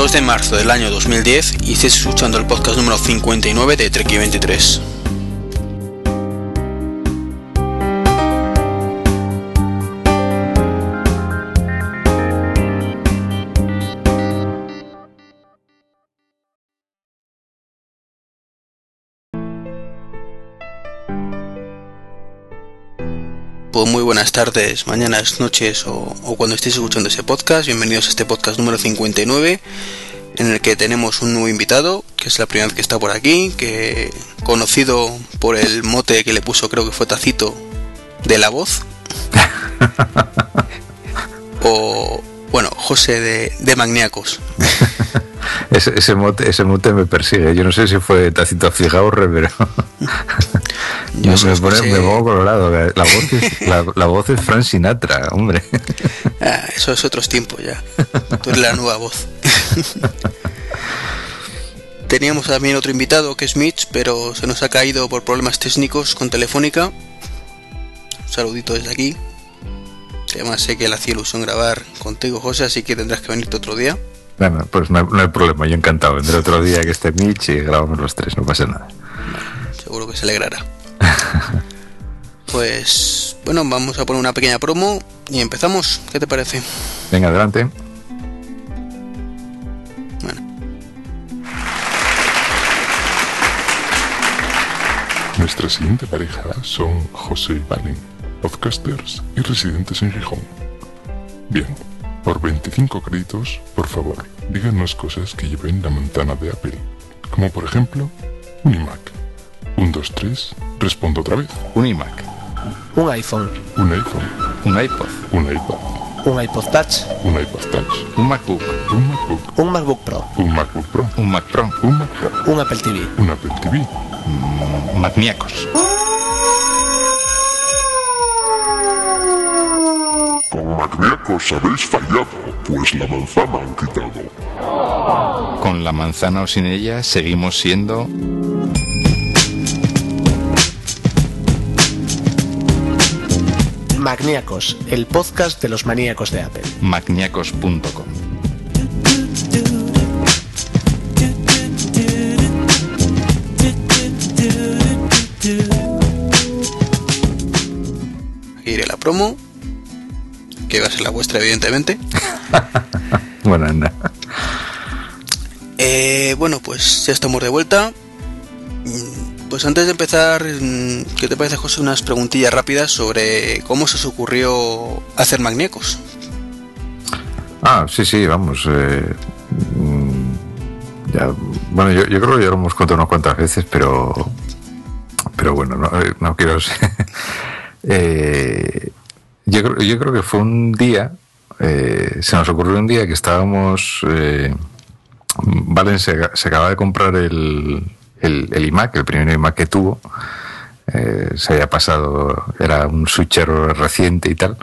2 de marzo del año 2010 y estáis escuchando el podcast número 59 de Trek 23. Pues muy buenas tardes, mañanas, noches o, o, cuando estéis escuchando ese podcast. Bienvenidos a este podcast número 59 en el que tenemos un nuevo invitado, que es la primera vez que está por aquí, que conocido por el mote que le puso, creo que fue Tacito, de la voz. o, bueno, José de, de Magníacos. ese, ese, mote, ese mote me persigue. Yo no sé si fue Tacito Fijaurre, pero. Yo me, pone, me pongo colorado. La voz, es, la, la, voz es Frank Sinatra, hombre. Ah, eso es otros tiempos ya. Tú eres la nueva voz. Teníamos también otro invitado que es Mitch, pero se nos ha caído por problemas técnicos con Telefónica. Un saludito desde aquí. Además sé que le hacía ilusión grabar contigo, José, así que tendrás que venirte otro día. Bueno, pues no hay, no hay problema, yo encantado. Vendré otro día que esté Mitch y grabamos los tres, no pasa nada. Seguro que se alegrará. pues bueno, vamos a poner una pequeña promo y empezamos. ¿Qué te parece? Venga, adelante. Bueno. Nuestra siguiente pareja son José y Valen, podcasters y residentes en Gijón. Bien, por 25 créditos, por favor, díganos cosas que lleven la manzana de Apple, como por ejemplo, un iMac. Un, dos, tres, respondo otra vez. Un iMac. Un iPhone. Un iPhone. Un iPod. Un iPad. Un iPod Touch. Un iPod Touch. Un MacBook. Un MacBook. Un MacBook Pro. Un MacBook Pro. Un Mac Pro. Un Mac Pro. Un Apple TV. Un Apple TV. Mm, Magníacos. Con Magníacos habéis fallado, pues la manzana han quitado. Con la manzana o sin ella seguimos siendo... Magníacos, el podcast de los maníacos de Apple. Magníacos.com. Iré la promo, que va a ser la vuestra, evidentemente. bueno, anda. Eh, bueno, pues ya estamos de vuelta. Pues antes de empezar, ¿qué te parece, José? Unas preguntillas rápidas sobre cómo se os ocurrió hacer magníacos. Ah, sí, sí, vamos. Eh, ya, bueno, yo, yo, creo que ya lo hemos contado unas cuantas veces, pero, pero bueno, no, no quiero. eh, yo, creo, yo creo que fue un día, eh, se nos ocurrió un día que estábamos. Eh, Valen se, se acaba de comprar el, el, iMac, el primer iMac que tuvo. Eh, se había pasado, era un switcher reciente y tal.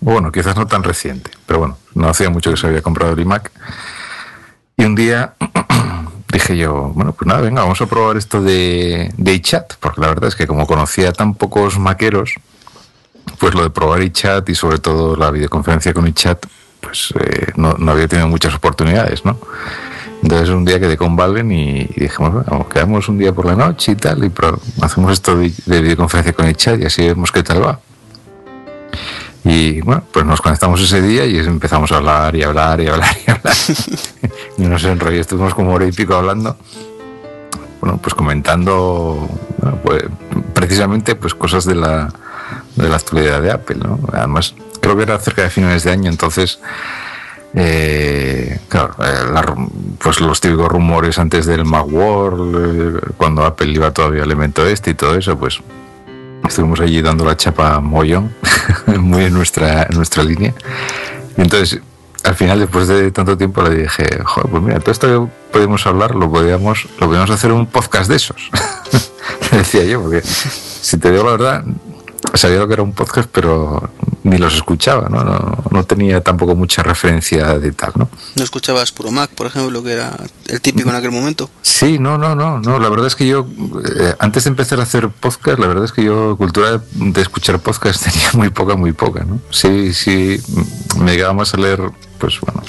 Bueno, quizás no tan reciente, pero bueno, no hacía mucho que se había comprado el iMac. Y un día dije yo, bueno, pues nada, venga, vamos a probar esto de, de iChat, porque la verdad es que como conocía tan pocos maqueros, pues lo de probar iChat y sobre todo la videoconferencia con iChat, pues eh, no, no había tenido muchas oportunidades, ¿no? Entonces un día quedé con Valen y, y dijimos, bueno, quedamos un día por la noche y tal, y pro, hacemos esto de, de, videoconferencia con el chat y así vemos qué tal va. Y bueno, pues nos conectamos ese día y empezamos a hablar y hablar y hablar y hablar. y nos enrolló, estuvimos como hora y pico hablando. Bueno, pues comentando bueno, pues, precisamente pues cosas de la, de la actualidad de Apple, ¿no? Además, creo que era cerca de finales de año, entonces eh, claro, eh, la, pues los típicos rumores antes del Macworld, eh, cuando Apple iba todavía al evento este y todo eso, pues estuvimos allí dando la chapa mollón, muy en nuestra, en nuestra línea. Y entonces, al final, después de tanto tiempo, le dije, joder, pues mira, todo esto que podemos hablar, lo podíamos, lo podíamos hacer un podcast de esos. decía yo, porque si te digo la verdad, sabía lo que era un podcast, pero ni los escuchaba, ¿no? No, no tenía tampoco mucha referencia de tal, ¿no? ¿No escuchabas Puro Mac, por ejemplo, que era el típico en aquel momento? Sí, no, no, no, no. La verdad es que yo, eh, antes de empezar a hacer podcast, la verdad es que yo, cultura de, escuchar podcast tenía muy poca, muy poca, ¿no? Sí, sí, me llegaba más a leer pues bueno,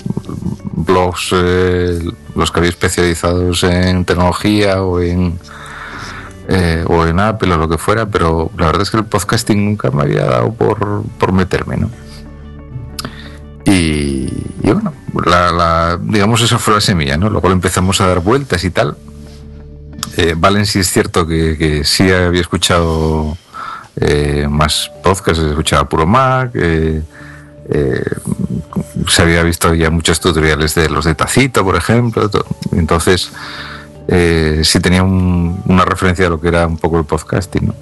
blogs, eh, los que había especializados en tecnología o en eh, o en Apple o lo que fuera, pero la verdad es que el podcasting nunca me había dado por, por meterme, ¿no? Y, bueno, la, digamos esa fue la semilla, ¿no? Luego empezamos a dar vueltas y tal. Eh, Valen sí es cierto que, que sí había escuchado eh, más podcasts, escuchaba Puro Mac, eh, se había visto ya muchos tutoriales de los de Tacito, por ejemplo. to- Entonces, eh, sí tenía un- una referencia a lo que era un poco el podcasting. ¿no?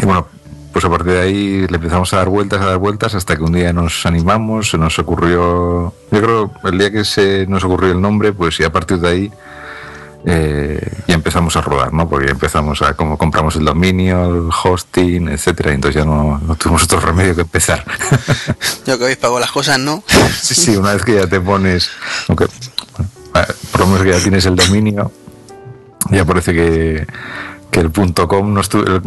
Y bueno, pues a partir de ahí le empezamos a dar vueltas, a dar vueltas, hasta que un día nos animamos, se nos ocurrió, yo creo, el día que se nos ocurrió el nombre, pues y a partir de ahí eh, ya empezamos a rodar, ¿no? Porque ya empezamos a, como compramos el dominio, el hosting, etcétera, y entonces ya no, no tuvimos otro remedio que empezar. Ya que habéis pagado las cosas, ¿no? Sí, sí, una vez que ya te pones, bueno, por lo menos que ya tienes el dominio, ya parece que, que el punto .com no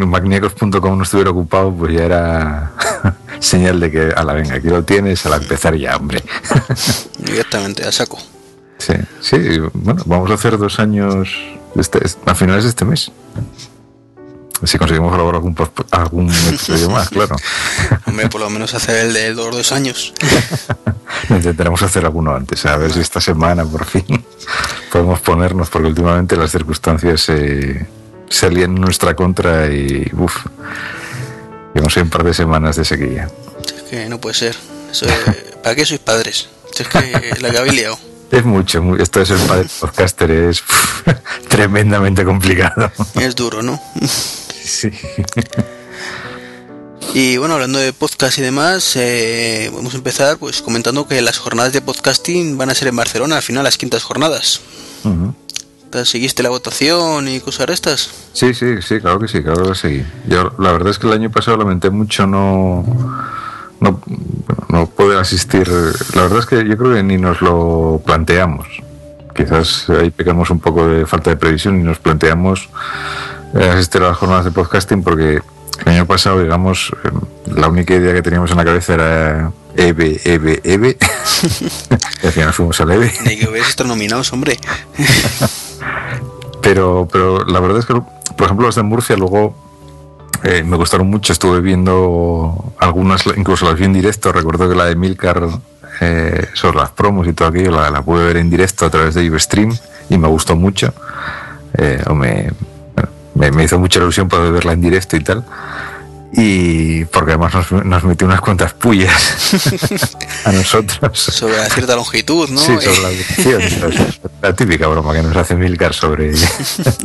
magniacos.com no estuviera ocupado, pues ya era señal de que a la venga, aquí lo tienes, a la empezar ya, hombre. Directamente, a saco. Sí, sí, bueno, vamos a hacer dos años este, a finales de este mes. Si conseguimos elaborar algún, algún episodio más, claro. Hombre, por lo menos hacer el de los dos años. Intentaremos hacer alguno antes, a ver si esta semana por fin podemos ponernos, porque últimamente las circunstancias se se alían en nuestra contra y uff, llevamos un par de semanas de sequía. Es que no puede ser. Eso de- ¿Para qué sois padres? Es que la que habéis liado. Es mucho, mu- esto es el padre podcaster, es tremendamente complicado. Es duro, ¿no? Sí. Y bueno, hablando de podcast y demás, eh, vamos a empezar pues comentando que las jornadas de podcasting van a ser en Barcelona, al final las quintas jornadas. ¿Te ¿Seguiste la votación y cosas de estas? Sí, sí, sí, claro que sí, claro que sí. Yo la verdad es que el año pasado lamenté mucho no no, bueno, no poder asistir. La verdad es que yo creo que ni nos lo planteamos. Quizás ahí pecamos un poco de falta de previsión y nos planteamos asistir a las jornadas de podcasting porque el año pasado, digamos, eh, la única idea que teníamos en la cabeza era EVE, EVE, EVE. y al final fuimos al EVE. De que hubierais estado nominados, hombre. Pero, pero la verdad es que, por ejemplo, las de Murcia luego eh, me gustaron mucho. Estuve viendo algunas, incluso las vi en directo. Recuerdo que la de Milcar eh, sobre las promos y todo aquello la, la pude ver en directo a través de Ivestream y me gustó mucho. Eh, o me, me, me hizo mucha ilusión poder verla en directo y tal. Y porque además nos, nos metió unas cuantas pullas a nosotros. Sobre la cierta longitud, ¿no? Sí, sobre la duración. La típica broma que nos hace Milcar sobre,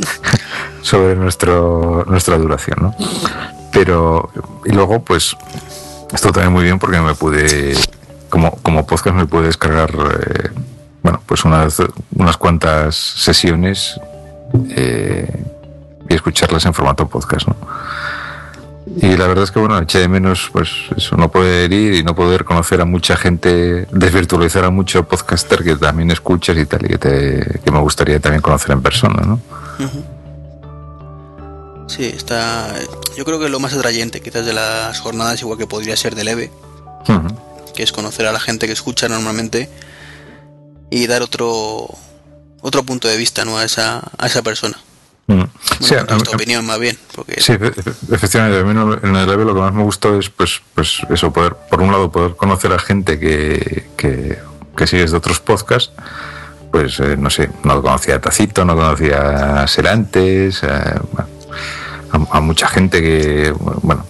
sobre nuestro, nuestra duración, ¿no? Pero, y luego, pues, esto también muy bien porque me pude, como, como podcast, me pude descargar, eh, bueno, pues unas, unas cuantas sesiones eh, y escucharlas en formato podcast, ¿no? Y la verdad es que, bueno, eché de menos, pues, eso, no poder ir y no poder conocer a mucha gente, desvirtualizar a mucho podcaster que también escuchas y tal, y que, te, que me gustaría también conocer en persona, ¿no? Sí, está. Yo creo que lo más atrayente, quizás de las jornadas, igual que podría ser del EVE, Ujú. que es conocer a la gente que escucha normalmente y dar otro otro punto de vista ¿no? a esa a esa persona. Bueno, Sí, a- opinión más bien porque Sí, efe- efe- efectivamente, a mí no- en el EVE lo que más me gustó es, pues, pues eso, poder, por un lado, poder conocer a gente que, que, que sigues de otros podcasts, pues, eh, no sé, no conocía a Tacito, no conocía a Serantes, eh, a mucha gente que, bueno,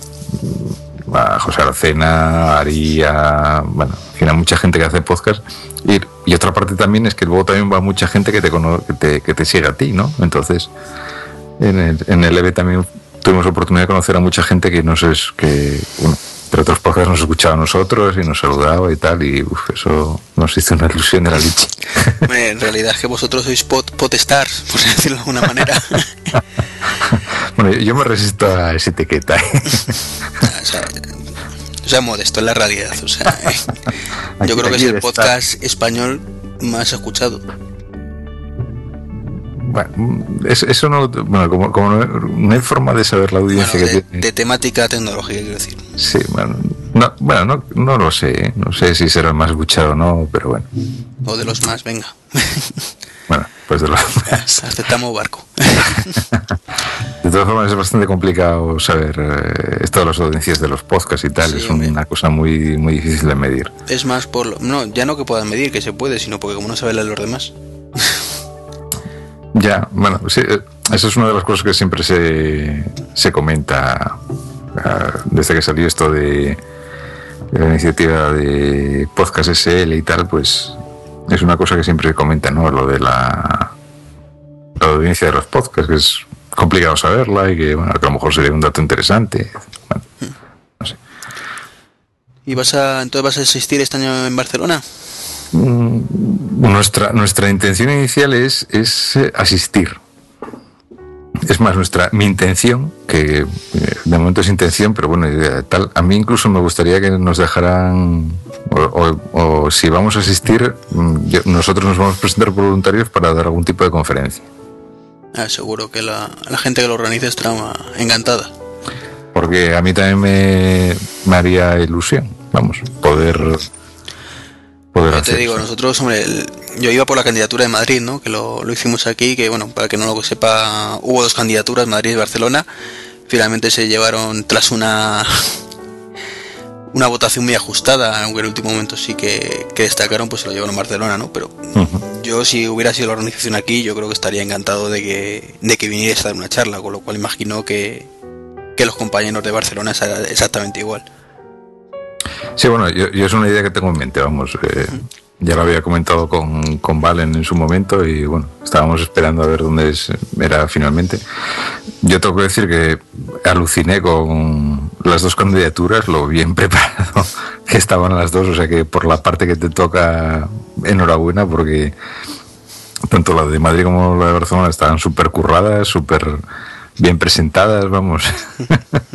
José Arcena, a bueno, a mucha gente que hace podcast. Y, y otra parte también es que luego también va mucha gente que te, que te, que te sigue a ti, ¿no? Entonces, en el, en el EVE también tuvimos oportunidad de conocer a mucha gente que nos es que bueno, pero otros podcasts nos escuchaba a nosotros y nos saludaba y tal y uf, eso nos hizo una ilusión de la leche. En realidad es que vosotros sois pot, potestars por decirlo de alguna manera. Bueno yo, me resisto a esa etiqueta ¿eh? o sea, o sea, modesto en la realidad o sea, Aquí- yo creo que es el podcast español más escuchado bueno, es- eso no bueno como, como no, no hay forma de saber la bueno, audiencia que de, tiene de temática tecnológica quiero decir sí bueno, No, bueno, no, no lo sé, ¿eh? no sé si será el más escuchado o no, pero bueno. O de los más, venga. Bueno, pues de los más. Aceptamos barco. De todas formas, es bastante complicado saber eh, esto de las audiencias de los podcasts y tal. Sí, es una cosa muy, muy difícil de medir. Es más por lo... No, ya no que puedan medir, que se puede, sino porque como no sabe leer los demás. Ya, bueno, sí, eh, eso es una de las cosas que siempre se, se comenta ah, desde que salió esto de, de la iniciativa de Podcast SL y tal, pues es una cosa que siempre se comenta, ¿no? Lo de la, la audiencia de los podcasts, que es complicado saberla y que, bueno, que a lo mejor sería un dato interesante. Bueno, no sé. ¿Y vas a... entonces vas a asistir este año en Barcelona? Mm, Nuestra, nuestra intención inicial es, es eh, asistir. Es más, nuestra, mi intención, que eh, de momento es intención, pero bueno, eh, tal, a mí incluso me gustaría que nos dejaran, o, o- o si vamos a asistir, mm, yo- nosotros nos vamos a presentar voluntarios para dar algún tipo de conferencia. Ah, seguro que la, la gente que lo organiza estará encantada. Porque a mí también me, me haría ilusión, vamos, poder, poder te digo, nosotros, hombre, el- yo iba por la candidatura de Madrid, ¿no? Que lo, lo hicimos aquí, que bueno, para que no lo sepa, hubo dos candidaturas, Madrid y Barcelona. Finalmente se llevaron tras una una votación muy ajustada, aunque en el último momento sí que, que destacaron, pues se lo llevaron a Barcelona, ¿no? Pero yo si hubiera sido la organización aquí, yo creo que estaría encantado de que, de que vinierais a dar una charla, con lo cual imagino que, que los compañeros de Barcelona será exactamente igual. Sí, bueno, yo, yo es una idea que tengo en mente, vamos. eh, ya lo había comentado con, con Valen en su momento y bueno, estábamos esperando a ver dónde es- era finalmente. Yo tengo que decir que aluciné con las dos candidaturas, lo bien preparado que estaban las dos, o sea que por la parte que te toca, enhorabuena, porque tanto la de Madrid como la de Barcelona estaban súper curradas, súper bien presentadas, vamos.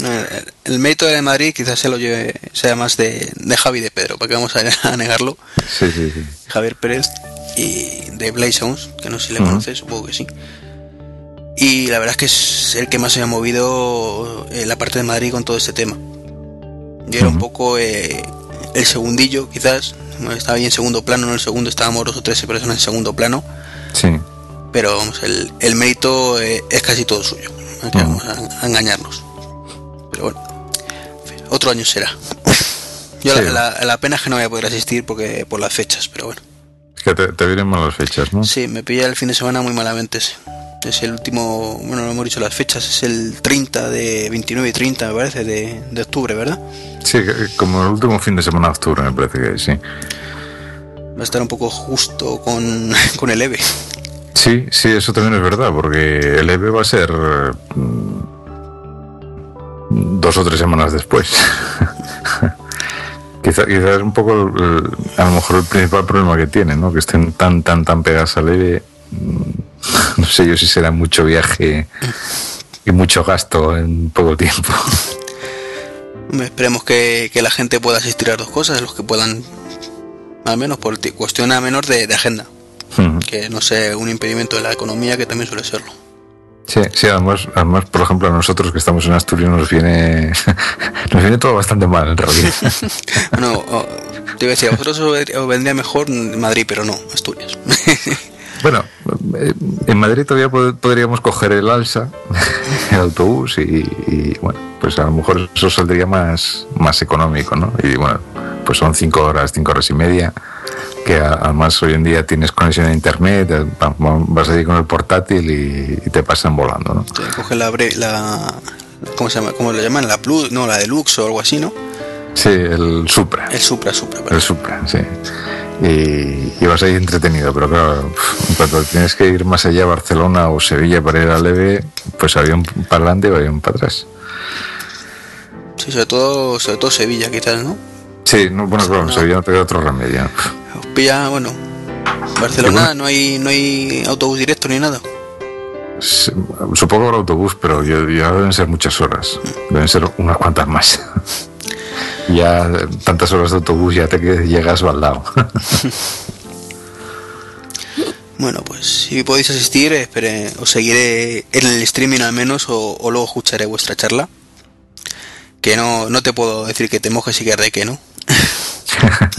Eh, El mérito de Madrid quizás se lo lleve, sea más de, de Javi y de Pedro, porque vamos a, negarlo. Sí, sí, sí. Javier Pérez y de Blaze Sounds, que no sé si le conoces, supongo que sí. Y la verdad es que es el que más se ha movido en la parte de Madrid con todo este tema. Yo era un poco eh, el segundillo, quizás. Estaba ahí en segundo plano, no en el segundo, estábamos dos o tres personas en segundo plano. Sí. Pero vamos, el, el mérito eh, es casi todo suyo. Vamos a, a engañarnos. Pero bueno, otro año será. Yo Sí. la, la- la pena es que no voy a poder asistir porque por las fechas, pero bueno. Es que te, te vienen mal las fechas, ¿no? Sí, me pilla el fin de semana muy malamente ese. Es el último, bueno, no hemos dicho las fechas, es el 30 de 29 y 30, me parece, de, de octubre, ¿verdad? Sí, como el último fin de semana de octubre, me parece que sí. Va a estar un poco justo con, con el EVE. Sí, sí, eso también es verdad, porque el EVE va a ser mm, dos o tres semanas después. Quizás quizá es un poco, a lo mejor, el principal problema que tiene, ¿no? Que estén tan, tan, tan pegadas al EVE. mm, No sé yo si será mucho viaje y mucho gasto en poco tiempo. Esperemos que, la gente pueda asistir a dos cosas, los que puedan, al menos por ti- cuestión a menor de agenda, Que no sea un impedimento de la economía, que también suele serlo. Sí, sí, además, además, por ejemplo, a nosotros que estamos en Asturias nos viene, nos viene todo bastante mal en realidad. Bueno, te iba a decir, a vosotros os vendría mejor Madrid, pero no, Asturias. Bueno, eh, en Madrid todavía pod- podríamos coger el alza, el autobús y, y, bueno, pues a lo mejor eso saldría más, más económico, ¿no? Y bueno, pues son cinco horas, cinco horas y media, que además hoy en día tienes conexión a internet, eh, va- va- vas allí con el portátil y, y te pasan volando, ¿no? Te coge la, la ¿cómo se llama? ¿Cómo lo llaman? La Plus, no, la Deluxe o algo así, ¿no? Sí, el Supra. El Supra, Supra, El perdón. Supra, sí. Y, y vas ahí entretenido, pero claro, en cuanto tienes que ir más allá, Barcelona o Sevilla para ir a Leve, pues avión para adelante o avión para atrás. Sí, sobre todo, sobre todo Sevilla, quizás, ¿no? Sí, no, bueno, claro, No. Sevilla no te otro remedio. Os pilla, bueno, Barcelona no hay no hay autobús directo ni nada. Supongo que habrá autobús, pero ya, ya deben ser muchas horas. Deben ser unas cuantas más. ya tantas horas de autobús ya te que- llegas al lado. Bueno, pues si podéis asistir, espere, os seguiré en el streaming al menos o, o luego escucharé vuestra charla. que no, no te puedo decir que te mojes y que reque, ¿no?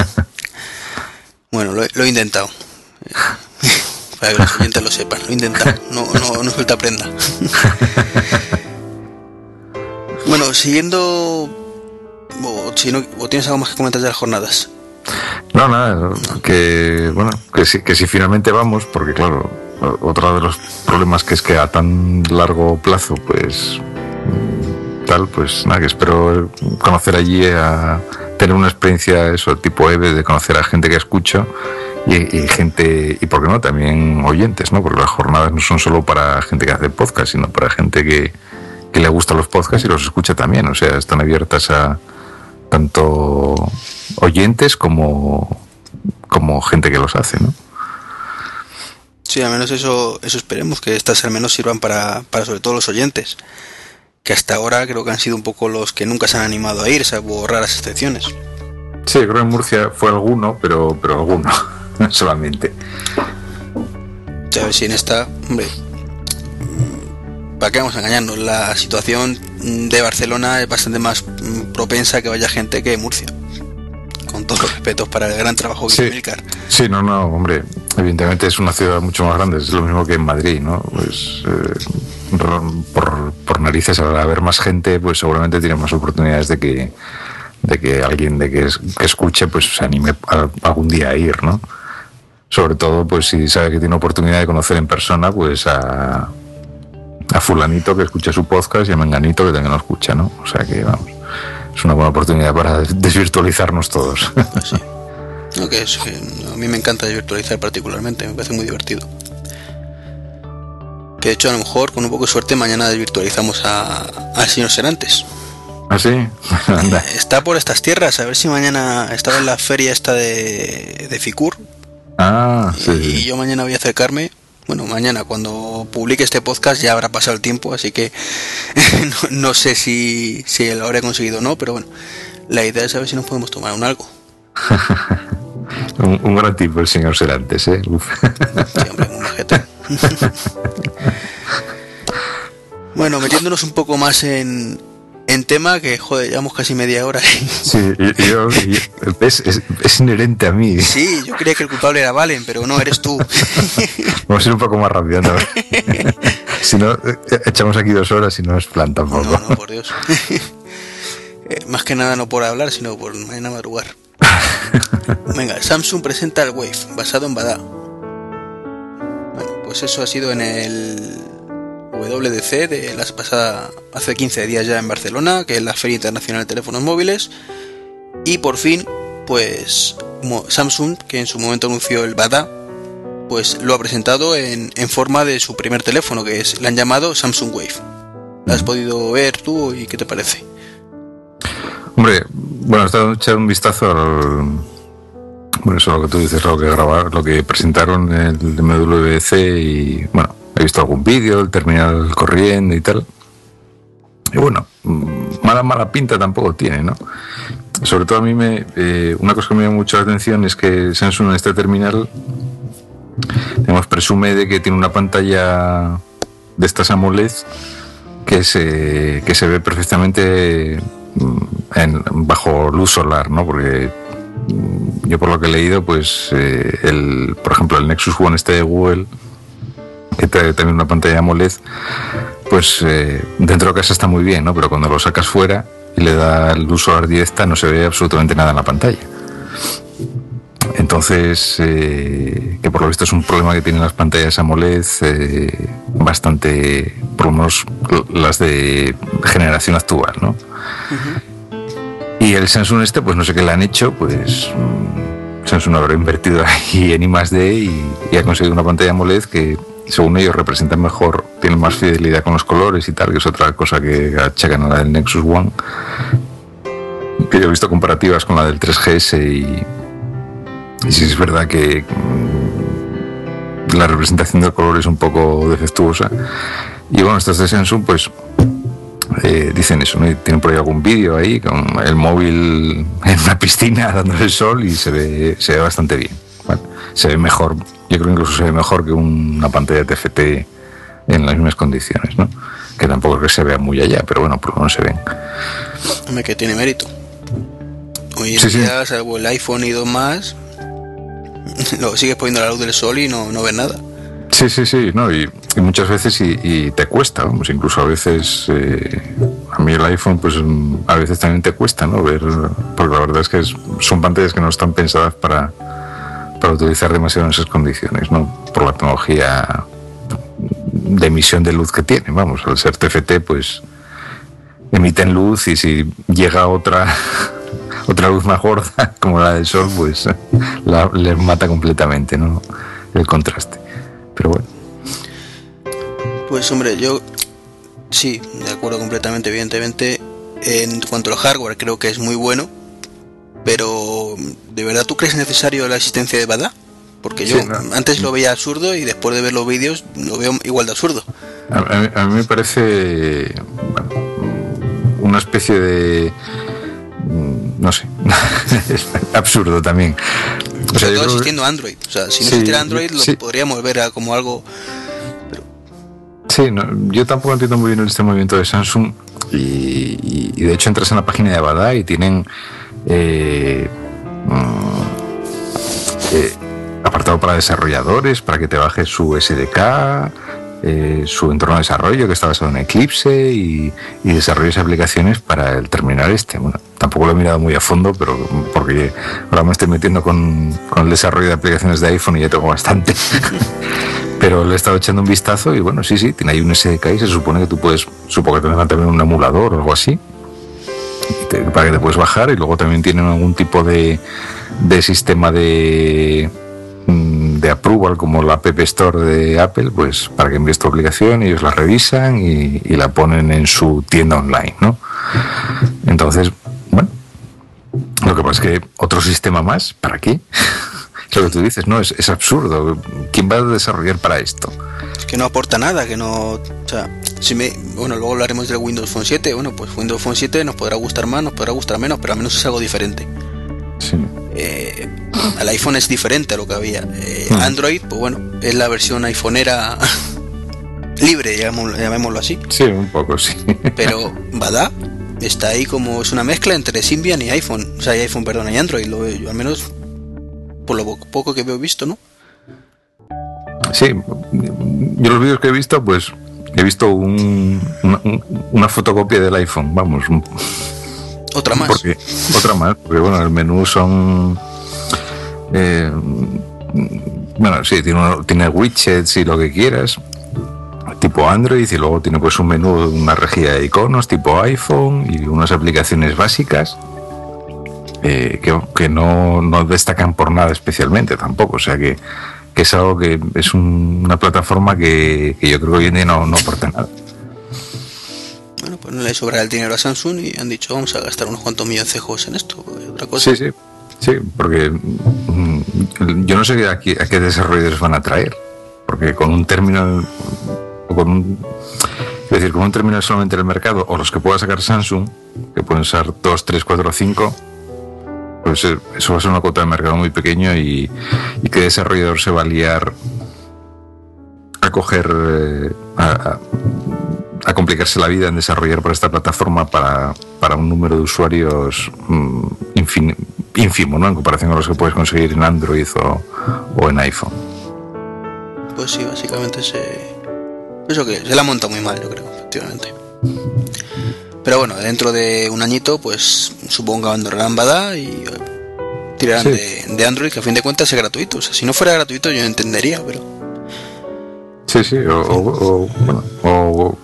bueno, lo, lo he intentado. Para que los oyentes lo sepan, lo he intentado. No, no, no suelta prenda. bueno, siguiendo... O, tienes algo más que comentar de las jornadas. No, nada, que bueno, que si, que si finalmente vamos, porque claro, otro de los problemas que es que a tan largo plazo, pues tal, pues nada, que espero conocer allí a tener una experiencia eso tipo EVE, de conocer a gente que escucho y, gente, y por qué no, también oyentes, ¿no? Porque las jornadas no son solo para gente que hace podcast, sino para gente que, que le gustan los podcasts y los escucha también, o sea, están abiertas a tanto oyentes como, como gente que los hace, ¿no? Sí, al menos eso, eso esperemos, que estas al menos sirvan para, para sobre todo los oyentes. Que hasta ahora creo que han sido un poco los que nunca se han animado a ir, salvo raras excepciones. Sí, creo que en Murcia fue alguno, pero, pero alguno, solamente. A ver si en esta, hombre, para qué vamos a engañarnos, la situación de Barcelona es bastante más mm, propensa a que vaya gente que Murcia. Con todos los respetos para el gran trabajo que Sí. hizo Milcar. Sí, no, no, hombre, evidentemente es una ciudad mucho más grande, es lo mismo que en Madrid, ¿no? Pues eh, por, por narices, al haber más gente, pues seguramente tiene más oportunidades de que, de que alguien de que, es- que escuche, pues se anime a- algún día a ir, ¿no? Sobre todo, pues si sabe que tiene oportunidad de conocer en persona, pues a, a fulanito que escucha su podcast y a menganito que también lo escucha, ¿no? O sea que, vamos, es una buena oportunidad para desvirtualizarnos todos. Así. No, que es que a mí me encanta virtualizar particularmente, me parece muy divertido. Que de hecho, a lo mejor, con un poco de suerte, mañana desvirtualizamos a, al señor Serantes. ¿Ah, sí? Anda. Está por estas tierras, a ver si mañana estaba en la feria esta de, de Ficur. Ah, Y sí. yo mañana voy a acercarme. Bueno, mañana cuando publique este podcast ya habrá pasado el tiempo, así que no, no sé si, si lo habré conseguido o no, pero bueno, la idea es saber si nos podemos tomar un algo. Un, un gran tipo el señor Serantes, ¿eh? Uf. Sí, hombre, un bueno, metiéndonos un poco más en, en tema, que joder, llevamos casi media hora. Sí, yo- y- es, es- es inherente a mí. sí, yo creía que el culpable era Valen, pero no, eres tú. Vamos a ir un poco más rápido, ¿no? si no, eh, echamos aquí dos horas y no es plan tampoco. No, no, por Dios. Eh, Más que nada no por hablar, sino por mañana madrugar. Venga, Samsung presenta el Wave, basado en Bada. Bueno, pues eso ha sido en el WDC de la pasada, hace 15 días ya en Barcelona, que es la Feria Internacional de Teléfonos Móviles. Y por fin, pues Samsung, que en su momento anunció el Bada, pues lo ha presentado en, en forma de su primer teléfono, que es, le han llamado Samsung Wave. ¿La has podido ver tú y qué te parece? Hombre, bueno, estado echando un vistazo al. Bueno, eso es lo que tú dices, lo que grabar, lo que presentaron en el MWC y bueno, he visto algún vídeo, el terminal corriendo y tal. Y bueno, mm, mala, mala pinta tampoco tiene, ¿no? Sobre todo a mí me. eh, una cosa que me llama mucho la atención es que Samsung en este terminal. Digamos, presume de que tiene una pantalla de estas AMOLED que se, que se ve perfectamente mm, bajo luz solar, ¿no? Porque mm, yo por lo que he leído, pues eh, el, por ejemplo, el Nexus One este de Google, que trae también una pantalla AMOLED, pues eh, dentro de casa está muy bien, ¿no? Pero cuando lo sacas fuera y le da luz solar directa, no se ve absolutamente nada en la pantalla. Entonces, eh, que por lo visto es un problema que tienen las pantallas AMOLED eh, bastante, por lo menos las de generación actual, ¿no? Y el Samsung este, pues no sé qué le han hecho, pues mm, Samsung habrá invertido ahí en I más D y, y ha conseguido una pantalla AMOLED que, según ellos, representa mejor, tiene más fidelidad con los colores y tal, que es otra cosa que achacan a la del Nexus One. Que yo he visto comparativas con la del 3GS y, y sí es verdad que mm, la representación del color es un poco defectuosa. Y bueno, estos de Samsung, pues eh, dicen eso, ¿no? Tienen por ahí algún vídeo ahí con el móvil en una piscina dando el sol y se ve, se ve bastante bien. Se ve mejor, yo creo que incluso se ve mejor que una pantalla TFT en las mismas condiciones, ¿no? que tampoco es que se vea muy allá, pero bueno, por lo menos se ven. Hombre, que tiene mérito. Hoy en Sí, sí. salvo el iPhone y dos más, lo sigues poniendo a la luz del sol y no, no ves nada. Sí, sí, sí, no, y, y muchas veces y, y te cuesta, vamos, incluso a veces, eh, a mí el iPhone, pues mm, a veces también te cuesta, ¿no? Ver, porque la verdad es que es- son pantallas que no están pensadas para, para utilizar demasiado en esas condiciones, ¿no? Por la tecnología de emisión de luz que tiene, vamos, al ser TFT, pues emiten luz y si llega otra otra luz más gorda como la del sol, pues la, les mata completamente, ¿no? El contraste. Pero bueno. Pues hombre, yo sí, de acuerdo completamente, evidentemente. En cuanto al hardware, creo que es muy bueno. Pero, ¿de verdad tú crees necesario la existencia de Bada? Porque yo Sí, no. antes lo veía absurdo y después de ver los vídeos lo veo igual de absurdo. A, mí, a mí me parece bueno, una especie de. mm, No sé. es absurdo también. O sea, todo creo que- existiendo Android. O sea, si no Sí, existiera Android lo sí. podríamos ver a- como algo... Sí, no, yo tampoco entiendo muy bien este movimiento de Samsung y, y- y de hecho entras en la página de Abada y tienen eh, mm, eh, apartado para desarrolladores, para que te bajes su SDK, eh, su entorno de desarrollo que está basado en Eclipse y, y desarrolles aplicaciones para el terminal este. Bueno, tampoco lo he mirado muy a fondo, pero porque ahora me estoy metiendo con, con el desarrollo de aplicaciones de iPhone y ya tengo bastante. Pero le he estado echando un vistazo y bueno, sí, sí, tiene ahí un SDK y se supone que tú puedes, supongo que tendrán también un emulador o algo así, para que te puedes bajar y luego también tienen algún tipo de, de sistema de, mm, de approval como la App Store de Apple, pues para que envíes tu aplicación, ellos la revisan y, la ponen en su tienda online, ¿no? Entonces, bueno, lo que pasa es que otro sistema más, ¿para qué? Es lo que tú dices, no, es, es absurdo. ¿Quién va a desarrollar para esto? que no aporta nada, que no... si me... Bueno, luego hablaremos del Windows Phone 7. Bueno, pues Windows Phone 7 nos podrá gustar más, nos podrá gustar menos, pero al menos es algo diferente. Sí. Eh, el iPhone es diferente a lo que había. Eh, Mm. Android, pues bueno, es la versión iPhoneera libre, llamémoslo, llamémoslo así. Sí, un poco, sí. Pero Bada está ahí como es una mezcla entre Symbian y iPhone. O sea, y iPhone, perdón, y Android. Lo veo yo, al menos por lo po- poco que veo visto, ¿no? Sí, yo los vídeos que he visto, pues he visto un- una, un- una fotocopia del iPhone, vamos, Otra más. porque otra más, porque bueno, el menú son eh, bueno, sí, tiene, uno- tiene widgets y lo que quieras, tipo Android, y luego tiene pues un menú, una rejilla de iconos tipo iPhone y unas aplicaciones básicas. eh, que, que no, no destacan por nada especialmente tampoco, o sea que, que es algo que es un- una plataforma que, que yo creo que hoy en día no, no aporta nada. Bueno, pues no le sobra el dinero a Samsung y han dicho vamos a gastar unos cuantos milloncejos en esto. Otra cosa. Sí, sí, sí, porque mm, yo no sé a qué, a qué desarrolladores van a traer, porque con un terminal, o con un, es decir, con un terminal solamente en el mercado, o los que pueda sacar Samsung, que pueden ser 2, 3, 4, 5, pues eso va a ser una cuota de mercado muy pequeño y, y qué desarrollador se va a liar a coger, eh, a, complicarse la vida en desarrollar para esta plataforma para, para un número de usuarios mm, ínfimo, ¿no? En comparación con los que puedes conseguir en Android o, o en iPhone. Pues sí, básicamente se. Eso que se la monta muy mal, yo creo, efectivamente. Pero bueno, dentro de un añito, pues supongo que abandonarán Bada y eh, tirarán Sí. de, de Android, que a fin de cuentas es gratuito. O sea, si no fuera gratuito yo entendería, pero. Sí, sí, o, o- o, bueno, o-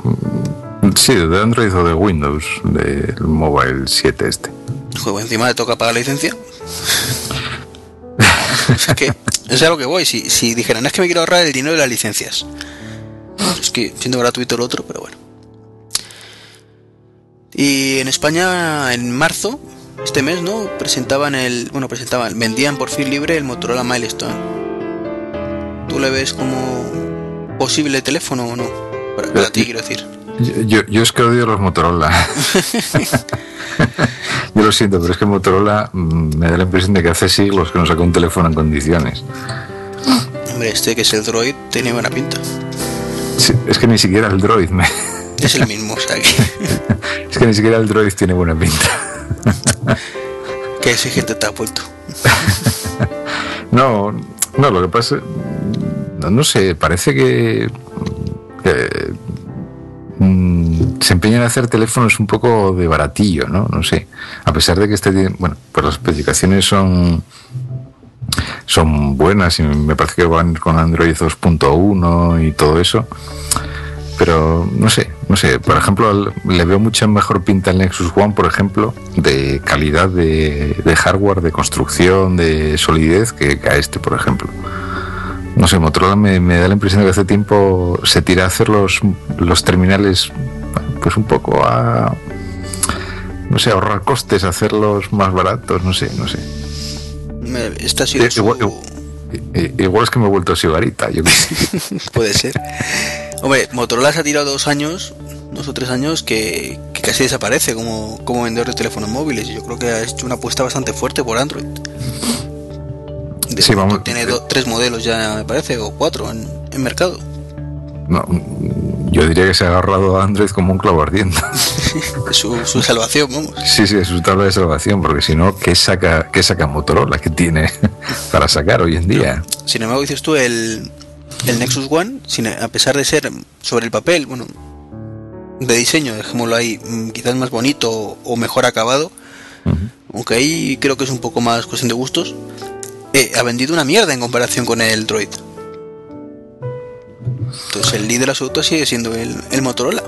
mm, sí, de Android o de Windows, del Mobile 7 este. Juego encima le toca pagar la licencia. o sea que, es a lo que voy. Si, si dijeran, es que me quiero ahorrar el dinero de las licencias. Es que siendo gratuito el otro, pero bueno. Y en España, en marzo, este mes, ¿no? Presentaban el. Bueno, presentaban, vendían por fin libre el Motorola Milestone. ¿Tú le ves como posible teléfono o no? Para, para ti, quiero decir. Yo, yo, yo es que odio los Motorola. yo lo siento, pero es que Motorola mm, me da la impresión de que hace siglos que no saca un teléfono en condiciones. Hombre, este que es el Droid tiene buena pinta. Sí, es que ni siquiera el Droid me, Es el mismo, o sea que, Es que ni siquiera el Droid tiene buena pinta. que ese gente te ha puesto. No, no, lo que pasa, no, no sé, parece que, que, mm, se empeñan en hacer teléfonos un poco de baratillo, ¿no? No sé. A pesar de que este tiene, bueno, pues las especificaciones son son buenas y me parece que van con Android 2.1 y todo eso. Pero no sé, no sé. Por ejemplo, le veo mucha mejor pinta al Nexus One, por ejemplo, de calidad de, de hardware, de construcción, de solidez, que, que a este, por ejemplo. No sé, Motorola me, me da la impresión de que hace tiempo se tira a hacer los, los terminales pues un poco a no sé, ahorrar costes, hacerlos más baratos, no sé, no sé. Esta ha sido Eh, su- igual- I- Igual es que me he vuelto sibarita. Yo. Puede ser. Hombre, Motorola se ha tirado dos años, dos o tres años, que, que casi desaparece como, como vendedor de teléfonos móviles. Y yo creo que ha hecho una apuesta bastante fuerte por Android. De Sí, vamos- Tiene do- tres modelos ya, me parece, o cuatro en, en mercado. No, yo diría que se ha agarrado a Android como un clavo ardiendo. Es su, su salvación, vamos. Sí, sí, es su tabla de salvación, porque si no, ¿qué saca, qué saca Motorola? ¿Qué tiene para sacar hoy en día? Sin embargo, dices tú, el, el Nexus One, sin- a pesar de ser sobre el papel, bueno, de diseño, dejémoslo ahí, mm, quizás más bonito o, mejor acabado, aunque ahí creo que es un poco más cuestión de gustos, eh, ha vendido una mierda en comparación con el Droid. Entonces el líder absoluto sigue siendo el, el Motorola.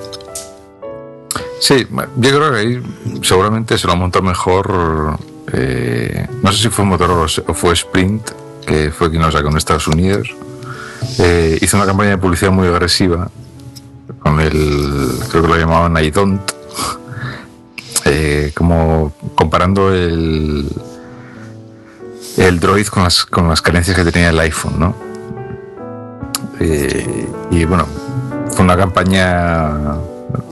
Sí, yo creo que ahí seguramente se lo montó mejor. eh, no sé si fue Motorola o fue Sprint, que fue quien lo sacó en Estados Unidos. Eh, hizo una campaña de publicidad muy agresiva con el, creo que lo llamaban I Don't, eh, como comparando el, el Droid con las, con las carencias que tenía el iPhone, ¿no? Eh, y bueno, fue una campaña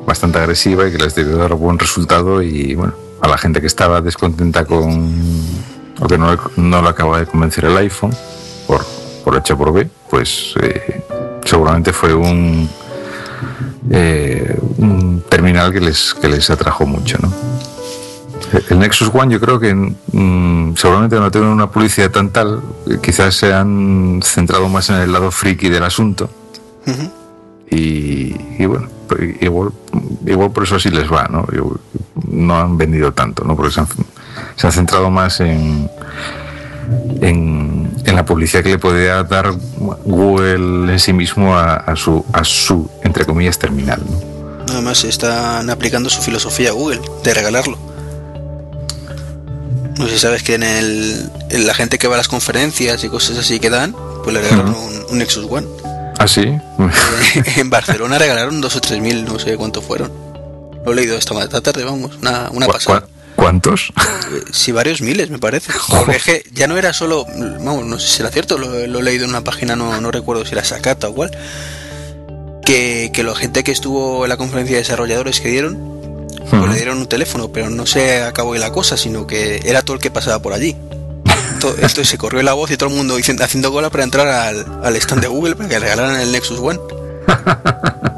bastante agresiva y que les debió dar buen resultado y bueno, a la gente que estaba descontenta con o que no, no le acaba de convencer el iPhone por, por H por B, pues eh, seguramente fue un eh, un terminal que les, que les atrajo mucho, ¿no? El Nexus One yo creo que mm, seguramente no tiene una publicidad tan tal, quizás se han centrado más en el lado friki del asunto y, y bueno, pues igual, igual por eso así les va, ¿no? No han vendido tanto, ¿no? Porque se han, se han centrado más en, en, en la publicidad que le podía dar Google en sí mismo a, a su, a su, entre comillas, terminal, ¿no? Además están aplicando su filosofía a Google de regalarlo. No sé si sabes que en, el, en la gente que va a las conferencias y cosas así que dan, pues le regalaron un, un Nexus One. ¿Ah, sí? en Barcelona regalaron dos o tres mil, no sé cuántos fueron. Lo he leído esta, tarde, vamos, una, una ¿Cu- pasada. Cu- ¿Cuántos? Eh, Sí, varios miles, me parece. Porque es que ya no era solo, vamos, no sé si era cierto, lo, lo he leído en una página, no, no recuerdo si era Sakata o cuál, que, que la gente que estuvo en la conferencia de desarrolladores que dieron, pues le dieron un teléfono, pero no se acabó ahí la cosa, sino que era todo el que pasaba por allí. To- Entonces se corrió la voz y todo el mundo diciendo- haciendo cola para entrar al, al stand de Google para que regalaran el Nexus One.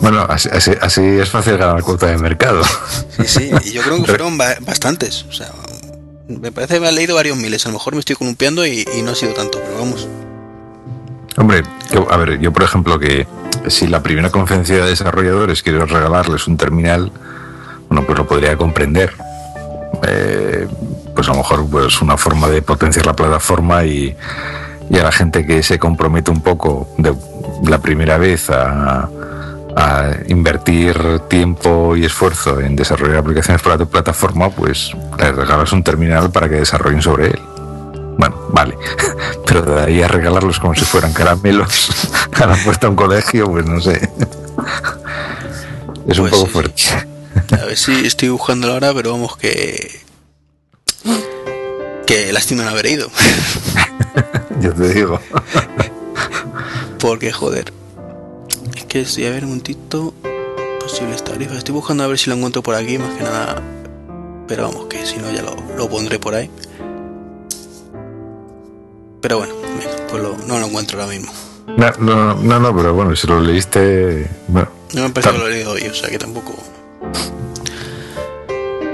Bueno, así, así- así es fácil ganar cuota de mercado. Sí, sí, y yo creo que fueron ba- bastantes. O sea, me parece que me han leído varios miles. A lo mejor me estoy columpiando y, y no ha sido tanto, pero vamos. Hombre, que- a ver, yo por ejemplo que si la primera conferencia de desarrolladores quiere regalarles un terminal, bueno, pues lo podría comprender. Eh, pues a lo mejor pues una forma de potenciar la plataforma y, y a la gente que se compromete un poco de la primera vez a, a invertir tiempo y esfuerzo en desarrollar aplicaciones para tu plataforma, pues les regalas un terminal para que desarrollen sobre él. Bueno, vale. Pero de ahí a regalarlos como si fueran caramelos a la puerta a un colegio, pues no sé. Es un Pues poco fuerte. A ver si estoy buscándolo ahora, pero vamos que. Que lástima no haber ido. Yo te digo. Porque, joder. Que estoy a ver un momentito. Posibles tarifas. Estoy buscando a ver si lo encuentro por aquí, más que nada. Pero vamos, que si no ya lo, lo pondré por ahí. Pero bueno, venga, pues lo- no lo encuentro ahora mismo. No, no, no, no, pero bueno, si lo leíste, bueno, No me parece que lo he leído hoy, o sea que tampoco.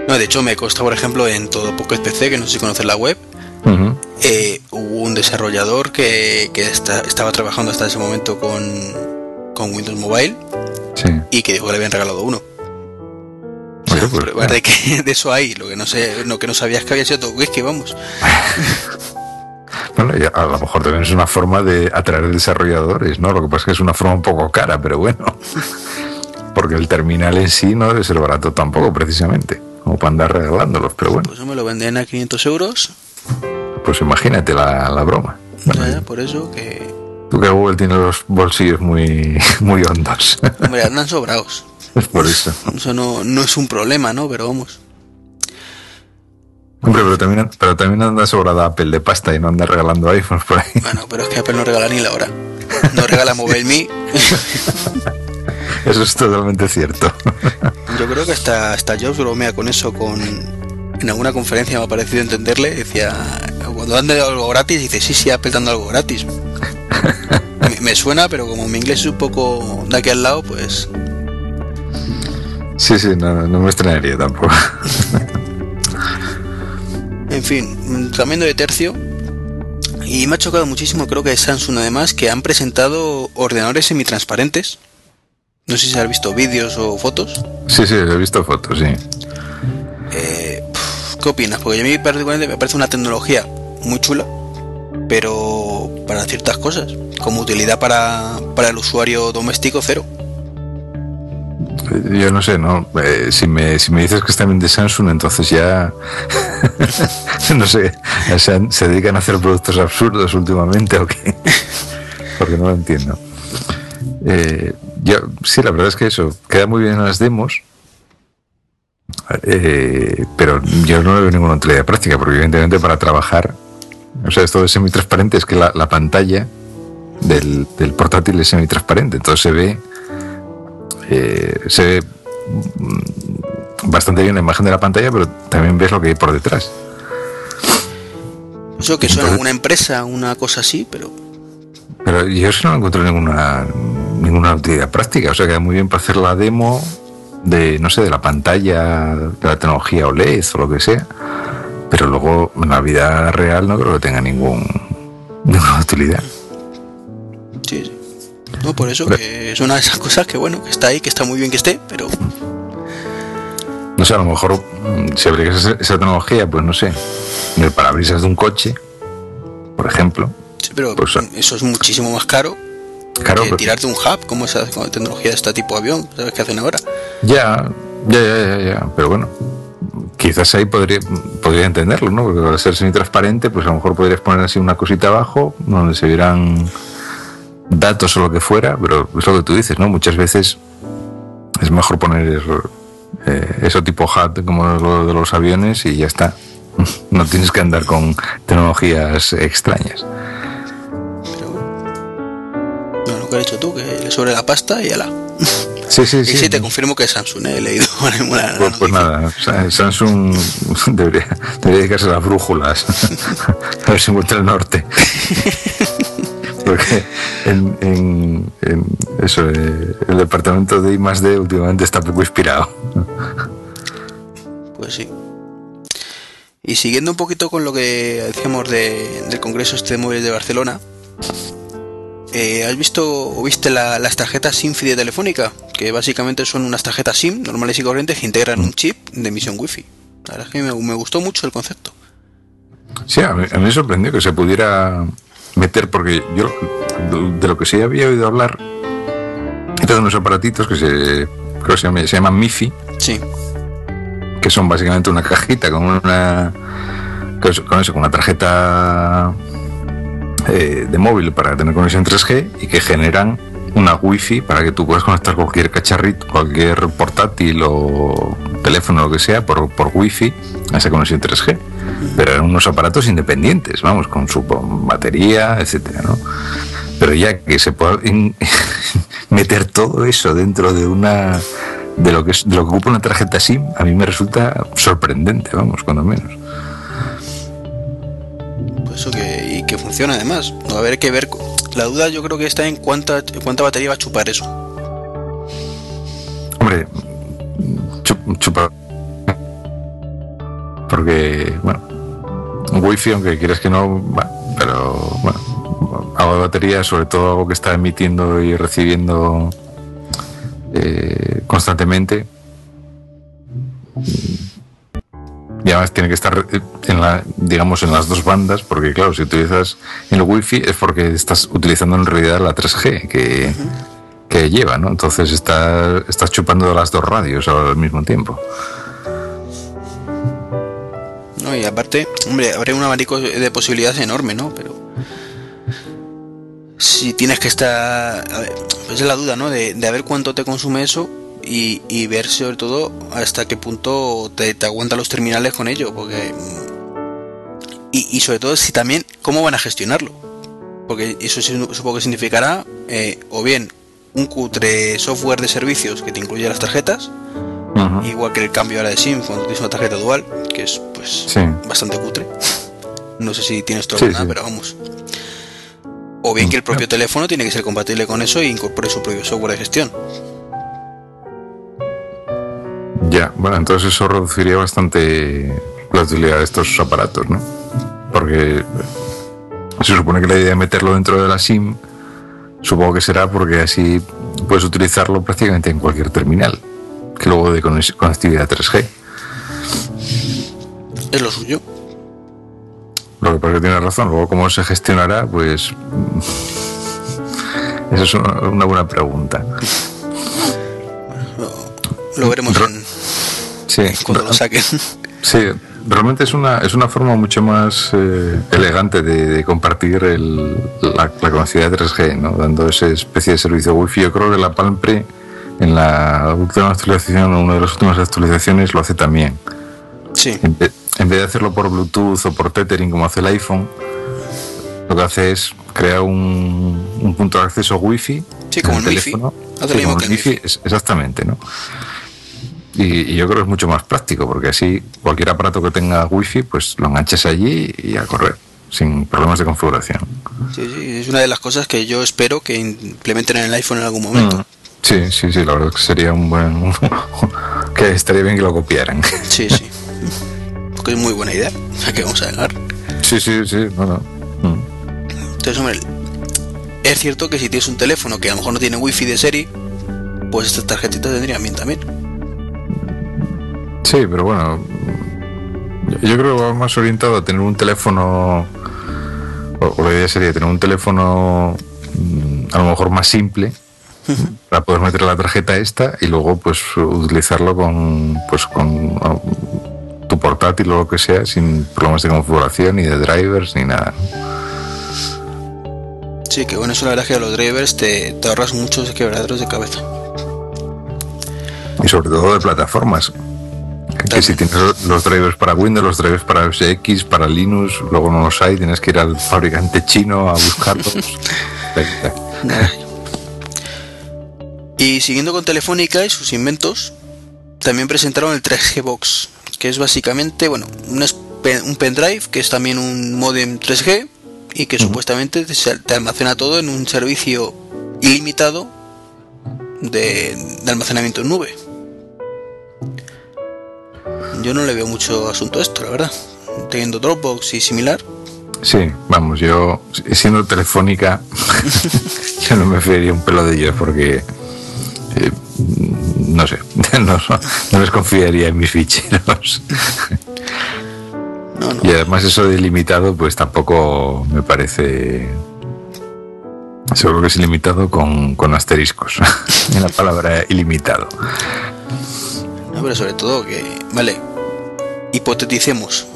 No, de hecho me consta, por ejemplo, en todo Pocket PC, que no sé si conoces la web, eh, hubo un desarrollador que, que está- estaba trabajando hasta ese momento con, con Windows Mobile Sí. y que dijo que le habían regalado uno. Oye, pues, de que de eso hay, lo que no sé, lo que no sabías que había sido todo que vamos. Bueno, a lo mejor también es una forma de atraer desarrolladores, ¿no? Lo que pasa es que es una forma un poco cara, pero bueno. Porque el terminal en sí no debe ser barato tampoco, precisamente. Como para andar regalándolos, pero bueno, Pues eso me lo vendían a 500 euros. pues imagínate la, la broma. Bueno, ya, por eso que. Tú que Google tiene los bolsillos muy, muy hondos. Hombre, andan sobrados. es por eso. Eso no, no es un problema, ¿no? Pero vamos. Hombre, pero también, pero también anda sobrada Apple de pasta y no anda regalando iPhones por ahí. Bueno, pero es que Apple no regala ni la hora. No regala Mobile Me. Eso es totalmente cierto. Yo creo que hasta, hasta Jobs bromea con eso, con en alguna conferencia me ha parecido entenderle, decía, cuando dan algo gratis, dice, sí, sí, Apple dando algo gratis. Me, me suena, pero como mi inglés es un poco de aquí al lado, pues Sí, sí, no, no me extrañaría tampoco. En fin, cambiando de tercio. Y me ha chocado muchísimo, creo que de Samsung además, que han presentado ordenadores semitransparentes. No sé si has visto vídeos o fotos. Sí, sí, he visto fotos, sí. Eh, ¿Qué opinas? Porque a mí particularmente me parece una tecnología muy chula, pero para ciertas cosas, como utilidad para, para el usuario doméstico, cero. Yo no sé, ¿no? Eh, si, me, si me dices que es también de Samsung, entonces ya. no sé, se, dedican a hacer productos absurdos últimamente o qué. Porque no lo entiendo. Eh, yo, sí, la verdad es que eso queda muy bien en las demos. eh, pero yo no le veo ninguna utilidad práctica, porque evidentemente para trabajar, o sea, esto de semitransparente es que la, la pantalla del, del portátil es semitransparente, entonces se ve eh, se ve mm, bastante bien la imagen de la pantalla, pero también ves lo que hay por detrás. Eso que Entonces- una empresa, una cosa así, pero Pero yo eso no encuentro ninguna ninguna utilidad práctica. O sea, queda muy bien para hacer la demo de, no sé, de la pantalla, de la tecnología OLED o lo que sea. Pero luego, en la vida real, no creo que tenga ningún ninguna utilidad. sí, sí. No, por eso que es una de esas cosas que bueno, que está ahí, que está muy bien que esté, pero No sé, a lo mejor mm, si abrieras esa, esa tecnología, pues no sé, en el parabrisas de un coche, por ejemplo. Sí, pero Pues, eso es muchísimo más caro Claro, que pero- tirarte un hub, como esa tecnología de este tipo de avión, ¿sabes qué hacen ahora? Ya, ya, ya, ya, ya, pero bueno, quizás ahí podría, podría entenderlo, ¿no? Porque al ser semi-transparente, pues a lo mejor podrías poner así una cosita abajo donde se vieran datos o lo que fuera, pero es lo que tú dices, ¿no? Muchas veces es mejor poner eh, eso tipo HUD como lo de los aviones y ya está. No tienes que andar con tecnologías extrañas. Pero no, lo que has dicho tú, que sobre la pasta y ala. Sí, sí, Y sí. sí, te confirmo que Samsung, ¿eh? he leído la- Pues, pues nada, Sa- Samsung debería, debería dedicarse a las brújulas. a ver si encuentra el norte. Porque en, en- en eso, eh, el departamento de I más D últimamente está poco inspirado. Pues sí. Y siguiendo un poquito con lo que decíamos de- del Congreso este de móviles de Barcelona, eh, ¿has visto o viste la- las tarjetas SIM-FI de Telefónica? Que básicamente son unas tarjetas SIM normales y corrientes que integran un chip de emisión Wi-Fi. La verdad es que me, me gustó mucho el concepto. Sí, a mí, a mí me sorprendió que se pudiera meter, porque yo de lo que sí había oído hablar, de unos aparatitos que se, creo que se, llama- se llaman MIFI, Sí, que son básicamente una cajita con una con, eso, con una tarjeta eh, de móvil para tener conexión 3G y que generan una wifi para que tú puedas conectar cualquier cacharrito, cualquier portátil o teléfono lo que sea por, por wifi a esa conexión 3G. Pero eran unos aparatos independientes, vamos, con su batería, etcétera, ¿no? Pero ya que se pueda meter todo eso dentro de una de lo que es, de lo que ocupa una tarjeta SIM, a mí me resulta sorprendente, vamos, cuando menos. pues eso que, funciona además. Va a haber que ver. La duda yo creo que está en cuánta, cuánta batería va a chupar eso. chupa. Porque, bueno, wifi, aunque quieras que no, pero bueno, algo de batería, sobre todo algo que está emitiendo y recibiendo eh, constantemente. Y además tiene que estar en la, digamos, en las dos bandas, porque claro, si utilizas el wifi es porque estás utilizando en realidad la 3G que, que lleva, ¿no? Entonces está, estás chupando las dos radios al mismo tiempo. No, y aparte, hombre, habría un abanico de posibilidades enorme, ¿no? Pero si tienes que estar, a ver, pues es la duda, ¿no? De, de a ver cuánto te consume eso y, y ver sobre todo hasta qué punto te, te aguantan los terminales con ello, porque y, y sobre todo si también cómo van a gestionarlo, porque eso supongo que significará eh, o bien un cutre software de servicios que te incluye las tarjetas, igual que el cambio ahora de SIM cuando tienes una tarjeta dual, que es pues Sí. bastante cutre. No sé si tienes todo Sí, nada, sí. pero vamos. O bien que el propio teléfono tiene que ser compatible con eso e incorpore su propio software de gestión. Ya, bueno, entonces eso reduciría bastante la utilidad de estos aparatos, ¿no? Porque se supone que la idea de meterlo dentro de la SIM, supongo que será porque así puedes utilizarlo prácticamente en cualquier terminal, que luego de conectividad 3G. Es lo suyo. Lo que pasa es que tienes razón, luego cómo se gestionará, pues... Esa es una, una buena pregunta. Lo veremos Ro- en- Sí, cuando lo saquen. Sí, realmente es una, es una forma mucho más eh, elegante de, de compartir el- la, la conectividad 3G, ¿no? dando esa especie de servicio Wi-Fi. Yo creo que la Palm Pre en la última actualización, o una de las últimas actualizaciones, lo hace también. Sí, En vez, en vez de hacerlo por Bluetooth o por Tethering como hace el iPhone, lo que hace es crear un, un punto de acceso Wi-Fi. Sí, como en el Wi-Fi. teléfono. Sí, como el el Wi-Fi, es- exactamente, ¿no? Y, y yo creo que es mucho más práctico, porque así cualquier aparato que tenga Wi-Fi, pues lo enganches allí y a correr, sin problemas de configuración. sí, sí, es una de las cosas que yo espero que implementen en el iPhone en algún momento. Mm. Sí, sí, sí, la verdad es que sería un buen... que estaría bien que lo copiaran. Sí, sí. Porque es muy buena idea. ¿A qué vamos a negar? sí, sí, sí, no, no. Mm. Entonces, hombre, es cierto que si tienes un teléfono que a lo mejor no tiene wifi de serie, pues estas tarjetitas tendrían bien también. Sí, pero bueno, yo- creo que va más orientado a tener un teléfono, o, la idea sería tener un teléfono mm, a lo mejor más simple, para poder meter la tarjeta esta y luego pues utilizarlo con, pues, con ah, tu portátil o lo que sea, sin problemas de configuración, ni de drivers, ni nada. Sí, que bueno, eso la verdad es que a los drivers te, te ahorras muchos quebraderos de cabeza. Y sobre todo de plataformas. Que si tienes los drivers para Windows, los drivers para OS X, para Linux, luego no los hay, tienes que ir al fabricante chino a buscarlos. Y siguiendo con Telefónica y sus inventos, también presentaron el 3G Box, que es básicamente, bueno, un, pendrive que es también un modem 3G y que supuestamente te, almacena todo en un servicio ilimitado de, de almacenamiento en nube. Yo no le veo mucho asunto a esto, la verdad. Teniendo Dropbox y similar. Sí, vamos, yo siendo telefónica, yo no me fiaría un pelo de ellos porque, eh, no sé, no, no les confiaría en mis ficheros. No, no. Y además eso de ilimitado, pues tampoco me parece... Seguro que es ilimitado con, con asteriscos en la palabra ilimitado. No, pero sobre todo que, vale, hipoteticemos.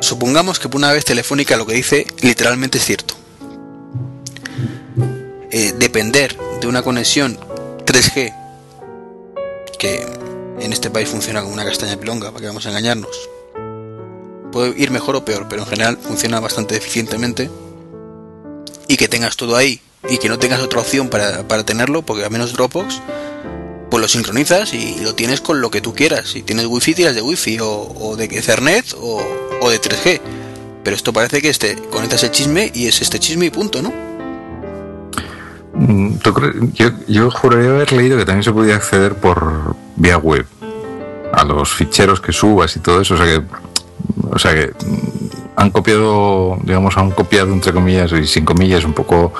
Supongamos que por una vez Telefónica lo que dice literalmente es cierto. Eh, depender de una conexión 3G que en este país funciona como una castaña pilonga, para que vamos a engañarnos. Puede ir mejor o peor, pero en general funciona bastante eficientemente. Y que tengas todo ahí y que no tengas otra opción para, para tenerlo, porque al menos Dropbox pues lo sincronizas y lo tienes con lo que tú quieras. Si tienes wifi, tiras de wifi o, o de Ethernet o, o de 3G. Pero esto parece que este conectas el chisme y es este chisme y punto, ¿no? Mm. Yo, juraría haber leído que también se podía acceder por vía web. a los ficheros que subas y todo eso. O sea que, o sea que han copiado, digamos, han copiado entre comillas y sin comillas un poco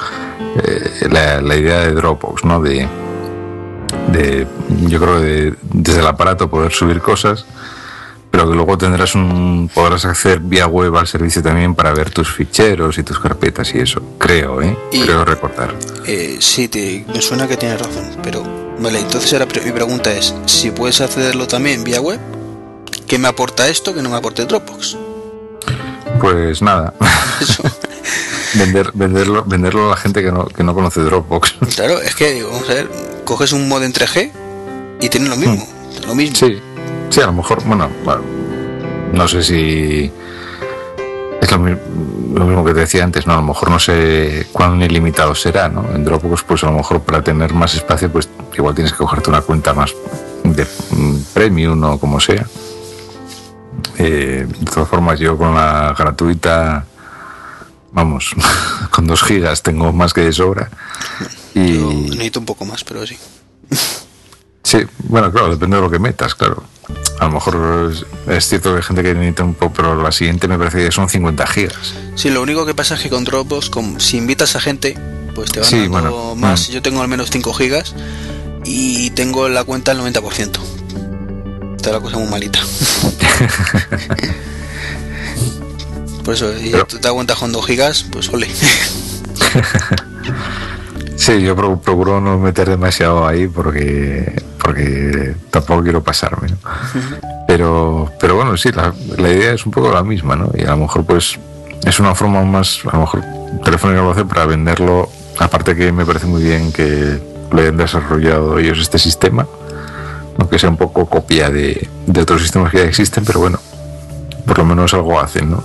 eh, la, la, idea de Dropbox, ¿no? De, de yo creo de desde el aparato poder subir cosas pero que luego tendrás un podrás acceder vía web al servicio también para ver tus ficheros y tus carpetas y eso creo eh Y- creo recordar Eh, sí, te- me suena que tienes razón, pero vale, entonces ahora mi pregunta es, si puedes accederlo también vía web, ¿qué me aporta esto que no me aporte Dropbox? Pues nada. Vender venderlo venderlo a la gente que no que no conoce Dropbox. Claro, es que, digo, vamos a ver, coges un modem 3G y tienes lo mismo, lo mismo. sí sí a lo mejor bueno, bueno, no sé si es lo, lo mismo que te decía antes no a lo mejor no sé cuán ilimitado será no en Dropbox pues a lo mejor para tener más espacio pues igual tienes que cogerte una cuenta más de mm, premium o como sea Eh, de todas formas yo con la gratuita vamos con dos gigas tengo más que de sobra Yo y necesito un poco más, pero sí. Sí, bueno, claro, depende de lo que metas, claro. A lo mejor es, cierto que hay gente que necesita un poco, pero la siguiente me parece que son 50 gigas. Sí, lo único que pasa es que con Dropbox, si invitas a gente, pues te van Sí, dando bueno, más. mm. Yo tengo al menos 5 gigas y tengo en la cuenta el 90%. Está la cosa muy malita. Por eso, si Pero- tú te aguantas con 2 gigas, pues ole. Sí, yo pro- procuro no meter demasiado ahí porque porque tampoco quiero pasarme. ¿no? Pero pero bueno, sí, la, la idea es un poco la misma, ¿no? Y a lo mejor pues es una forma más, a lo mejor Telefónica lo hace para venderlo, aparte que me parece muy bien que le hayan desarrollado ellos este sistema, aunque sea un poco copia de, de otros sistemas que ya existen, pero bueno, por lo menos algo hacen, ¿no?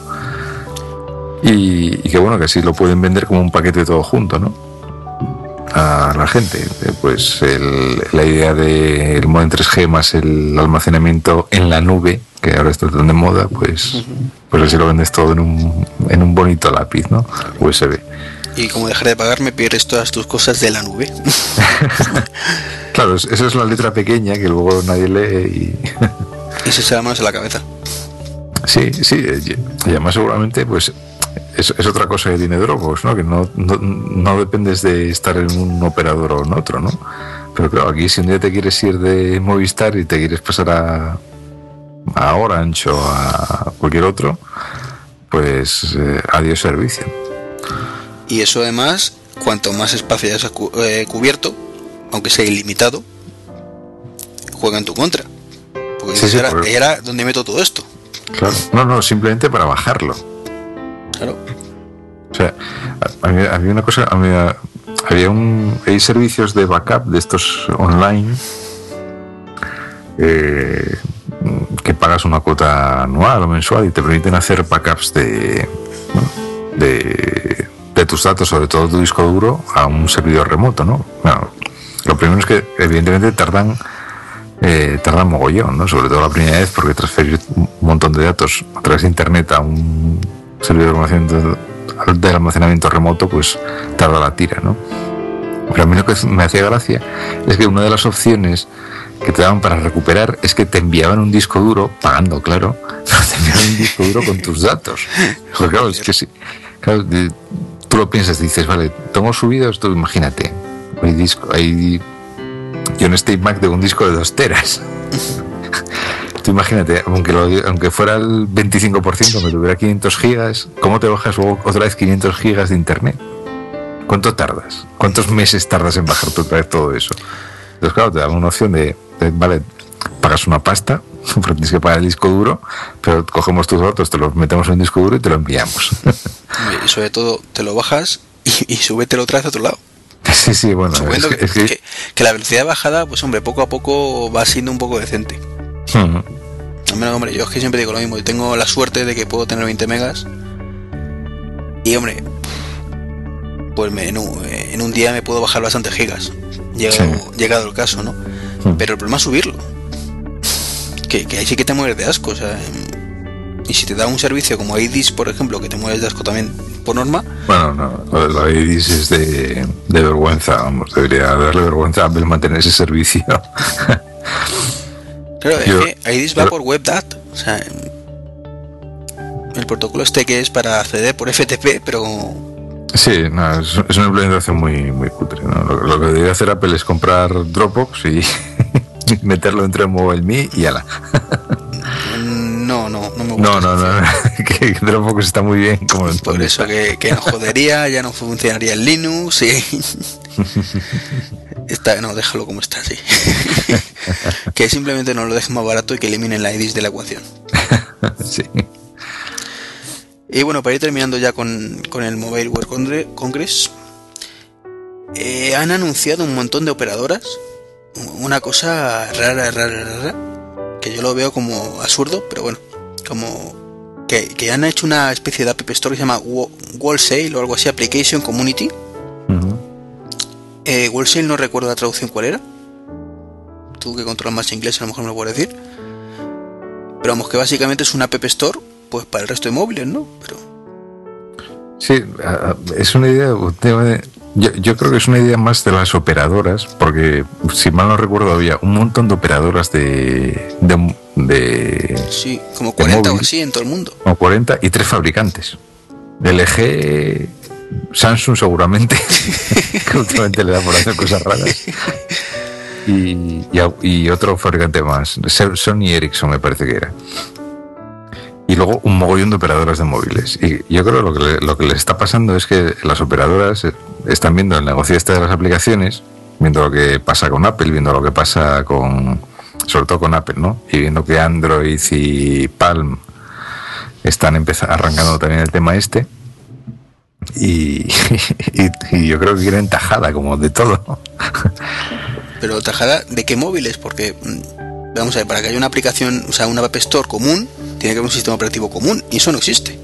Y, y que bueno, que así lo pueden vender como un paquete todo junto, ¿no? a la gente. Eh, Pues el- la idea del modem 3G más el almacenamiento en la nube, que ahora está tan de moda, pues, pues así lo vendes todo en un, en un bonito lápiz, ¿no? USB. Y como dejar de pagarme, pierdes todas tus cosas de la nube. Claro, es- esa es la letra pequeña que luego nadie lee y... y se echa manos a la cabeza. Sí, sí, y además seguramente pues es, es otra cosa que tiene Dropbox, ¿no? Que no, no, no dependes de estar en un operador o en otro, ¿no? Pero claro, aquí si un día te quieres ir de Movistar y te quieres pasar a, a Orange o a cualquier otro, pues eh, adiós servicio. Y eso además, cuanto más espacio hayas eh, cubierto, aunque sea ilimitado, juega en tu contra. Porque Sí, sí, ¿y ahora dónde meto todo esto? Claro. No, no, simplemente para bajarlo. Claro. O sea, a- había, había una cosa, había, había un, hay servicios de backup de estos online eh, que pagas una cuota anual o mensual y te permiten hacer backups de, bueno, de, de tus datos, sobre todo tu disco duro, a un servidor remoto, ¿no? Bueno, lo primero es que evidentemente tardan eh, tardan mogollón, ¿no? Sobre todo la primera vez porque transferir un montón de datos a través de internet a un servidor de almacenamiento, de almacenamiento remoto, pues tarda la tira, ¿no? Pero a mí lo que me hacía gracia es que una de las opciones que te daban para recuperar es que te enviaban un disco duro, pagando, claro, te enviaban un disco duro con tus datos. Porque claro, es que sí, claro, tú lo piensas, dices, vale, tengo subidos, tú imagínate, hay disco, hay en este iMac de un disco de dos teras. Tú imagínate, aunque, lo- aunque fuera el 25%, me tuviera 500 gigas, ¿cómo te bajas luego otra vez 500 gigas de internet? ¿Cuánto tardas? ¿Cuántos meses tardas en bajar otra vez todo eso? Entonces, claro, te dan una opción de, de, vale, pagas una pasta, tienes que pagar el disco duro, pero cogemos tus datos, te los metemos en un disco duro y te lo enviamos. Y sobre todo, te lo bajas y, y súbetelo otra vez a otro lado. sí, sí, bueno, es que- que, es que- que- que la velocidad de bajada, pues hombre, poco a poco va siendo un poco decente. Al menos, hombre, yo es que siempre digo lo mismo. Yo tengo la suerte de que puedo tener 20 megas. Y, hombre, pues me- en, un, en un día me puedo bajar bastantes gigas. Llegado, llegado el caso, ¿no? Pero el problema es subirlo. Que, que ahí sí que te mueres de asco. O sea, y si te da un servicio como IDIS, por ejemplo, que te mueres de asco también por norma, Bueno, no, lo de la IDIS es de, de vergüenza, vamos, debería darle vergüenza a Apple mantener ese servicio. Claro, es que va por WebDAT. O sea, el protocolo este que es para acceder por FTP, pero Sí, no, es, es una implementación muy, muy cutre. ¿no? Lo, lo que debería hacer Apple es comprar Dropbox y meterlo dentro de MobileMe y ala. no, no, no. No, que Dropbox está muy bien como Por eso que, que nos jodería, ya no funcionaría en Linux y... Está, no, déjalo como está, sí. que simplemente no lo dejen más barato y que eliminen la IDIS de la ecuación. Sí. Y bueno, para ir terminando ya con, con el Mobile World Congre- Congress, eh, han anunciado un montón de operadoras. Una cosa rara, rara, rara, que yo lo veo como absurdo, pero bueno, como que, que han hecho una especie de App Store que se llama Wholesale o algo así, Application Community. Eh, Wholesale no recuerdo la traducción cuál era. Tú que controlas más inglés a lo mejor me lo puedes decir. Pero vamos, que básicamente es una App Store pues para el resto de móviles, ¿no? Pero Sí, es una idea. Yo, yo creo que es una idea más de las operadoras, porque si mal no recuerdo, había un montón de operadoras de. de, de Sí, como 40 o así en todo el mundo. como 40 y tres fabricantes. LG, Samsung seguramente, que últimamente le da por hacer cosas raras. Y, y y otro fabricante más, Sony Ericsson me parece que era. Y luego un mogollón de operadoras de móviles. Y yo creo que lo que, lo que les está pasando es que las operadoras eh, están viendo el negocio este de las aplicaciones, viendo lo que pasa con Apple, viendo lo que pasa con, sobre todo con Apple, ¿no? Y viendo que Android y Palm están arrancando también el tema este. Y, y, y yo creo que quieren tajada como de todo. Pero tajada, ¿de qué móviles? Porque, mm, vamos a ver, para que haya una aplicación, o sea, una App Store común, tiene que haber un sistema operativo común, y eso no existe.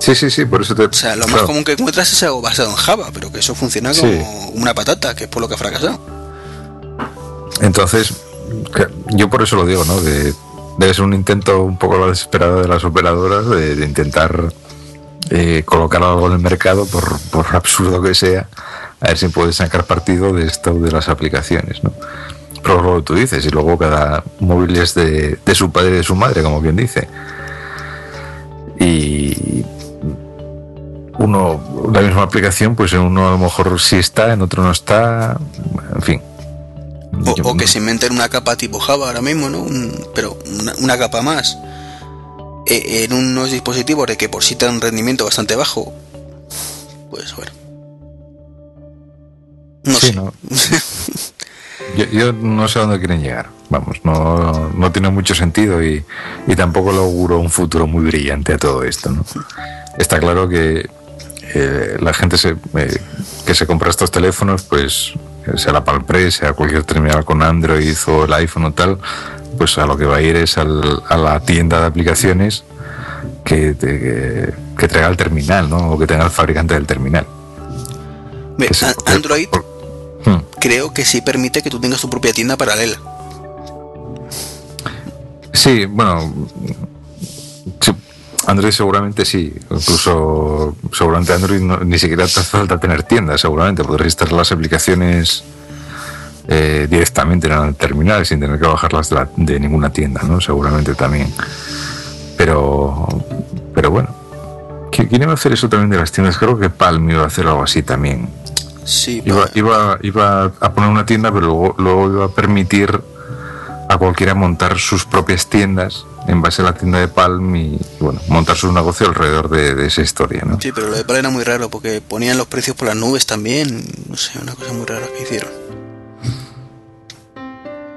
Sí, sí, sí, por eso te... O sea, lo más común que encuentras es algo basado en Java, pero que eso funciona Sí. como una patata, que es por lo que ha fracasado. Entonces, que- yo por eso lo digo, ¿no? De, debe ser un intento un poco la desesperada de las operadoras de, de intentar eh, colocar algo en el mercado, por, por absurdo que sea, a ver si puedes sacar partido de esto de las aplicaciones, ¿no? Pero lo que tú dices, y luego cada móvil es de, de su padre y de su madre, como bien dice. Y uno, la misma aplicación, pues en uno a lo mejor sí está, en otro no está, en fin. O, Yo o que no- se inventen una capa tipo Java ahora mismo, ¿no? Un- pero una, una capa más eh, en unos dispositivos de que por sí te dan un rendimiento bastante bajo. Pues bueno. No Sí, sé. no. Yo, yo no sé a dónde quieren llegar. Vamos, no, no tiene mucho sentido y, y tampoco le auguro un futuro muy brillante a todo esto. ¿no? Está claro que eh, la gente se, eh, que se compra estos teléfonos, pues sea la Palpre, sea cualquier terminal con Android o el iPhone o tal, pues a lo que va a ir es al- a la tienda de aplicaciones que, te- que, que traiga el terminal, ¿no? O que tenga el fabricante del terminal. Android Hmm. creo que sí permite que tú tengas tu propia tienda paralela. Sí, bueno, sí, Android seguramente sí. Incluso seguramente Android no- ni siquiera te hace falta tener tiendas, seguramente podrás instalar las aplicaciones eh, directamente en el terminal sin tener que bajarlas de, la- de ninguna tienda, ¿no? Seguramente también. Pero, pero bueno. ¿Qui- ¿Quién iba a hacer eso también de las tiendas? Creo que Palm iba a hacer algo así también. Sí, Iba, pa- iba, iba a poner una tienda, pero luego, luego iba a permitir a cualquiera montar sus propias tiendas en base a la tienda de Palm y, bueno, montar su negocio alrededor de, de esa historia, ¿no? sí, pero lo de Palm era muy raro porque ponían los precios por las nubes también. No sé, una cosa muy rara que hicieron.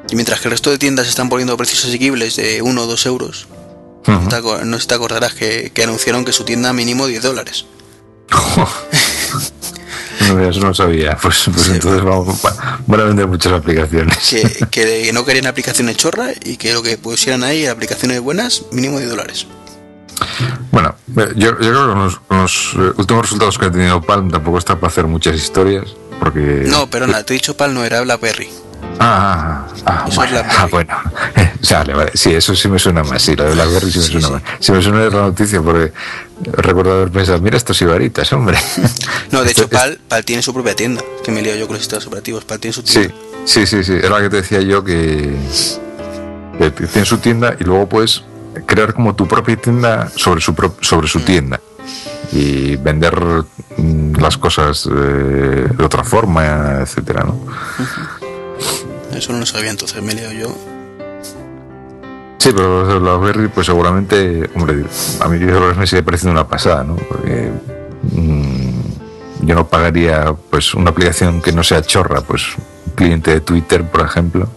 Y mientras que el resto de tiendas están poniendo precios asequibles de 1 o 2 euros, no te no te acordarás que, que anunciaron que su tienda mínimo 10 dólares. No, eso no sabía. Pues, pues entonces vamos, va- van a vender muchas aplicaciones. Que, que de- no querían aplicaciones chorra y que lo que pusieran ahí aplicaciones buenas, mínimo 10 dólares. Bueno, eh, yo, yo creo que con los, los, eh, últimos resultados que ha tenido Palm tampoco está para hacer muchas historias, porque... No, perdona, te he dicho Pal, no era BlackBerry. Ah, ah, ah, Eso es bueno, ah, bueno. Vale, vale. Sí, eso sí me suena más. Sí, lo de BlackBerry sí me Sí, suena sí. más. Sí me suena la noticia porque recuerdo haber pensado, mira estos ibaritas, hombre. No, de hecho, Pal, Pal tiene su propia tienda. Que me lío yo con los sistemas operativos. Pal tiene su Sí, tienda. sí, sí, sí. Era lo que te decía yo que, que tiene su tienda y luego puedes crear como tu propia tienda sobre su, pro- sobre su tienda y vender mm, las cosas eh, de otra forma, etcétera, ¿no? Eso no lo sabía, entonces me leo yo. Sí, pero los de BlackBerry, pues seguramente, hombre, a mí 10 dólares me sigue pareciendo una pasada, ¿no? Porque mm, yo no pagaría, pues, una aplicación que no sea chorra, pues, un cliente de Twitter, por ejemplo,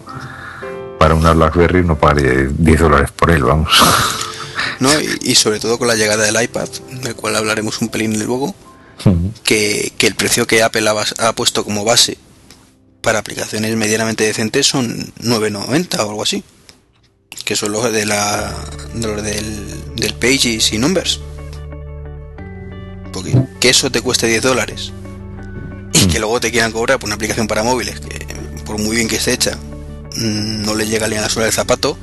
para una BlackBerry no pagaría 10 dólares por él, vamos. ¿no? Y, y sobre todo con la llegada del iPad, del cual hablaremos un pelín luego, que, que el precio que Apple ha, ha puesto como base para aplicaciones medianamente decentes son 9.90 o algo así. Que son los de la de los del, del Pages y Numbers. Porque que eso te cueste 10 dólares y que luego te quieran cobrar por una aplicación para móviles que por muy bien que esté hecha mm, no le llega ni a la suela del zapato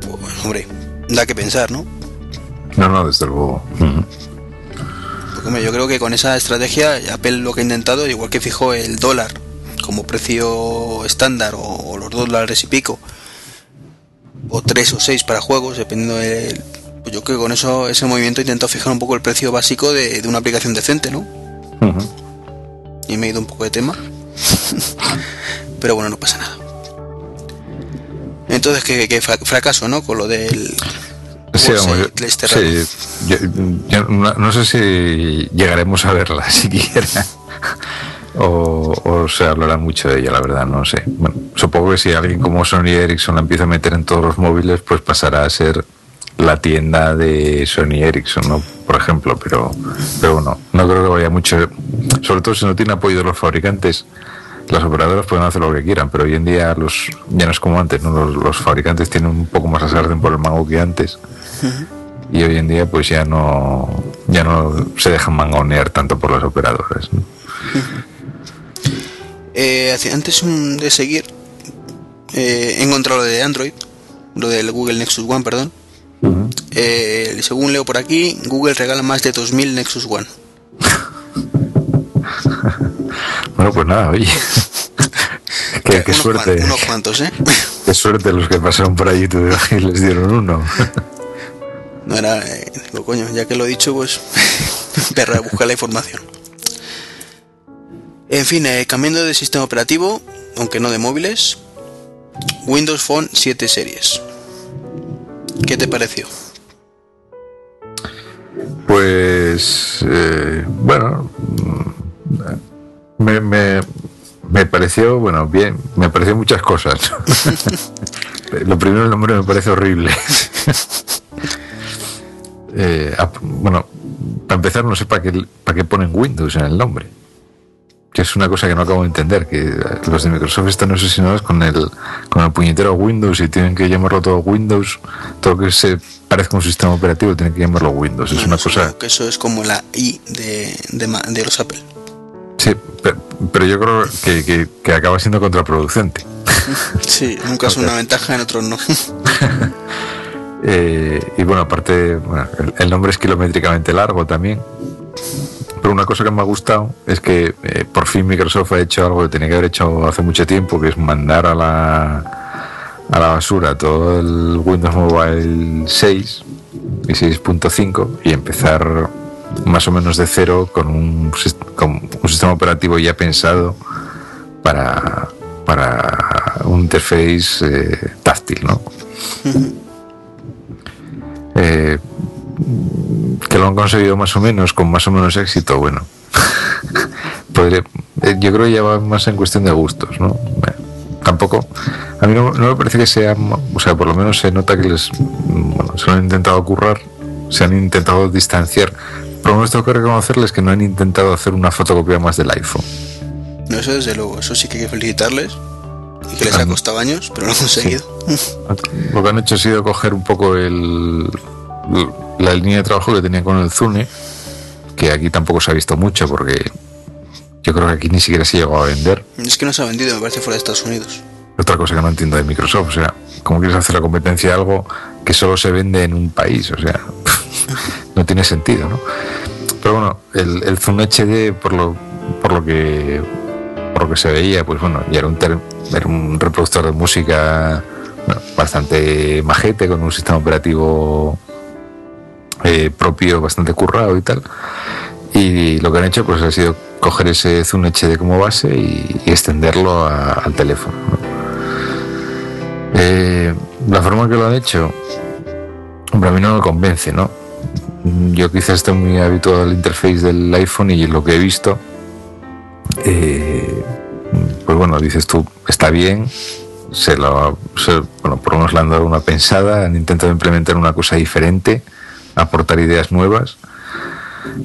pues hombre da que pensar no No, no, desde luego. Hombre, yo creo que con esa estrategia Apple lo que ha intentado, igual que fijó el dólar como precio estándar o, o los dos dólares y pico, o tres o seis para juegos, dependiendo del... Pues yo creo que con eso ese movimiento intentó fijar un poco el precio básico de, de una aplicación decente, ¿no? Y me he ido un poco de tema. Pero bueno, no pasa nada. Entonces, que, que fra- fracaso, ¿no? Con lo del... Sí, Wall vamos, Street, yo- Leicester sí, yo- yo no, no sé si llegaremos a verla siquiera. O, o se hablará mucho de ella, la verdad, no sé. Bueno, supongo que si alguien como Sony Ericsson la empieza a meter en todos los móviles, pues pasará a ser la tienda de Sony Ericsson, ¿no? Por ejemplo, pero, pero bueno, no creo que vaya mucho. Sobre todo si no tiene apoyo de los fabricantes, las operadoras pueden hacer lo que quieran, pero hoy en día los ya no es como antes, ¿no? Los, los fabricantes tienen un poco más la sartén por el mango que antes. Y hoy en día pues ya no ya no se dejan mangonear tanto por las operadoras. ¿no? Eh, antes de seguir, eh, he encontrado lo de Android, lo del Google Nexus One, perdón. Eh, según leo por aquí, Google regala más de 2.000 Nexus One. Bueno, pues nada, oye. qué, qué unos, suerte. unos cuantos, ¿eh? Qué suerte los que pasaron por allí y les dieron uno. No era, eh, coño, ya que lo he dicho, pues perra buscar la información. En fin, eh, cambiando de sistema operativo, aunque no de móviles, Windows Phone 7 series. ¿Qué te pareció? Pues eh, bueno, mm, me, me, me pareció, bueno, bien, me pareció muchas cosas. Lo primero, el nombre me parece horrible. Eh, bueno, para empezar, no sé para qué, para qué ponen Windows en el nombre. Que es una cosa que no acabo de entender, que los de Microsoft están obsesionados con el, con el puñetero Windows y tienen que llamarlo todo Windows, todo que se parezca a un sistema operativo tienen que llamarlo Windows. Es una cosa... que eso es como la I de, de, los Apple. Sí, pe- pero, yo creo que, que- que acaba siendo contraproducente. Sí, nunca es una ventaja, en otros no. Eh, y bueno, aparte, el, nombre es kilométricamente largo también. Pero una cosa que me ha gustado es que eh, por fin Microsoft ha hecho algo que tenía que haber hecho hace mucho tiempo, que es mandar a la, a la basura todo el Windows Mobile 6 y 6.5 y empezar más o menos de cero con un, con un sistema operativo ya pensado para, para un interface eh, táctil, ¿no? Eh, que lo han conseguido más o menos, con más o menos éxito, bueno. Eh, yo creo que ya va más en cuestión de gustos, ¿no? Tampoco, a mí no, no me parece que sea, o sea, por lo menos se nota que les, bueno, se lo han intentado currar, se han intentado distanciar. Por lo menos tengo que reconocerles que no han intentado hacer una fotocopia más del iPhone. No, eso desde luego, eso sí que hay que felicitarles. Y que les ha costado años, pero lo han conseguido. Lo que han hecho ha sido coger un poco el, la línea de trabajo que tenían con el Zune, que aquí tampoco se ha visto mucho porque yo creo que aquí ni siquiera se llegó a vender. Es que no se ha vendido, me parece, fuera de Estados Unidos. Otra cosa que no entiendo de Microsoft, o sea, ¿cómo quieres hacer la competencia de algo que solo se vende en un país? O sea, no tiene sentido, ¿no? Pero bueno, el, el Zoom HD, por lo, por lo que por lo que se veía, pues bueno, ya era un, era reproductor de música bastante majete, con un sistema operativo eh, propio bastante currado y tal. Y lo que han hecho pues ha sido coger ese Zoom HD como base y, extenderlo al teléfono. Eh, la forma que lo han hecho, hombre, a mí no me convence, ¿no? Yo quizás estoy muy habituado al interface del iPhone y lo que he visto, eh, pues bueno, dices tú, está bien, se lo, bueno, por lo menos le han dado una pensada, han intentado implementar una cosa diferente, aportar ideas nuevas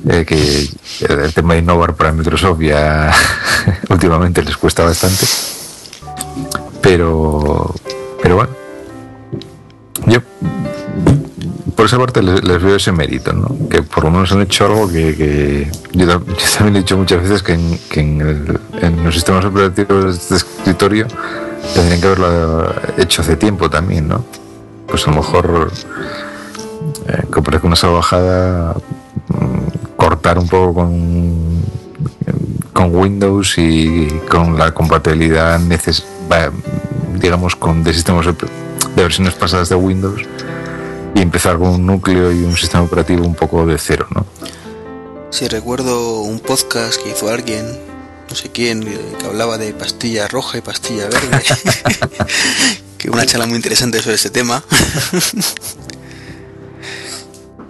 eh, que el tema de innovar para Microsoft ya últimamente les cuesta bastante. Pero, pero bueno, por esa parte les, veo ese mérito, ¿no? que por lo menos han hecho algo que, yo, también he dicho muchas veces que en, los sistemas operativos de escritorio tendrían que haberlo hecho hace tiempo también, ¿no? Pues a lo mejor eh, una salvajada cortar un poco con, con Windows y con la compatibilidad digamos con de sistemas de versiones pasadas de Windows y empezar con un núcleo y un sistema operativo un poco de cero, ¿no? Sí, recuerdo un podcast que hizo alguien, no sé quién, que hablaba de pastilla roja y pastilla verde. que una charla muy interesante sobre ese tema.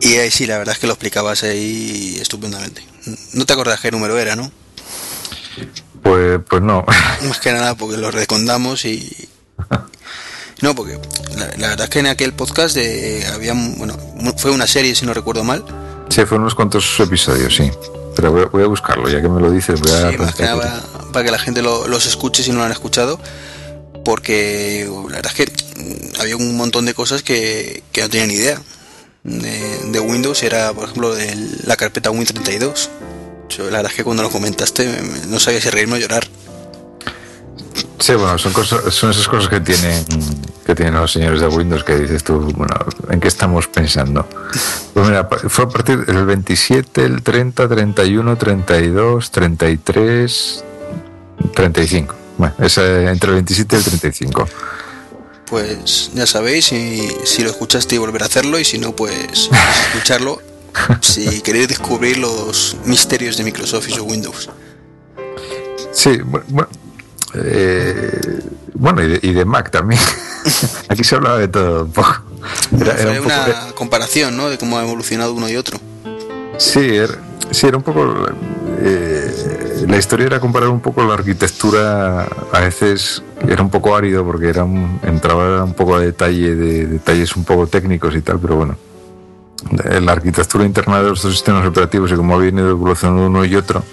Y ahí sí, la verdad es que lo explicabas ahí estupendamente. No te acordás qué número era, ¿no? Pues, pues no. Más que nada porque lo recondamos y... No, porque la, verdad es que en aquel podcast de, había, bueno, fue una serie si no recuerdo mal. Sí, fueron unos cuantos episodios, sí. Pero voy, a buscarlo, ya que me lo dices, voy a... Sí, más que nada para, que la gente los escuche si no lo han escuchado. Porque la verdad es que había un montón de cosas que, que no tenían idea de, Windows era, por ejemplo, de la carpeta Win32. Yo, la verdad es que cuando lo comentaste no sabía si reírme o llorar. Sí, bueno, son, cosas, son esas cosas que tienen, que tienen los señores de Windows que dices tú, bueno, ¿en qué estamos pensando? Pues mira, fue a partir del 27, el 30, 31, 32, 33, 35. Bueno, es entre el 27 y el 35 pues ya sabéis, si, si lo escuchaste y volver a hacerlo, y si no, pues escucharlo si queréis descubrir los misterios de Microsoft y su Windows. Sí, bueno, eh, bueno y, de, Mac también. Aquí se hablaba de todo un poco. Era, una comparación, ¿no? De cómo ha evolucionado uno y otro. Sí, era, sí, era un poco... Eh, la historia era comparar un poco la arquitectura, a veces era un poco árido porque era entraba un poco a detalle de detalles un poco técnicos y tal, pero bueno, la arquitectura interna de los dos sistemas operativos y cómo ha venido evolucionando uno y otro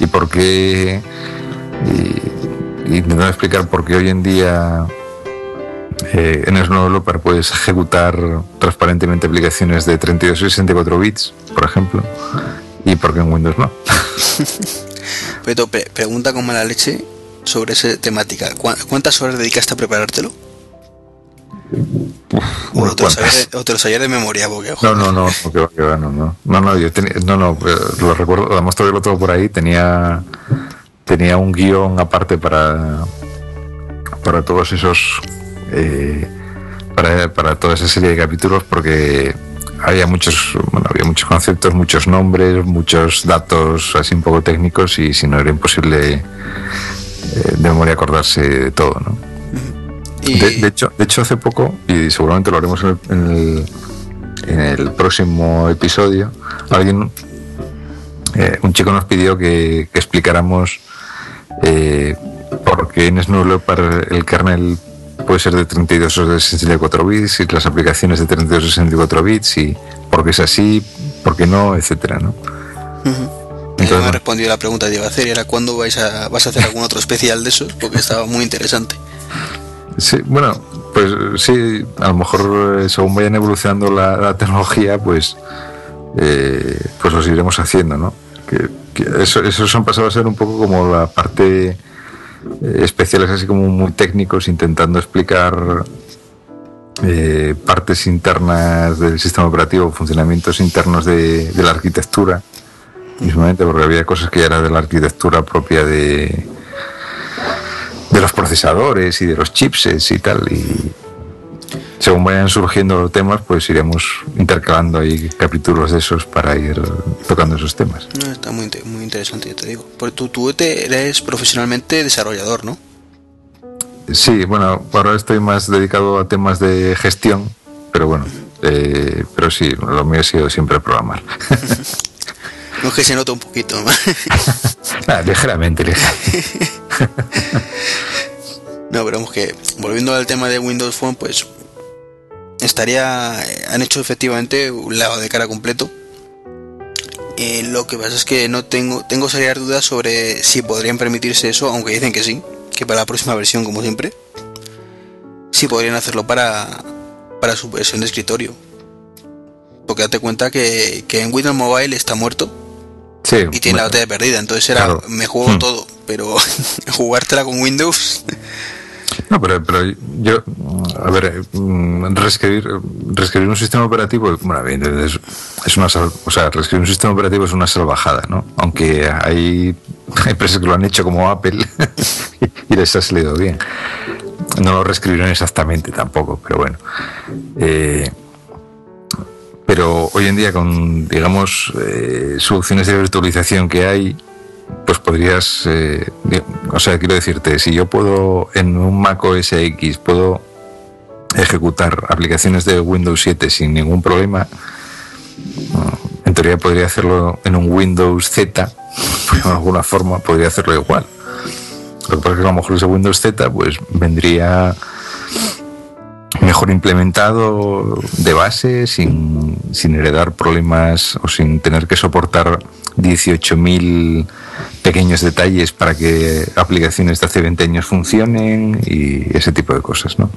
y por qué y, intentar explicar por qué hoy en día eh, en Snow Developer puedes ejecutar transparentemente aplicaciones de 32 y 64 bits, por ejemplo, y por qué en Windows no. Pero pre pregunta con mala leche sobre esa temática. ¿Cuántas horas dedicaste a preparártelo? Uf, o, te lo sabías de memoria, porque no, no, no, no, no, no, no, yo ten, no, no, eh, lo recuerdo, además todavía lo tengo por ahí, tenía tenía un guion aparte para, para todos esos, eh, para, para toda esa serie de capítulos, porque había muchos, bueno, había muchos conceptos, muchos nombres, muchos datos así un poco técnicos y si no era imposible eh, de memoria acordarse de todo, ¿no? De, hecho, de hecho hace poco y seguramente lo haremos en el, próximo episodio, alguien, eh, un chico nos pidió que, explicáramos eh, por qué en Snow para el kernel puede ser de 32 o de 64 bits y las aplicaciones de 32 o 64 bits y por qué es así, por qué no, etcétera, ¿no? Entonces, me ha respondido la pregunta que iba a hacer, era cuándo vais a, vas a hacer algún otro especial de esos, porque estaba muy interesante. Sí, bueno, pues sí, a lo mejor eh, según vayan evolucionando la, tecnología, pues eh, pues los iremos haciendo, ¿no? Que, eso, esos han pasado a ser un poco como la parte eh, especiales así como muy técnicos intentando explicar eh, partes internas del sistema operativo, funcionamientos internos de, la arquitectura, mismamente porque había cosas que ya eran de la arquitectura propia de, de los procesadores y de los chipsets y tal, según vayan surgiendo los temas, pues iremos intercalando ahí capítulos de esos para ir tocando esos temas. No, está muy, muy interesante, ya te digo. Porque tú, tú eres profesionalmente desarrollador, ¿no? Sí, bueno, ahora estoy más dedicado a temas de gestión, pero bueno, eh, pero sí, lo mío ha sido siempre programar. No es que se nota un poquito. ¿no? Ah, ligeramente, ligeramente. No, pero vamos que, volviendo al tema de Windows Phone, pues estaría. eh, Han hecho efectivamente un lado de cara completo. Eh, lo que pasa es que no tengo. Tengo serias dudas sobre si podrían permitirse eso, aunque dicen que sí, que para la próxima versión, como siempre. Si podrían hacerlo para. para su versión de escritorio. Porque date cuenta que, que en Windows Mobile está muerto Sí, y tiene la batalla perdida. Entonces era, Claro. me juego Hmm. todo, pero jugártela con Windows. No, pero, pero yo, a ver, mm, reescribir, reescribir un sistema operativo, bueno, es, es una, o sea, reescribir un sistema operativo es una salvajada, ¿no? Aunque hay, hay empresas que lo han hecho como Apple y les ha salido bien. No lo reescribieron exactamente tampoco, pero bueno. Eh, pero hoy en día con, digamos, eh, soluciones de virtualización que hay, pues podrías, eh, o sea, quiero decirte, si yo puedo en un Mac OS X puedo ejecutar aplicaciones de Windows 7 sin ningún problema, en teoría podría hacerlo en un Windows Z, de alguna forma podría hacerlo igual. Lo que pasa es que a lo mejor ese Windows Z pues vendría mejor implementado de base, sin, sin heredar problemas o sin tener que soportar 18.000 pequeños detalles para que aplicaciones de hace 20 años funcionen y ese tipo de cosas, ¿no?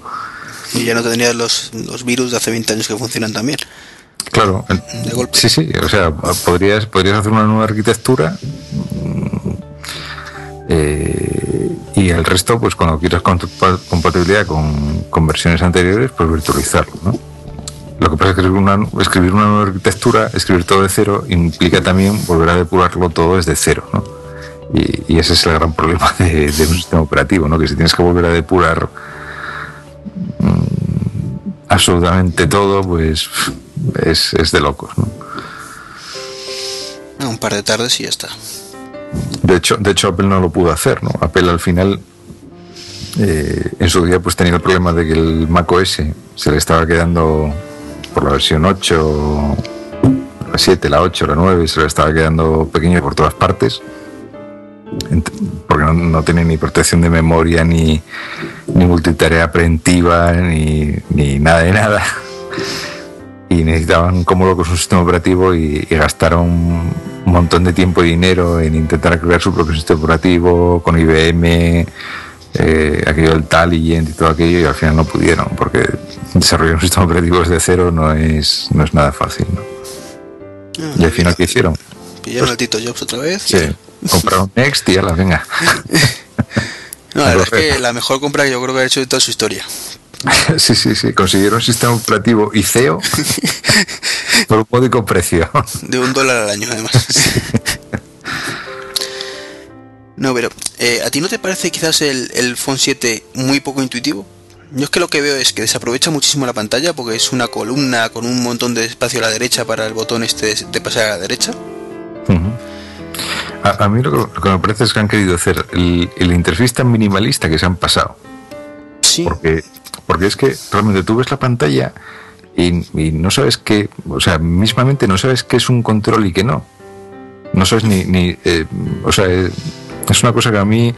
Y ya no tendrías los, los virus de hace 20 años que funcionan también. Claro, el- De golpe. sí, sí, o sea, podrías, podrías hacer una nueva arquitectura mm, eh, y el resto, pues cuando quieras compa- compatibilidad con, versiones anteriores, pues virtualizarlo. Lo que pasa es que escribir una, escribir una nueva arquitectura, escribir todo de cero, implica también volver a depurarlo todo desde cero. Y, ese es el gran problema de, un sistema operativo, ¿no? Que si tienes que volver a depurar absolutamente todo, pues es, es de locos. Un par de tardes y ya está. De hecho, de hecho Apple no lo pudo hacer, ¿no? Apple al final eh, en su día pues tenía el problema de que el Mac OS se le estaba quedando por la versión 8, la 7, la 8, la 9, se le estaba quedando pequeño por todas partes. Porque no, no tenía ni protección de memoria, ni, ni multitarea preventiva, ni, ni nada de nada. Y necesitaban como locos un sistema operativo y, y gastaron un montón de tiempo y dinero en intentar crear su propio sistema operativo con IBM, eh, aquello del Talient y todo aquello, y al final no pudieron, porque desarrollar un sistema operativo desde cero no es, no es nada fácil. ¿no? Y al final, ¿qué hicieron? Pillaron al Tito Jobs otra vez. Sí, compraron Next y ya la venga. No, la verdad es que la mejor compra que yo creo que ha hecho de toda su historia. Sí, sí, sí, consiguieron un sistema operativo ICEO por un módico precio. De un dólar al año, además. No, pero eh, ¿a ti no te parece quizás el, el Phone 7 muy poco intuitivo? Yo es que lo que veo es que desaprovecha muchísimo la pantalla porque es una columna con un montón de espacio a la derecha para el botón este de, pasar a la derecha. A, a mí lo que, lo que me parece es que han querido hacer el, el interfaz tan minimalista que se han pasado. Porque, porque es que realmente tú ves la pantalla y, no sabes qué, o sea, mismamente no sabes qué es un control y qué no. No sabes ni, eh, o sea, eh, es una cosa que a mí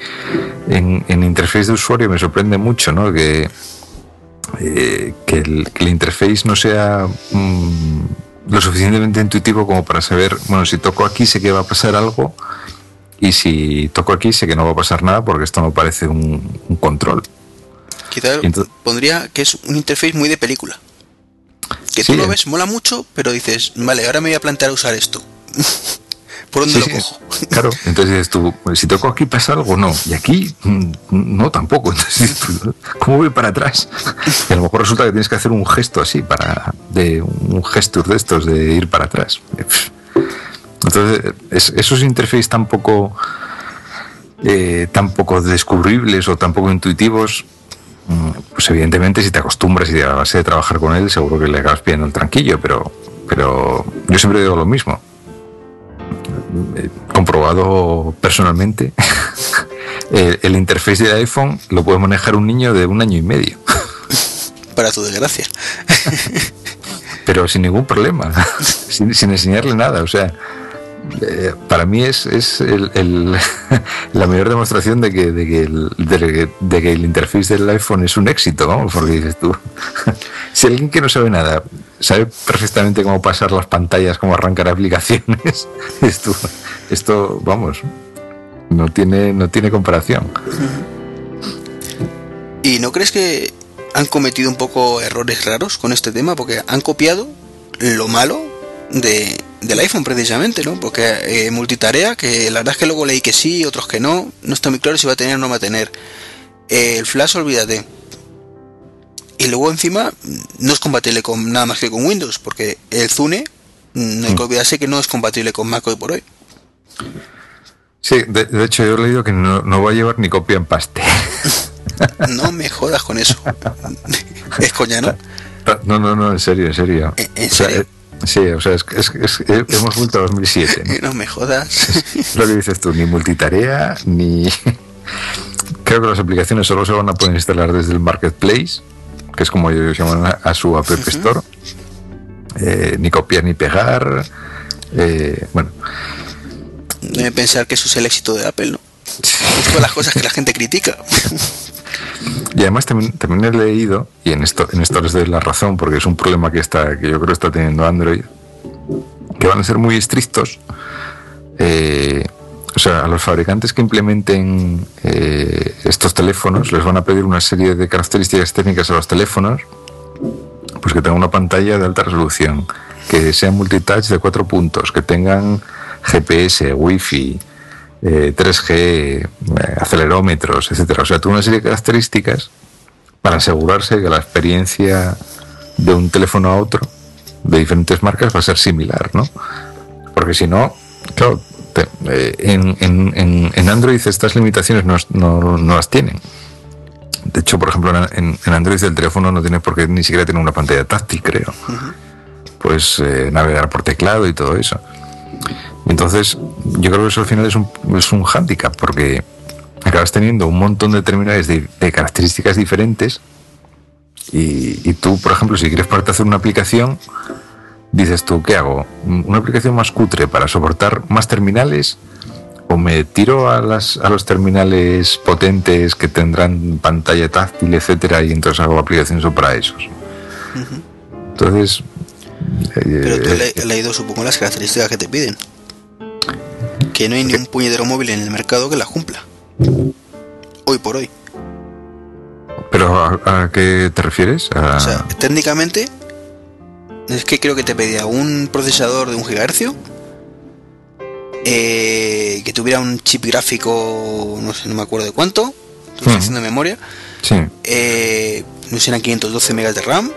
en, en interfaz de usuario me sorprende mucho, ¿no? Que, eh, que, el, que interface no sea mm, lo suficientemente intuitivo como para saber, bueno, si toco aquí sé que va a pasar algo y si toco aquí sé que no va a pasar nada porque esto no parece un control. Quizás entonces- pondría que es un interface muy de película. Que Sí, tú lo eh. ves, mola mucho, pero dices, vale, ahora me voy a plantear usar esto. ¿Por dónde Sí, lo sí, cojo? Claro, entonces dices tú, pues, si toco aquí pasa algo, no. Y aquí, mm, no tampoco. Entonces, tú, ¿cómo voy para atrás? Y a lo mejor resulta que tienes que hacer un gesto así, para de un gesture de estos, de ir para atrás. Entonces, es- esos interfaces tan poco, eh, tan poco descubribles o tan poco intuitivos, pues evidentemente si te acostumbras y a la base de trabajar con él, seguro que le acabas pidiendo el tranquillo, pero, pero yo siempre digo lo mismo. He comprobado personalmente, el, el interface del iPhone lo puede manejar un niño de un año y medio. Para tu desgracia. pero sin ningún problema, sin, sin enseñarle nada. O sea, eh, para mí es, la mayor demostración de que, el, de, interface del iPhone es un éxito, ¿no? porque dices tú, si alguien que no sabe nada sabe perfectamente cómo pasar las pantallas, cómo arrancar aplicaciones, esto, vamos, no tiene comparación. ¿Y no crees que han cometido un poco errores raros con este tema? Porque han copiado lo malo de, del iPhone precisamente, ¿no? Porque eh, multitarea, que la verdad es que luego leí que sí, otros que no, no está muy claro si va a tener o no va a tener. Eh, el Flash, olvídate. Y luego encima no es compatible con nada más que con Windows, porque el Zune, no hay que olvidarse que no es compatible con Mac hoy por hoy. Sí, de, de hecho yo he leído que no, no, va a llevar ni copia en paste. no me jodas con eso. es coña, ¿no? No, no, no, en serio, en serio. ¿En, en serio? O sea, Sí, o sea, es, es, es, hemos vuelto a 2007. ¿no? no me jodas. Lo que dices tú, ni multitarea, ni... Creo que las aplicaciones solo se van a poder instalar desde el Marketplace, que es como ellos llaman a, su App Store. Uh -huh. eh, ni copiar ni pegar. Eh, bueno. Debe pensar que eso es el éxito de Apple, ¿no? Es todas las cosas que la gente critica. Y además también, he leído, y en esto, en esto les doy la razón, porque es un problema que, está, que yo creo está teniendo Android, que van a ser muy estrictos. Eh, o sea, a los fabricantes que implementen eh, estos teléfonos les van a pedir una serie de características técnicas a los teléfonos, pues que tengan una pantalla de alta resolución, que sean multitouch de cuatro puntos, que tengan GPS, Wi-Fi, eh, 3G, eh, acelerómetros, etcétera. O sea, toda una serie de características para asegurarse que la experiencia de un teléfono a otro de diferentes marcas va a ser similar, ¿no? Porque si no, claro, te, eh, en, en, en, Android estas limitaciones no, no, no, las tienen. De hecho, por ejemplo, en, en, Android el teléfono no tiene por qué ni siquiera tener una pantalla táctil, creo. Uh -huh. Pues eh, navegar por teclado y todo eso. Entonces, yo creo que eso al final es un, es un hándicap, porque acabas teniendo un montón de terminales de, de características diferentes y, y, tú, por ejemplo, si quieres parte hacer una aplicación, dices tú, ¿qué hago? ¿Una aplicación más cutre para soportar más terminales? ¿O me tiro a, las, a los terminales potentes que tendrán pantalla táctil, etcétera, y entonces hago aplicaciones para esos? Uh -huh. Entonces... Pero tú eh, he leído, supongo, las características que te piden que no hay ni un puñetero móvil en el mercado que la cumpla. Hoy por hoy. ¿Pero a, a qué te refieres? A... O sea, técnicamente, es que creo que te pedía un procesador de un gigahercio, eh, que tuviera un chip gráfico, no sé, no me acuerdo de cuánto, estoy haciendo memoria, sí. eh, no sé, eran 512 megas de RAM,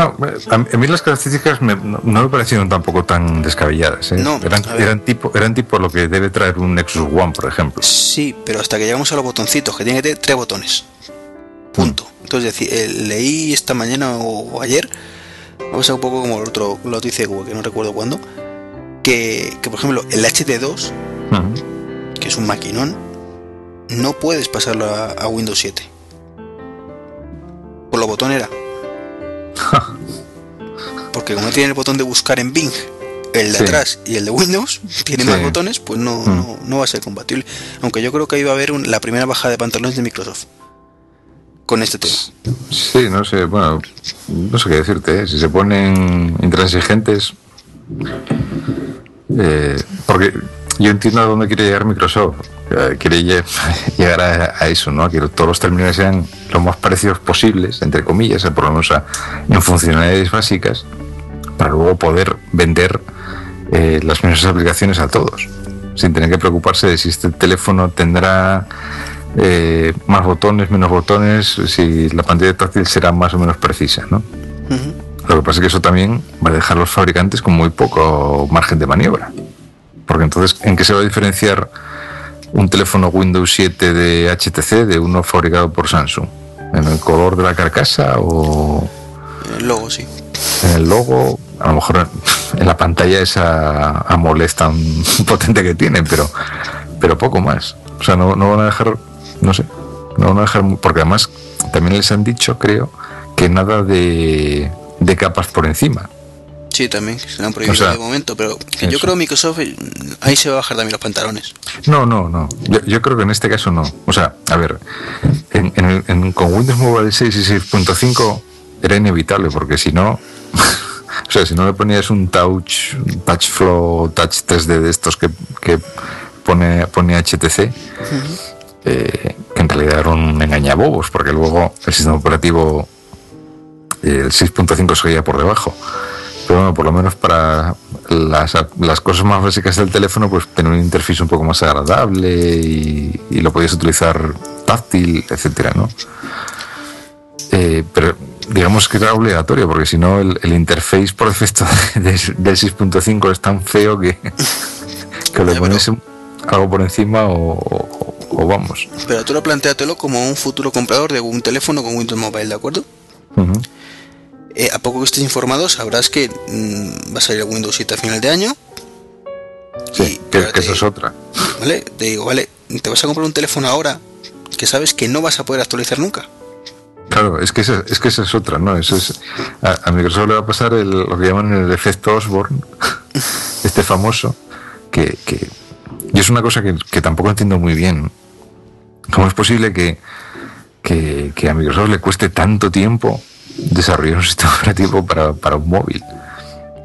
no, a mí las características me, no, no, me parecieron tampoco tan descabelladas. ¿eh? No, eran, eran, tipo, eran tipo lo que debe traer un Nexus One, por ejemplo. Sí, pero hasta que llegamos a los botoncitos, que tiene que tener tres botones. Punto. Mm. Entonces, eh, leí esta mañana o ayer, vamos a un poco como el otro, lo dice Google, que no recuerdo cuándo, que, que, por ejemplo el HD2, uh -huh. que es un maquinón, no puedes pasarlo a, a Windows 7. Por los botones era porque como tiene el botón de buscar en Bing, el de sí. atrás y el de Windows, tiene sí. más botones, pues no, mm. no, no, va a ser compatible. Aunque yo creo que iba a haber un, la primera bajada de pantalones de Microsoft con este tema. Sí, no sé, bueno, no sé qué decirte, ¿eh? si se ponen intransigentes, eh, porque yo entiendo a dónde quiere llegar Microsoft. Eh, quiere llegar a, a, eso, ¿no? Que todos los terminales sean lo más parecidos posibles, entre comillas, por lo menos a, en funcionalidades básicas, para luego poder vender eh, las mismas aplicaciones a todos, sin tener que preocuparse de si este teléfono tendrá eh, más botones, menos botones, si la pantalla táctil será más o menos precisa, ¿no? Uh -huh. Lo que pasa es que eso también va a dejar a los fabricantes con muy poco margen de maniobra. Porque entonces, ¿en qué se va a diferenciar un teléfono Windows 7 de HTC de uno fabricado por Samsung? ¿En el color de la carcasa o El logo, sí. en el logo? A lo mejor en la pantalla esa AMOLED tan potente que tienen, pero, pero poco más. O sea, no, no van a dejar, no sé, no van a dejar, porque además también les han dicho, creo, que nada de, de capas por encima. Sí, también, se lo han prohibido O sea, de momento, pero yo eso. creo que Microsoft eh, ahí se va a bajar también los pantalones. No, no, no. Yo, yo creo que en este caso no. O sea, a ver, en, en el- en- con Windows Mobile 6 y 6.5 era inevitable, porque si no, o sea, si no le ponías un touch, un touch flow, touch 3D de estos que, que pone, pone HTC, eh, que en realidad era un engañabobos, porque luego el sistema operativo, el 6.5 seguía por debajo. Pero bueno, por lo menos para las, las cosas más básicas del teléfono, pues tener un interfaz un poco más agradable y, y lo podías utilizar táctil, etcétera, ¿no? Eh, pero digamos que era obligatorio, porque si no, el, el interface por defecto de- del 6.5 es tan feo que, que le pones algo por encima o, o- o vamos. Pero tú lo planteatelo como un futuro comprador de un teléfono con Windows Mobile, ¿de acuerdo? Ujú. Eh, a poco que estés informado, sabrás que mm, va a salir el Windows 7 a final de año. Sí, Y, que, pero que te- eso es otra. ¿Vale? Te digo, vale, te vas a comprar un teléfono ahora que sabes que no vas a poder actualizar nunca. Claro, es que esa, es que esa es otra, ¿no? Eso es, a, a Microsoft le va a pasar el, lo que llaman el efecto Osborne, este famoso, que, que- y es una cosa que, que tampoco entiendo muy bien. ¿Cómo es posible que, que, que a Microsoft le cueste tanto tiempo desarrollar un sistema operativo para, para un móvil?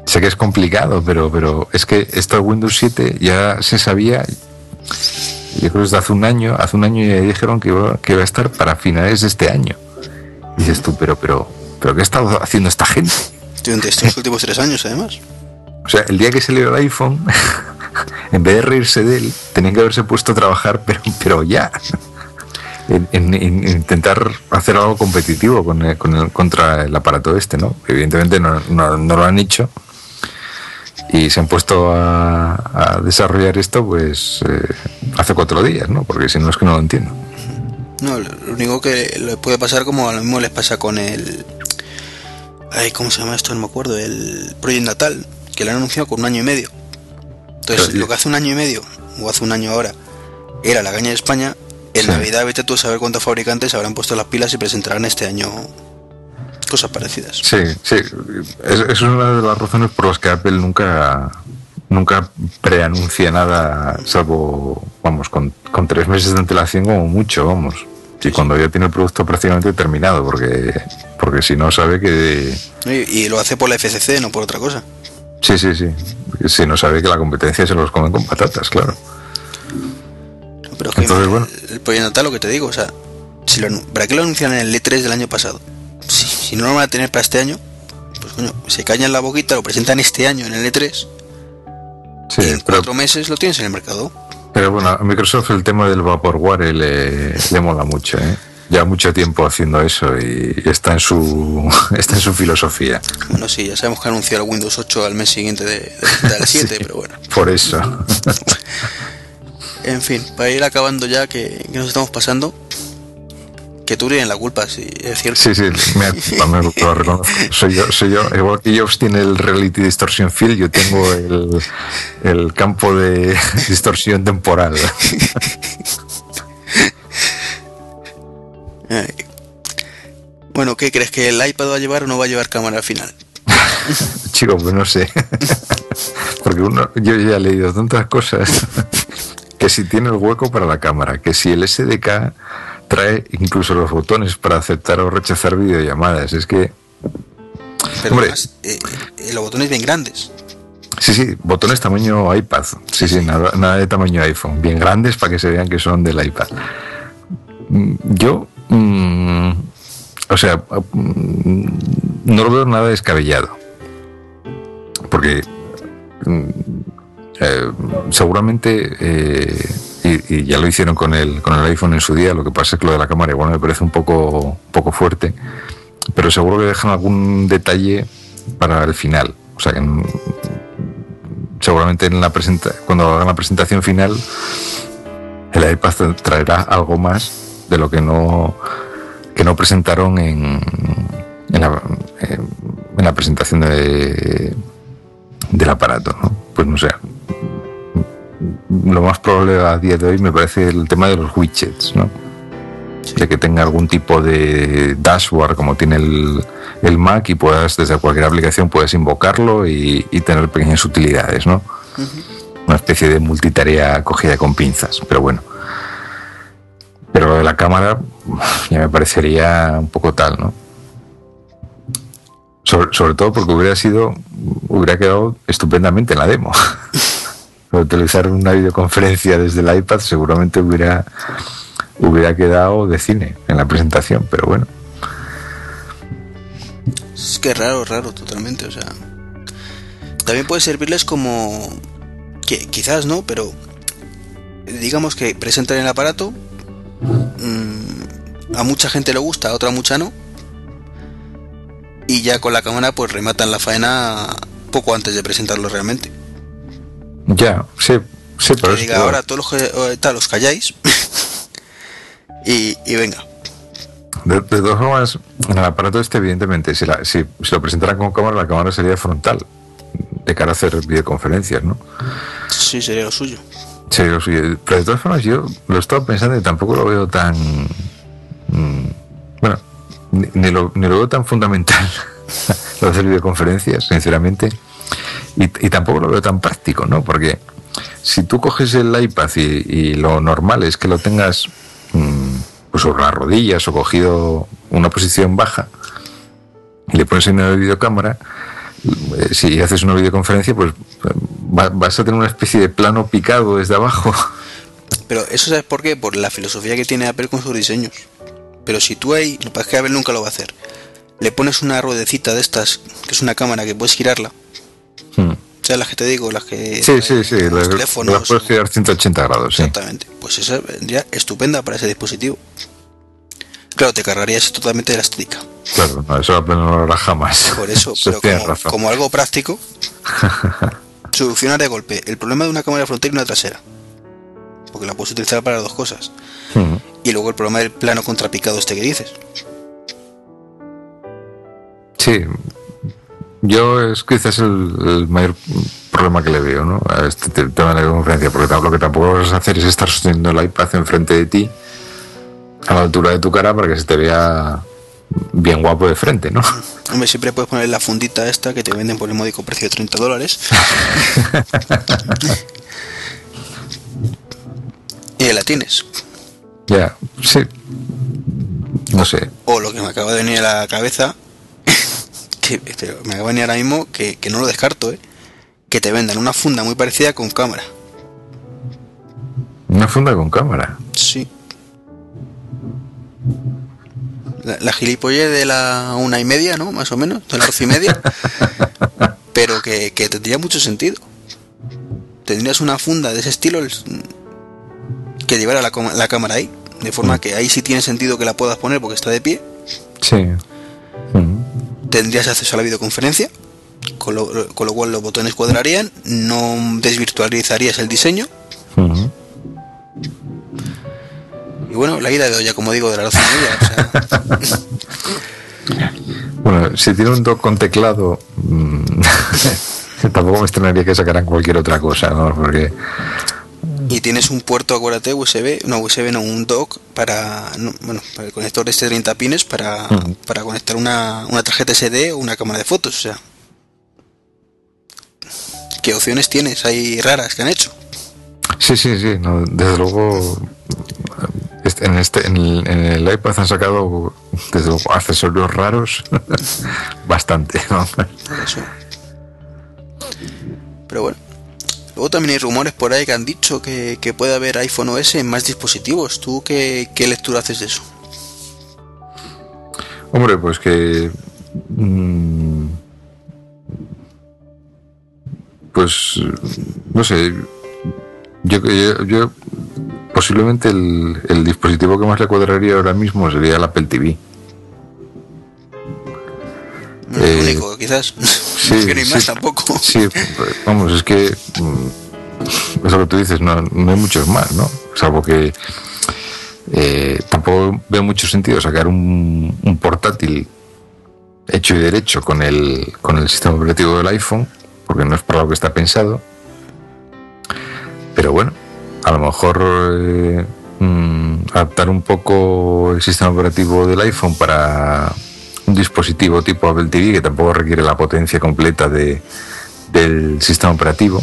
Sé que es complicado, pero, pero es que esto de Windows 7 ya se sabía, yo creo que desde hace un año, hace un año ya dijeron que iba, que iba a estar para finales de este año. Y dices tú, pero, pero, pero ¿qué ha estado haciendo esta gente? Durante estos últimos tres años, además. O sea, el día que salió el iPhone, en vez de reírse de él, tenían que haberse puesto a trabajar, pero, pero ya. En, en- en intentar hacer algo competitivo con el- con el- contra el aparato este, ¿no? Evidentemente no, no- no lo han hecho y se han puesto a, a desarrollar esto pues eh, hace cuatro días, ¿no? Porque si no es que no lo entiendo. No, lo único que le puede pasar como a lo mismo les pasa con el... Ay, ¿cómo se llama esto? No me acuerdo. El Project Natal, que lo han anunciado con un año y medio. Entonces, Pero, lo que hace un año y medio, o hace un año ahora, era la caña de España, en Sí. Navidad vete tú a saber cuántos fabricantes habrán puesto las pilas y presentarán este año cosas parecidas. Sí, sí. Es, es una de las razones por las que Apple nunca nunca preanuncia nada, salvo, vamos, con, con tres meses de antelación como mucho, vamos. Y cuando ya tiene el producto prácticamente terminado, porque porque si no sabe que... Y, y lo hace por la FCC, no por otra cosa. Sí, sí, sí. Si no sabe que la competencia se los comen con patatas, claro. Pero es que Entonces, bueno. el, Project Natal, lo que te digo, o sea, si lo, anu- ¿para qué lo anuncian en el E3 del año pasado? Si, si no lo van a tener para este año, pues coño, se cañan la boquita, lo presentan este año en el E3 Sí, y en pero, cuatro meses lo tienes en el mercado. pero bueno, a Microsoft el tema del Vaporware le, le mola mucho, ¿eh? Ya mucho tiempo haciendo eso y está en su está en su filosofía. Bueno, sí, ya sabemos que anunciado el Windows 8 al mes siguiente de, de- del 7, Sí. pero bueno. Por eso. En fin, para ir acabando ya, que, que nos estamos pasando, que tú tienes la culpa, sí, es cierto. Sí, sí, me, me lo reconozco. Soy yo, soy yo. Igual que Jobs tiene el Reality Distortion Field, yo tengo el, el campo de distorsión temporal. Bueno, ¿qué crees? ¿Que el iPad va a llevar o no va a llevar cámara al final? Chico, pues no sé. Porque uno, yo ya he leído tantas cosas. Que si tiene el hueco para la cámara, que si el SDK trae incluso los botones para aceptar o rechazar videollamadas. Es que, Pero Hombre. además, eh, eh, los botones bien grandes. sí, sí, botones tamaño iPad. Sí, sí, nada, nada de tamaño iPhone. Bien grandes para que se vean que son del iPad. Mm, Yo, mm, o sea, mm, no lo veo nada descabellado. Porque eh, seguramente, eh, y, ya lo hicieron con el, con el iPhone en su día, lo que pasa es que lo de la cámara igual me parece un poco, poco fuerte, pero seguro que dejan algún detalle para el final. O sea que seguramente en la cuando hagan la presentación final el iPad traerá algo más de lo que no que no presentaron en, en, la, en la presentación de, del aparato. Pues no sé. Lo más probable a día de hoy me parece el tema de los widgets, ¿no? De que tenga algún tipo de dashboard como tiene el, el Mac y puedas desde cualquier aplicación puedes invocarlo y, y tener pequeñas utilidades, ¿no? Una especie de multitarea cogida con pinzas, pero bueno. Pero lo de la cámara ya me parecería un poco tal, ¿no? Sobre, sobre todo porque hubiera sido, hubiera quedado estupendamente en la demo. utilizar una videoconferencia desde el iPad seguramente hubiera hubiera quedado de cine en la presentación, pero bueno. Es que raro, raro, totalmente. O sea, también puede servirles como que quizás no, pero digamos que presentan el aparato. Mmm, a mucha gente le gusta, a otra mucha no. Y ya con la cámara pues rematan la faena poco antes de presentarlo realmente. Ya, sí, sí, pero que diga, ahora todos los, que, tal, los calláis y, y, venga. De, de, todas formas, en el aparato este, evidentemente, si, la, si, si, lo presentaran con cámara, la cámara sería frontal, de cara a hacer videoconferencias, ¿no? Sí, sería lo suyo. Sería lo suyo. Pero de todas formas, yo lo he estado pensando y tampoco lo veo tan. Mmm, bueno, ni, lo, ni, lo, veo tan fundamental lo de hacer videoconferencias, sinceramente. Y, y, tampoco lo veo tan práctico, ¿no? Porque si tú coges el iPad y, lo normal es que lo tengas mmm, pues sobre las rodillas o cogido una posición baja y le pones en una videocámara, eh, si haces una videoconferencia, pues va, vas a tener una especie de plano picado desde abajo. Pero eso sabes por qué? Por la filosofía que tiene Apple con sus diseños. Pero si tú ahí, lo que es que Apple nunca lo va a hacer, le pones una ruedecita de estas, que es una cámara que puedes girarla, Hmm. O sea, las que te digo, las que. Sí, sí, sí. Los la, teléfonos. la puedes girar 180 grados, sí. Exactamente. Pues esa vendría estupenda para ese dispositivo. Claro, te cargarías totalmente de la estética. Claro, no, eso no lo hará jamás. Por eso, pero como, como, algo práctico, soluciona de golpe el problema de una cámara frontal y una trasera. Porque la puedes utilizar para dos cosas. Hmm. Y luego el problema del plano contrapicado este que dices. Sí, yo es quizás el, el, mayor problema que le veo ¿no? a este tema de la conferencia, porque lo que tampoco vas a hacer es estar sosteniendo el iPad enfrente de ti a la altura de tu cara para que se te vea bien guapo de frente, ¿no? Hombre, siempre puedes poner la fundita esta que te venden por el módico precio de 30 dólares. y la tienes. Ya, sí. No sé. O lo que me acaba de venir a la cabeza que pero me acaba de venir ahora mismo que, que, no lo descarto, ¿eh? que te vendan una funda muy parecida con cámara. ¿Una funda con cámara? Sí. La, la gilipollez de la una y media, ¿no? Más o menos, de la doce y media. pero que, que, tendría mucho sentido. Tendrías una funda de ese estilo que llevara la, la cámara ahí. De forma que ahí sí tiene sentido que la puedas poner porque está de pie. Sí. Mm tendrías acceso a la videoconferencia, con lo, con lo, cual los botones cuadrarían, no desvirtualizarías el diseño. -huh. Y bueno, la ida de olla, como digo, de la y media. O sea... bueno, si tiene un dock con teclado, tampoco me extrañaría que sacaran cualquier otra cosa, ¿no? Porque y tienes un puerto, acuérdate, USB, no USB, no, un dock para, no, bueno, para el conector de este 30 pines para, para conectar una, una, tarjeta SD o una cámara de fotos, o sea. ¿Qué opciones tienes ahí raras que han hecho? Sí, sí, sí, no, desde luego en, este, en, el, en el iPad han sacado desde luego accesorios raros bastante, ¿no? Pero bueno. Luego también hay rumores por ahí que han dicho que, que puede haber iPhone OS en más dispositivos. ¿Tú qué, qué, lectura haces de eso? Hombre, pues que... Mmm, pues no sé. Yo, yo, yo posiblemente el, el, dispositivo que más le cuadraría ahora mismo sería el Apple TV. Eh, único, quizás. Sí, que ni sí, más tampoco. Sí, vamos, es que mm, eso que tú dices, no, no hay muchos más, ¿no? Salvo que Eh, tampoco veo mucho sentido sacar un, un, portátil hecho y derecho con el, con el sistema operativo del iPhone, porque no es para lo que está pensado. Pero bueno, a lo mejor eh, mm, adaptar un poco el sistema operativo del iPhone para un dispositivo tipo Apple TV que tampoco requiere la potencia completa de, del sistema operativo.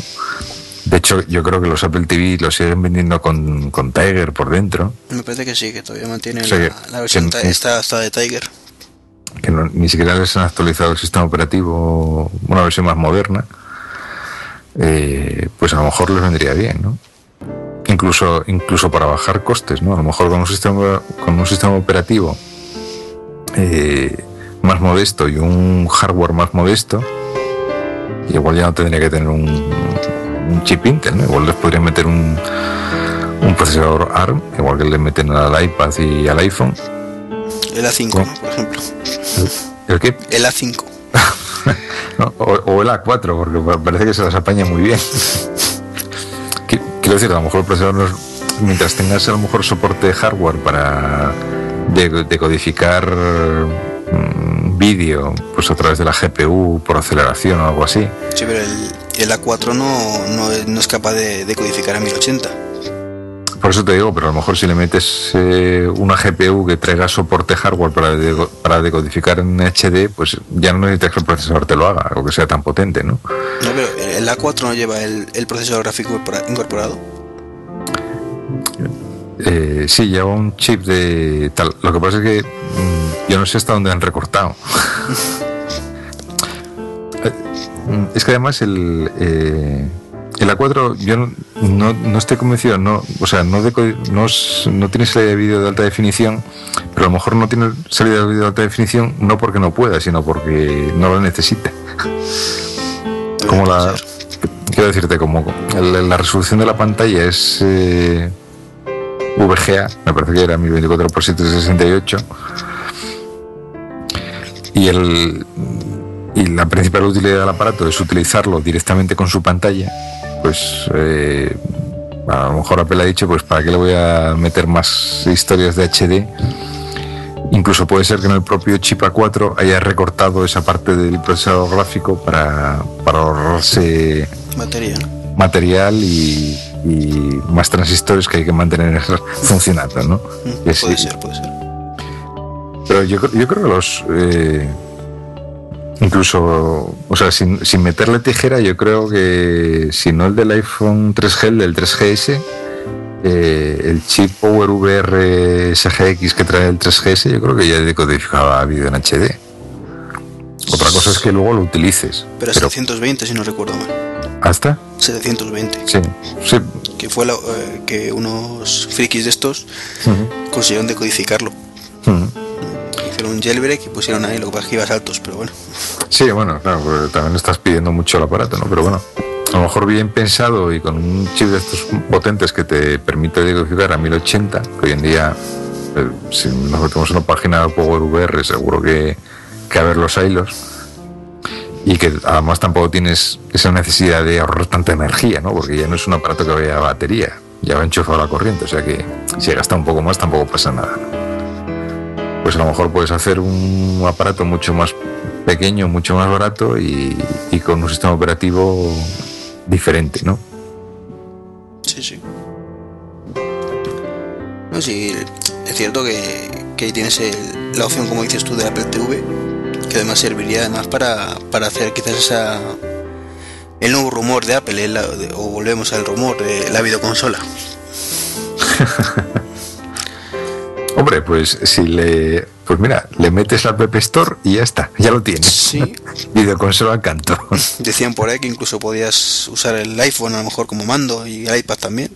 De hecho, yo creo que los Apple TV los siguen vendiendo con, con Tiger por dentro. Me parece que sí, que todavía mantiene la, la, versión que, esta, esta de Tiger. Que no, ni siquiera les han actualizado el sistema operativo, una versión más moderna. Eh, pues a lo mejor les vendría bien, ¿no? Incluso, incluso para bajar costes, ¿no? A lo mejor con un sistema, con un sistema operativo eh, más modesto y un hardware más modesto, igual ya no tendría que tener un, un chip Intel, ¿no? Igual les podrían meter un, un procesador ARM, igual que le meten al iPad y al iPhone. El A5, ¿no? por ejemplo. ¿El, qué? El A5. no, o, o, el A4, porque parece que se las apaña muy bien. Quiero decir, a lo mejor el procesador, no es, mientras tengas a lo mejor soporte de hardware para decodificar vídeo pues a través de la GPU por aceleración o algo así. Sí, pero el, el A4 no, no, no, es capaz de decodificar a 1080. Por eso te digo, pero a lo mejor si le metes eh, una GPU que traiga soporte hardware para, de, para decodificar en HD, pues ya no necesitas que el procesador te lo haga, o que sea tan potente, ¿no? No, pero el A4 no lleva el, el procesador gráfico incorporado. Eh, sí, lleva un chip de tal. Lo que pasa es que mmm, yo no sé hasta dónde han recortado. es que además el, eh, el A4 yo no, no, no, estoy convencido, no, o sea, no, de, no, no, tiene salida de vídeo de alta definición, pero a lo mejor no tiene salida de vídeo de alta definición no porque no pueda, sino porque no lo necesita. Como la, quiero decirte, como la, la resolución de la pantalla es eh, VGA, me parece que era 1024 x 768 y el y la principal utilidad del aparato es utilizarlo directamente con su pantalla, pues eh, a lo mejor Apple ha dicho, pues para qué le voy a meter más historias de HD. Incluso puede ser que en el propio chip A4 haya recortado esa parte del procesador gráfico para, para ahorrarse material, material y, y, más transistores que hay que mantener funcionando, ¿no? Mm, puede sí. ser, puede ser. Pero yo, yo creo que los... Eh, incluso, o sea, sin, sin, meterle tijera, yo creo que si no el del iPhone 3G, el del 3GS, eh, el chip PowerVR SGX que trae el 3GS, yo creo que ya decodificaba vídeo en HD. Otra cosa es que luego lo utilices. Pero a 720, si no recuerdo mal. ¿Hasta? 720. Sí, sí. Que fue la, eh, que unos frikis de estos uh -huh. consiguieron decodificarlo. Uh -huh hicieron un jailbreak y pusieron ahí lo que saltos, pero bueno. Sí, bueno, claro, pues también estás pidiendo mucho el aparato, ¿no? Pero bueno, a lo mejor bien pensado y con un chip de estos potentes que te permite decodificar a 1080, que hoy en día, eh, si nos metemos en una página de PowerVR, seguro que, que a ver los hilos. Y que además tampoco tienes esa necesidad de ahorrar tanta energía, ¿no? Porque ya no es un aparato que vaya a batería, ya va enchufado la corriente, o sea que si gasta un poco más tampoco pasa nada, ¿no? pues a lo mejor puedes hacer un aparato mucho más pequeño, mucho más barato y, y con un sistema operativo diferente, ¿no? Sí, sí. No, sí, es cierto que, que tienes el, la opción, como dices tú, de Apple TV, que además serviría además para, para hacer quizás esa el nuevo rumor de Apple, el, o volvemos al rumor de la videoconsola. Hombre, pues si le. Pues mira, le metes la App Store y ya está, ya lo tienes. Sí. Videoconsola al canto. Decían por ahí que incluso podías usar el iPhone a lo mejor como mando y el iPad también.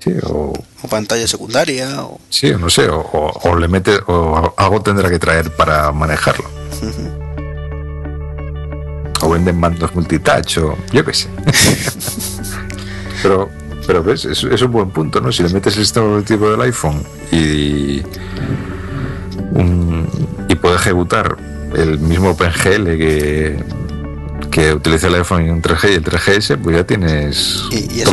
Sí, o. O pantalla secundaria. O... Sí, no sé, o, o, o le metes. O algo tendrá que traer para manejarlo. Uh -huh. O venden mandos multitouch, o. Yo qué sé. Pero pero ves, es, es, un buen punto, ¿no? Si le metes el sistema operativo del iPhone y, un, y puede ejecutar el mismo OpenGL que, que utiliza el iPhone y un 3G y el 3GS, pues ya tienes y, y,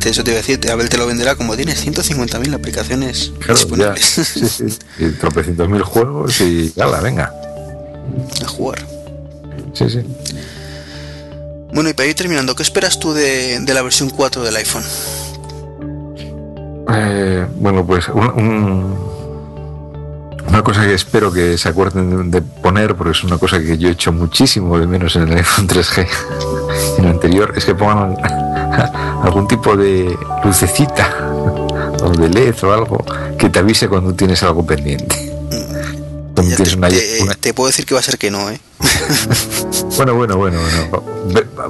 te- eso te iba a decir, Apple te lo venderá como tienes 150.000 aplicaciones Claro, ya. disponibles Sí, sí. Y tropecientos mil juegos y ala, venga. A jugar. Sí, sí. Bueno, y para ir terminando, ¿qué esperas tú de, de la versión 4 del iPhone? Eh, bueno, pues un- un- una cosa que espero que se acuerden de poner, porque es una cosa que yo he hecho muchísimo de menos en el iPhone 3G, en el anterior, es que pongan algún tipo de lucecita o de LED o algo que te avise cuando tienes algo pendiente. Te, una- te- una- te puedo decir que va a ser que no, ¿eh? Bueno, bueno, bueno, bueno.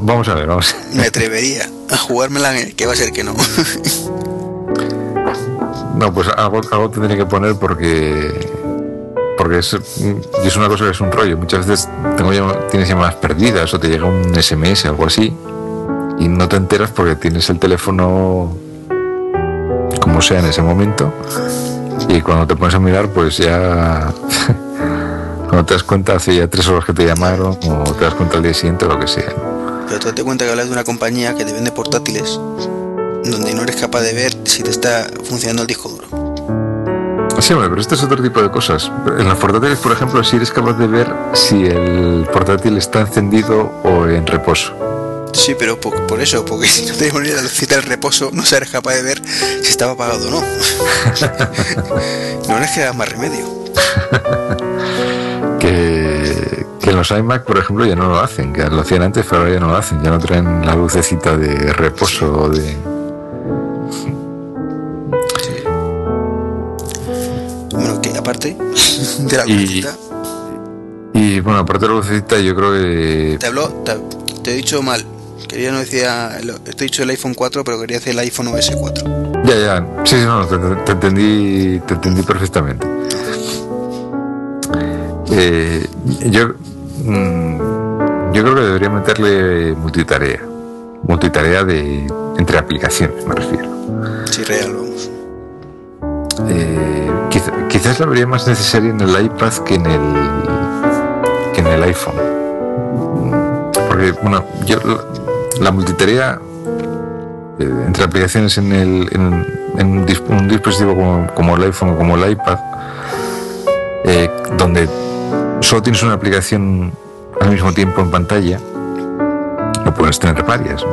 Vamos a ver, vamos. Me atrevería a jugármela en el que va a ser que no. No, pues algo, algo tendré que poner porque porque es, es una cosa que es un rollo. Muchas veces tengo llama- tienes llamadas perdidas o te llega un SMS o algo así y no te enteras porque tienes el teléfono como sea en ese momento y cuando te pones a mirar pues ya cuando te das cuenta hace ya tres horas que te llamaron o te das cuenta al día siguiente o lo que sea. Pero tú date cuenta que hablas de una compañía que te vende portátiles donde no eres capaz de ver si te está funcionando el disco duro. Sí, hombre, pero esto es otro tipo de cosas. En los portátiles, por ejemplo, si eres capaz de ver si el portátil está encendido o en reposo. Sí, pero por, por eso, porque si no te pones la lucita del reposo, no serás capaz de ver si estaba apagado o no. no les queda más remedio. Que, que los iMac, por ejemplo, ya no lo hacen, que lo hacían antes, pero ahora ya no lo hacen. Ya no traen la lucecita de reposo o de. Bueno, que aparte de la Y- lucecita, Y bueno, aparte de la lucecita, yo creo que. te habló, te, te he dicho mal. Quería no decía, he dicho el iPhone 4, pero quería decir el iPhone OS 4. Ya, ya. Sí, sí, no, te, te- te entendí, te entendí perfectamente. Eh, yo, mm, yo creo que debería meterle multitarea. Multitarea de entre aplicaciones, me refiero. Sí, real, vamos. Eh, quizá- quizás la vería más necesaria en el iPad que en el que en el iPhone. Porque, bueno, yo la, multitarea eh, entre aplicaciones en, el, en, en un, dis- un dispositivo como, como el iPhone o como el iPad, eh, donde solo tienes una aplicación al mismo tiempo en pantalla, no puedes tener varias.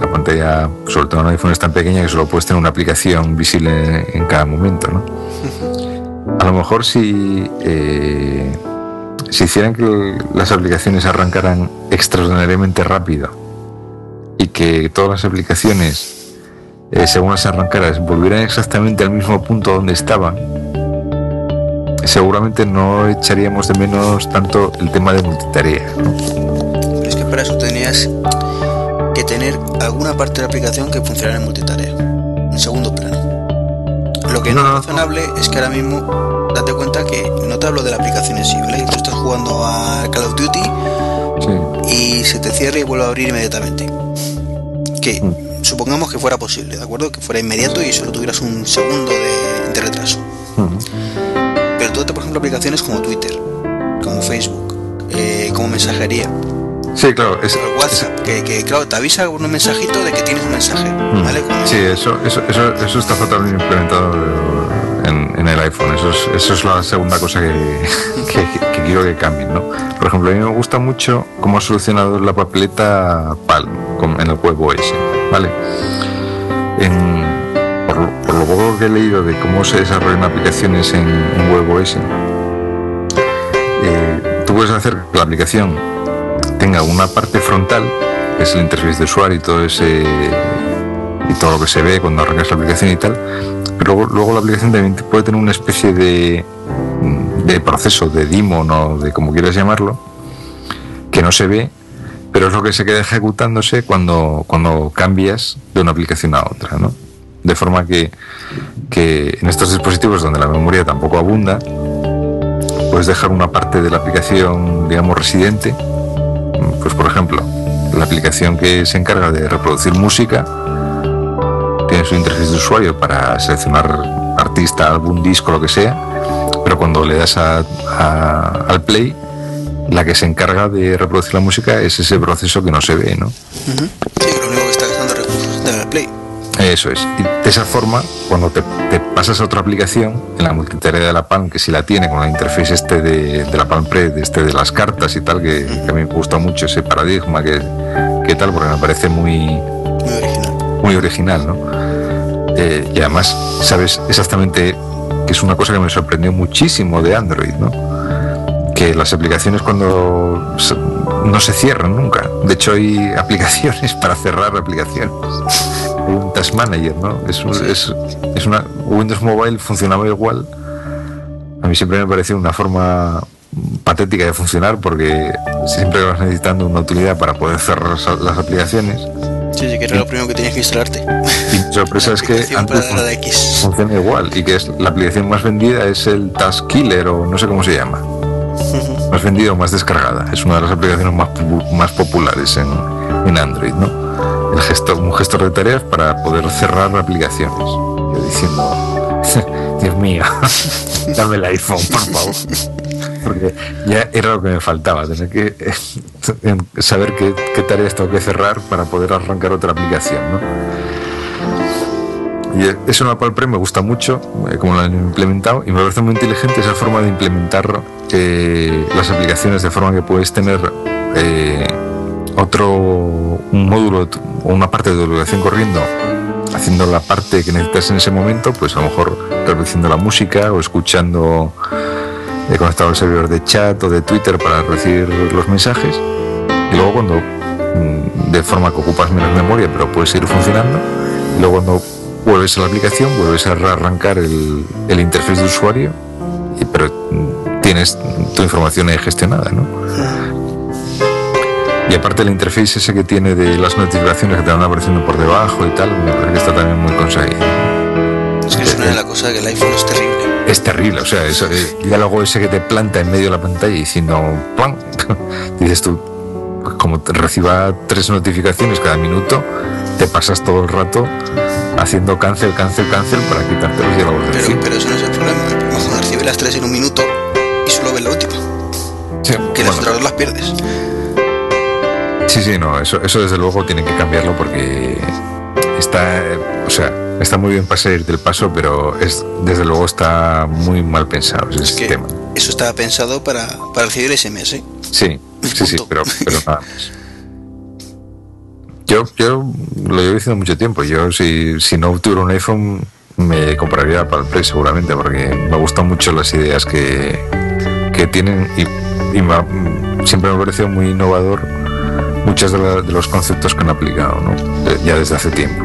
La pantalla, sobre todo en un iPhone, es tan pequeña que solo puedes tener una aplicación visible en, en cada momento. ¿no? A lo mejor si, eh, si hicieran que las aplicaciones arrancaran extraordinariamente rápido y que todas las aplicaciones, eh, según las arrancaras, volvieran exactamente al mismo punto donde estaban, seguramente no echaríamos de menos tanto el tema de multitarea. ¿no? Pero es que para eso tenías que tener alguna parte de la aplicación que funcionara en multitarea, en segundo plano. Lo que no, No, no, es razonable es que ahora mismo date cuenta que no te hablo de la aplicación en sí, ¿vale? Tú estás jugando a Call of Duty Sí. Y se te cierra y vuelve a abrir inmediatamente. Que Mm. supongamos que fuera posible, ¿de acuerdo? Que fuera inmediato y solo tuvieras un segundo de, de retraso. Ujú. Pero tú por ejemplo, aplicaciones como Twitter, como Facebook, eh, como mensajería, Sí, claro. Es, el WhatsApp, que, que, claro, te avisa con un mensajito de que tienes un mensaje, Mm. ¿vale? Como- Sí, eso, eso, eso, eso está totalmente implementado en, en el iPhone. Eso es, la segunda cosa que, quiero que cambien. ¿no? Por ejemplo, a mí me gusta mucho cómo ha solucionado la papeleta Palm en el web OS. ¿vale? Por, lo- poco que he leído de cómo se desarrollan aplicaciones en, en web OS, eh, tú puedes hacer que la aplicación tenga una parte frontal, que es el interfaz de usuario y todo ese y todo lo que se ve cuando arrancas la aplicación y tal, pero luego, luego la aplicación también puede tener una especie de, de proceso, de daemon o de como quieras llamarlo, que no se ve, pero es lo que se queda ejecutándose cuando, cuando cambias de una aplicación a otra, ¿no? De forma que, que en estos dispositivos donde la memoria tampoco abunda, puedes dejar una parte de la aplicación, digamos, residente, pues por ejemplo, la aplicación que se encarga de reproducir música tiene su interfaz de usuario para seleccionar artista, álbum, disco, lo que sea, pero cuando le das a- a- al play, la que se encarga de reproducir la música es ese proceso que no se ve, ¿no? Sí, lo único que está gastando recursos es al play. Eso es. Y de esa forma, cuando te, te pasas a otra aplicación, en la multitarea de la Palm, que si la tiene con la interfaz este de, de la Palm Pre, de este de las cartas y tal, que, que a mí me gusta mucho ese paradigma que, que tal, porque me parece muy, Muy original. ¿no? Eh, y además, sabes exactamente que es una cosa que me sorprendió muchísimo de Android, ¿no? Que las aplicaciones cuando se- no se cierran nunca. De hecho, hay aplicaciones para cerrar aplicaciones. Un Task Manager, ¿no? Es, un- es, es una Windows Mobile funcionaba igual. A mí siempre me pareció una forma patética de funcionar porque siempre vas necesitando una utilidad para poder cerrar las aplicaciones. Sí, sí, que era lo primero que tenías que instalarte. Y mi sorpresa es que de X. funciona igual y que es la aplicación más vendida es el Task Killer o no sé cómo se llama. Más vendida o más descargada. Es una de las aplicaciones más, más populares en, en Android, ¿no? El gestor, un gestor de tareas para poder cerrar aplicaciones. Yo diciendo, Dios mío, dame el iPhone, por favor. Porque ya era lo que me faltaba, tener que eh, saber qué, tareas tengo que cerrar para poder arrancar otra aplicación, ¿no? Y la Palm Pre me gusta mucho, eh, como lo han implementado, y me parece muy inteligente esa forma de implementar eh, las aplicaciones de forma que puedes tener eh, otro un módulo o una parte de tu aplicación corriendo, haciendo la parte que necesitas en ese momento, pues a lo mejor reproduciendo la música o escuchando eh, conectado al servidor de chat o de Twitter para recibir los mensajes. Y luego cuando, mm, de forma que ocupas menos memoria, pero puedes seguir funcionando, y luego cuando vuelves a la aplicación, vuelves a arrancar el, el interfaz de usuario, y- pero mm, tienes tu información ahí gestionada, ¿no? Y aparte el interface ese que tiene de las notificaciones que te van apareciendo por debajo y tal, me parece que está también muy conseguido. Una de las cosas que el iPhone es terrible. Es terrible, o sea, eso, el diálogo ese que te planta en medio de la pantalla y diciendo ¡plan! dices tú, pues como reciba tres notificaciones cada minuto, te pasas todo el rato haciendo cancel, cancel, cancel para quitarte los diálogos de Pero, encima. pero eso no es el problema. El problema recibe las tres en un minuto y solo ves la última. Sí, Que las bueno, otras dos las pierdes. sí, sí, no, eso, eso desde luego tiene que cambiarlo porque está, eh, o sea, está muy bien para salir del paso, pero es, desde luego está muy mal pensado ese Es que eso estaba pensado para, para recibir SMS. Sí, sí, sí, Punto. pero, pero nada más. Yo, yo lo llevo diciendo mucho tiempo. Yo, si, si no tuviera un iPhone, me compraría para el Play seguramente, porque me gustan mucho las ideas que, que tienen y, y me ha- siempre me ha parecido muy innovador muchos de, la- de los conceptos que han aplicado, ¿no? Ya desde hace tiempo.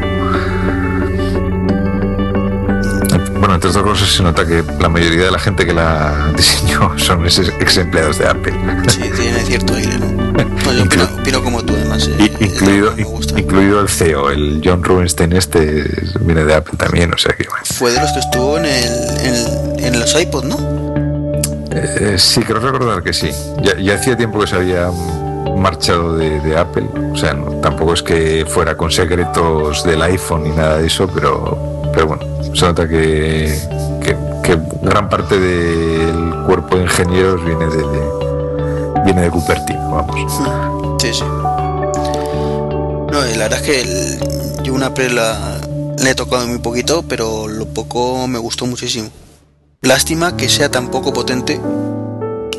Entre otras cosas se nota que la mayoría de la gente que la diseñó son ex, ex empleados de Apple. Sí, tiene cierto aire, ¿no? No, yo opino, opino como tú, además. eh, I- incluido, el CEO, el John Rubinstein este viene de Apple también, o sea que bueno. Fue de los que estuvo en, el, en, en los iPod, ¿no? Eh, sí, creo recordar que sí. Ya, ya hacía tiempo que se había marchado de, de Apple, o sea, no- tampoco es que fuera con secretos del iPhone ni nada de eso, pero, pero bueno, se nota que, que, que gran parte del cuerpo de ingenieros viene de, de- viene de Cupertino, vamos. Sí, sí. No, y la verdad es que el- yo una pre la, la he tocado muy poquito, pero lo poco me gustó muchísimo. Lástima que sea tan poco potente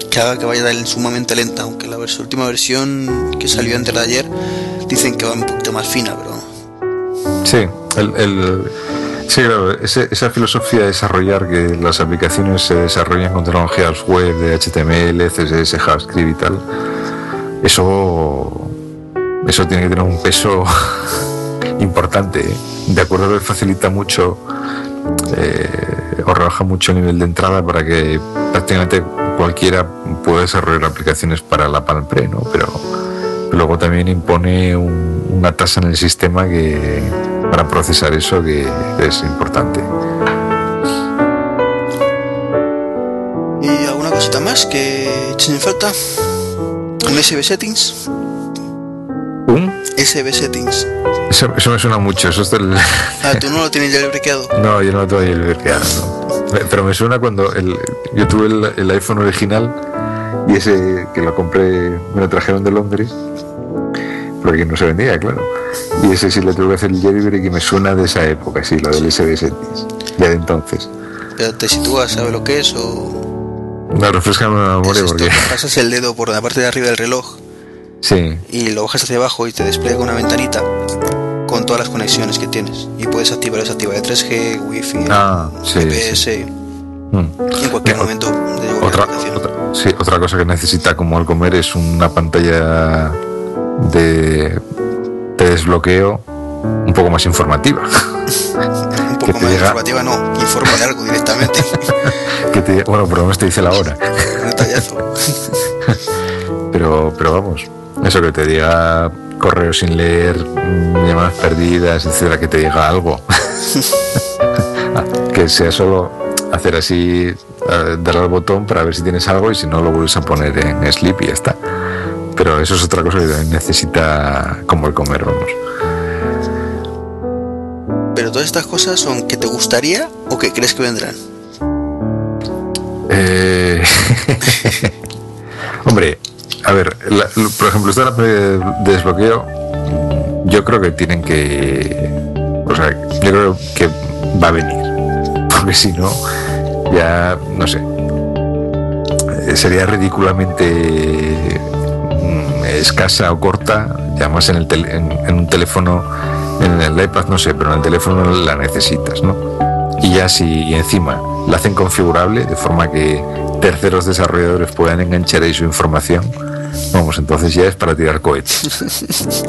que haga que vaya sumamente lenta, aunque la vers- última versión que salió antes de ayer dicen que va un poquito más fina, pero Sí, el, el- sí, claro, ese- esa filosofía de desarrollar que las aplicaciones se desarrollan con tecnologías web de HTML, CSS, JavaScript y tal, eso, eso tiene que tener un peso importante. ¿eh? De acuerdo que facilita mucho eh, o rebaja mucho el nivel de entrada para que prácticamente cualquiera pueda desarrollar aplicaciones para la Palm Pre, ¿no? Pero luego también impone un- una tasa en el sistema que para procesar eso que es importante. ¿Y alguna cosita más que echen en falta? ¿Un SB Settings? ¿Un? SB Settings. Eso, eso me suena mucho, eso es del... Ah, tú no lo tienes ya. No, yo no lo tengo no. Me- Pero me suena cuando el, yo tuve el, el iPhone original y ese que lo compré, me lo trajeron de Londres, porque no se vendía, claro. Y ese sí le tuve que hacer el jailbreak y me suena de esa época, sí, lo del SDSX, ya de entonces. Pero te sitúas, ¿sabes lo que es? O No, refrescame la es memoria esto, porque... que pasas el dedo por la parte de arriba del reloj Sí, y lo bajas hacia abajo y te despliega una ventanita con todas las conexiones que tienes. Y puedes activar desactivar el 3G, Wi-Fi, Ah, sí, GPS, Mm. en cualquier momento de Otra, otra, sí, otra cosa que necesita como al comer es una pantalla de, de desbloqueo un poco más informativa. Un que poco te más llega- informativa, no, informa de algo directamente. que te- bueno, por lo menos te dice la hora. un. Pero, pero vamos, eso que te diga correos sin leer, mm, llamadas perdidas, etcétera, que te diga algo. Que sea solo hacer así, eh, darle al botón para ver si tienes algo y si no lo vuelves a poner en sleep y ya está. Pero eso es otra cosa que también necesita como el comer, vamos. Pero todas estas cosas son que te gustaría o que crees que vendrán. Eh, Hombre, a ver, la- por ejemplo, esta de de desbloqueo, yo creo que tienen que. O sea, yo creo que va a venir. Porque si no, ya, no sé. eh, Sería ridículamente escasa o corta, además en, el tel- en, en un teléfono, en el iPad no sé, pero en el teléfono la necesitas, ¿no? Y ya si y encima la hacen configurable de forma que terceros desarrolladores puedan enganchar ahí su información, vamos, entonces ya es para tirar cohetes.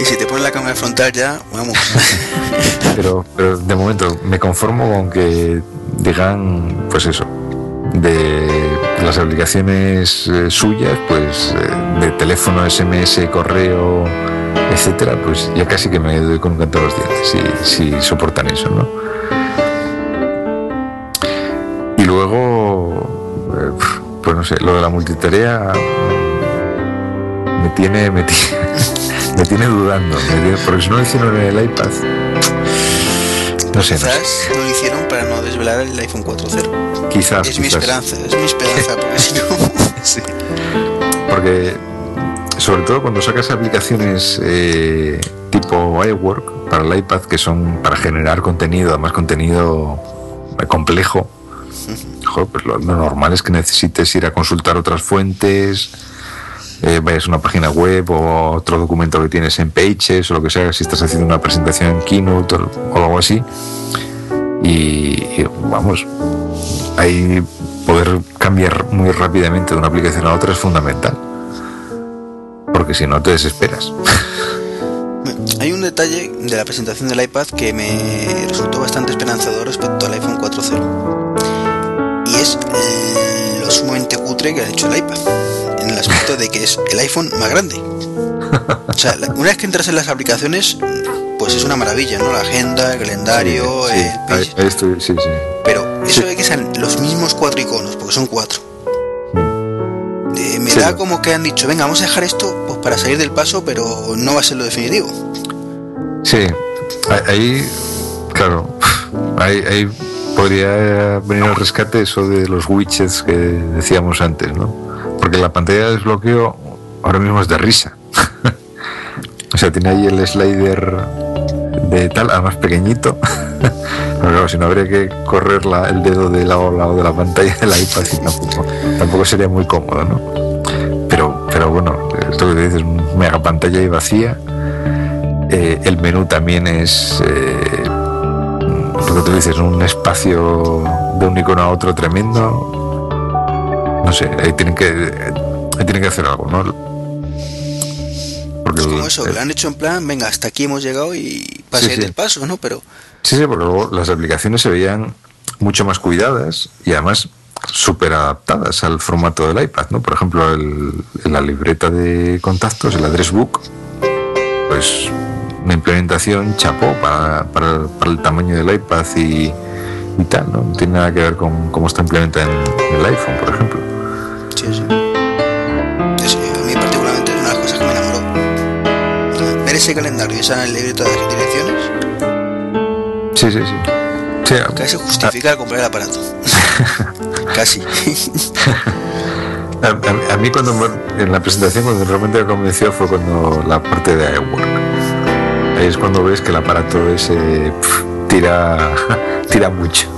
Y si te pones la cámara frontal ya, vamos. Pero, pero de momento me conformo con que digan, pues eso, de las aplicaciones eh, suyas, pues eh, de teléfono, SMS, correo, etcétera, pues ya casi que me doy con un canto a los dientes si, si soportan eso, ¿no? Y luego, eh, pues no sé, lo de la multitarea me tiene, me tiene, dudando, me tiene- porque si no lo hicieron en el iPad, no sé. Quizás no lo hicieron para no desvelar el iPhone 4.0. Quizás, Es mi esperanza, es mi esperanza, porque si no... sí. Porque, sobre todo cuando sacas aplicaciones eh, tipo iWork para el iPad, que son para generar contenido, además contenido eh, complejo, joder, pues lo, lo normal es que necesites ir a consultar otras fuentes, eh, vayas a una página web o otro documento que tienes en Pages o lo que sea, si estás haciendo una presentación en Keynote o, o algo así. Y, y, vamos, ahí poder cambiar muy rápidamente de una aplicación a otra es fundamental. Porque si no te desesperas. Hay un detalle de la presentación del iPad que me resultó bastante esperanzador respecto al iPhone 4.0. Y es lo sumamente cutre que ha hecho el iPad. En el aspecto de que es el iPhone más grande. O sea, una vez que entras en las aplicaciones, pues es una maravilla, ¿no? La agenda, el calendario, Sí, el ahí- Page. ahí estoy- sí, sí. Pero eso de que sean los mismos cuatro iconos, porque son cuatro. Eh, me da como que han dicho, venga, vamos a dejar esto pues, para salir del paso, pero no va a ser lo definitivo. Sí, ahí- ahí, claro, ahí, ahí podría venir al rescate eso de los widgets que decíamos antes, ¿no? Porque la pantalla de desbloqueo ahora mismo es de risa. o sea, tiene ahí el slider de tal, además pequeñito. Pero claro, si no habría que correr el dedo de lado a lado de la pantalla del iPad tampoco, tampoco sería muy cómodo, ¿no? Pero, pero bueno, esto que dices, mega pantalla y vacía. Eh, el menú también es eh, lo que tú dices, un espacio de un icono a otro tremendo. No sé, ahí tienen que ahí tienen que hacer algo, ¿no? Porque Es el- como eso, el- lo han hecho en plan, venga, hasta aquí hemos llegado y para Sí, sí. del paso, ¿no? Pero Sí, sí, porque luego las aplicaciones se veían mucho más cuidadas y además súper adaptadas al formato del iPad, ¿no? Por ejemplo, el- la libreta de contactos, el address book, pues una implementación chapó para, para- para el tamaño del iPad y, y tal, ¿no? No tiene nada que ver con cómo está implementada en, en el iPhone, por ejemplo. sí, sí. Ese calendario y esa libreta de direcciones Sí, sí, sí. Sí, casi justifica el comprar el aparato. casi. A, a- a mí cuando me- en la presentación cuando realmente me convenció fue cuando la parte de iWork. Ahí es cuando ves que el aparato ese tira tira mucho.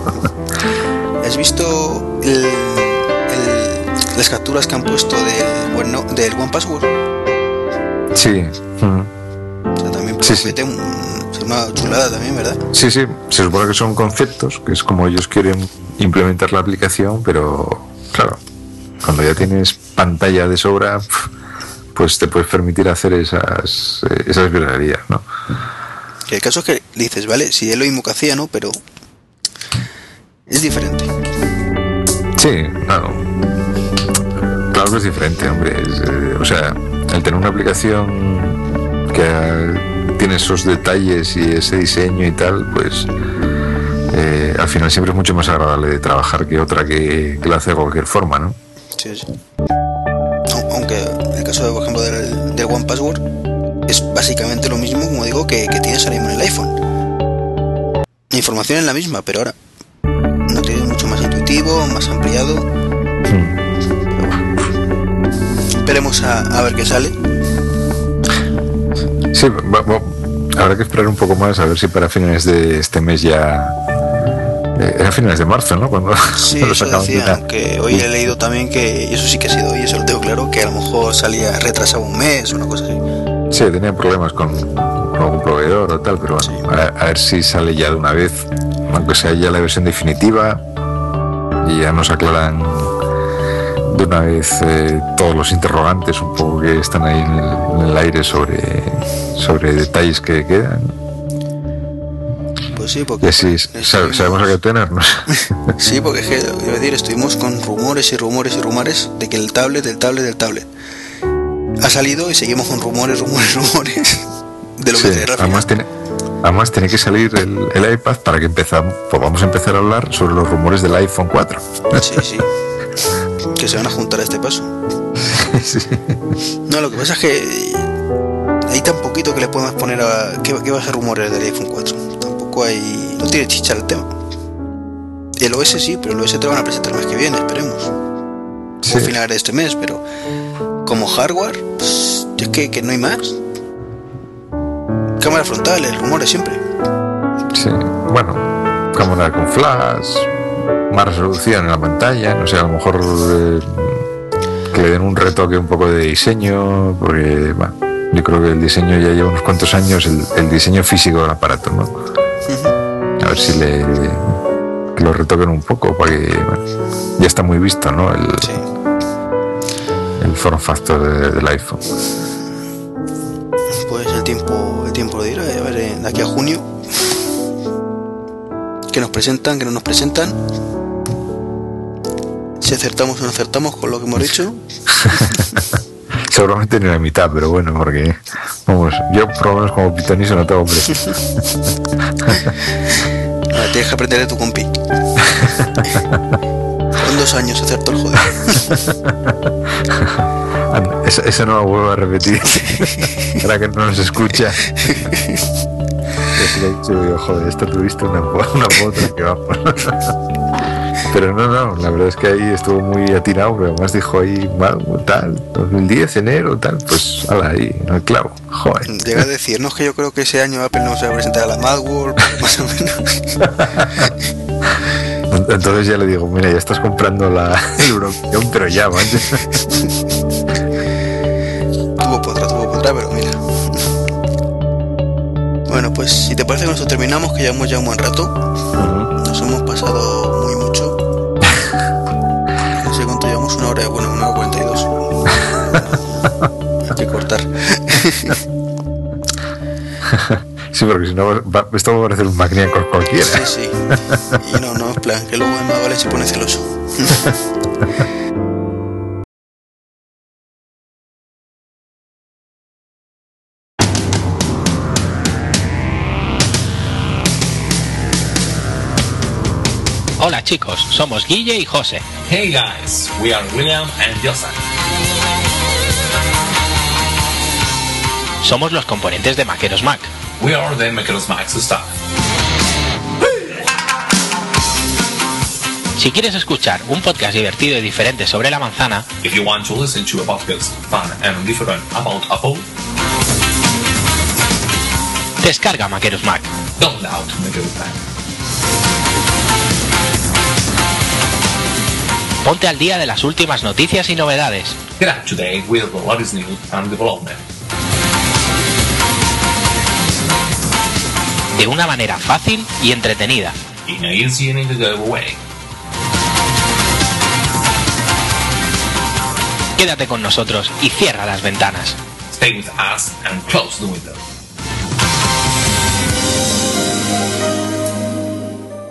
¿Has visto el- el- las capturas que han puesto del, bueno, del One Password? Sí. mm. Sí, sí. una chulada también, ¿verdad? Sí, sí, se supone que son conceptos, que es como ellos quieren implementar la aplicación, pero claro, cuando ya tienes pantalla de sobra, pues te puedes permitir hacer esas, eh, esas virguerías, ¿no? El caso es que dices, vale, si es lo mismo que hacía, ¿no? Pero es diferente. Sí, claro. Claro que es diferente, hombre. es, eh, o sea, el tener una aplicación que tiene esos detalles y ese diseño y tal, pues eh, al final siempre es mucho más agradable de trabajar que otra que, que hace de cualquier forma, ¿no? Sí, sí. Au- Aunque el caso, de, por ejemplo, del, del One Password es básicamente lo mismo, como digo, que, que tienes ahora mismo en el iPhone. La información es la misma, pero ahora no tiene mucho más intuitivo, más ampliado. Bueno. Esperemos a, a ver qué sale. Sí, va- va- habrá que esperar un poco más a ver si para finales de este mes ya... eh, era finales de marzo, ¿no? Cuando, Sí, cuando eso sacaban decía, una- aunque hoy he leído también que, eso sí que ha sido hoy, eso lo tengo claro, que a lo mejor salía retrasado un mes o una cosa así. Sí, tenía problemas con, con algún proveedor o tal, pero bueno, a, a ver si sale ya de una vez, aunque sea ya la versión definitiva y ya nos aclaran de una vez eh, todos los interrogantes un poco que están ahí en el, en el aire sobre, sobre detalles que quedan Pues sí, y porque así sab- sabemos a qué tenernos. Sí, porque es que, decir, estuvimos con rumores y rumores y rumores de que el tablet, el tablet, el tablet ha salido y seguimos con rumores, rumores, rumores de lo Sí, que además, tiene, además tiene que salir el, el iPad para que empezamos, podamos empezar a hablar sobre los rumores del iPhone 4. Sí, sí. Que se van a juntar a este paso. Sí. No, lo que pasa es que hay tan poquito que le podemos poner a. ¿Qué, qué va a ser rumores del iPhone 4? Tampoco hay. No tiene chicha el tema. El OS sí, pero el OS te lo van a presentar el mes que viene, esperemos. Sí. O final de este mes, pero como hardware, pues, es que, que no hay más. Cámara frontal, el rumor es siempre. Sí, bueno, cámara con flash, más resolución en la pantalla, no sé, a lo mejor eh, que le den un retoque un poco de diseño, porque bueno, yo creo que el diseño ya lleva unos cuantos años, el, el diseño físico del aparato, ¿no? A ver si le que lo retoquen un poco, porque bueno, ya está muy visto, ¿no? El, Sí. el form factor de- del iPhone. Pues el tiempo, el tiempo lo dirá, a ver, eh, de aquí a junio. Que nos presentan, que no nos presentan. Si acertamos o no acertamos con lo que hemos dicho. Seguramente ni la mitad, pero bueno, porque, vamos, yo por lo menos como pitoniso no tengo hombre. Ahora tienes que aprender de tu compi. Con dos años acertó el joder. Esa, esa no la vuelvo a repetir. Ahora que no nos escucha. He dicho, digo, joder, esto tuviste una, una que vamos. Pero no, no, la verdad es que ahí estuvo muy atinado, pero además dijo ahí, "Mal, tal, 2010, enero, tal, pues, ala, ahí, el clavo, joder. Llega a decirnos que yo creo que ese año Apple no se va a presentar a la Macworld, más o menos. Entonces ya le digo, mira, ya estás comprando la el pero ya, manches. Pues si te parece que nosotros terminamos, que llevamos ya un buen rato. Nos hemos pasado muy mucho. No sé cuánto llevamos, una hora, bueno, una hora cuarenta y dos. Hay que cortar. Sí, porque si no, va- esto va a parecer un magníaco cualquiera. Sí, sí. Y no, no, en plan, que luego Emma Vale se pone celoso. Chicos, somos Guille y José. Hey guys, we are William and Joseph. Somos los componentes de Maqueros Mac. We are the Makers Max staff. Si quieres escuchar un podcast divertido y diferente sobre la manzana, If you want to listen to a podcast fun and different about Apple, descarga Maqueros Mac. download Mac. Ponte al día de las últimas noticias y novedades. Get up with and development. De una manera fácil y entretenida. In a easy and enjoyable way. Quédate con nosotros y cierra las ventanas. Stay with us and close the window.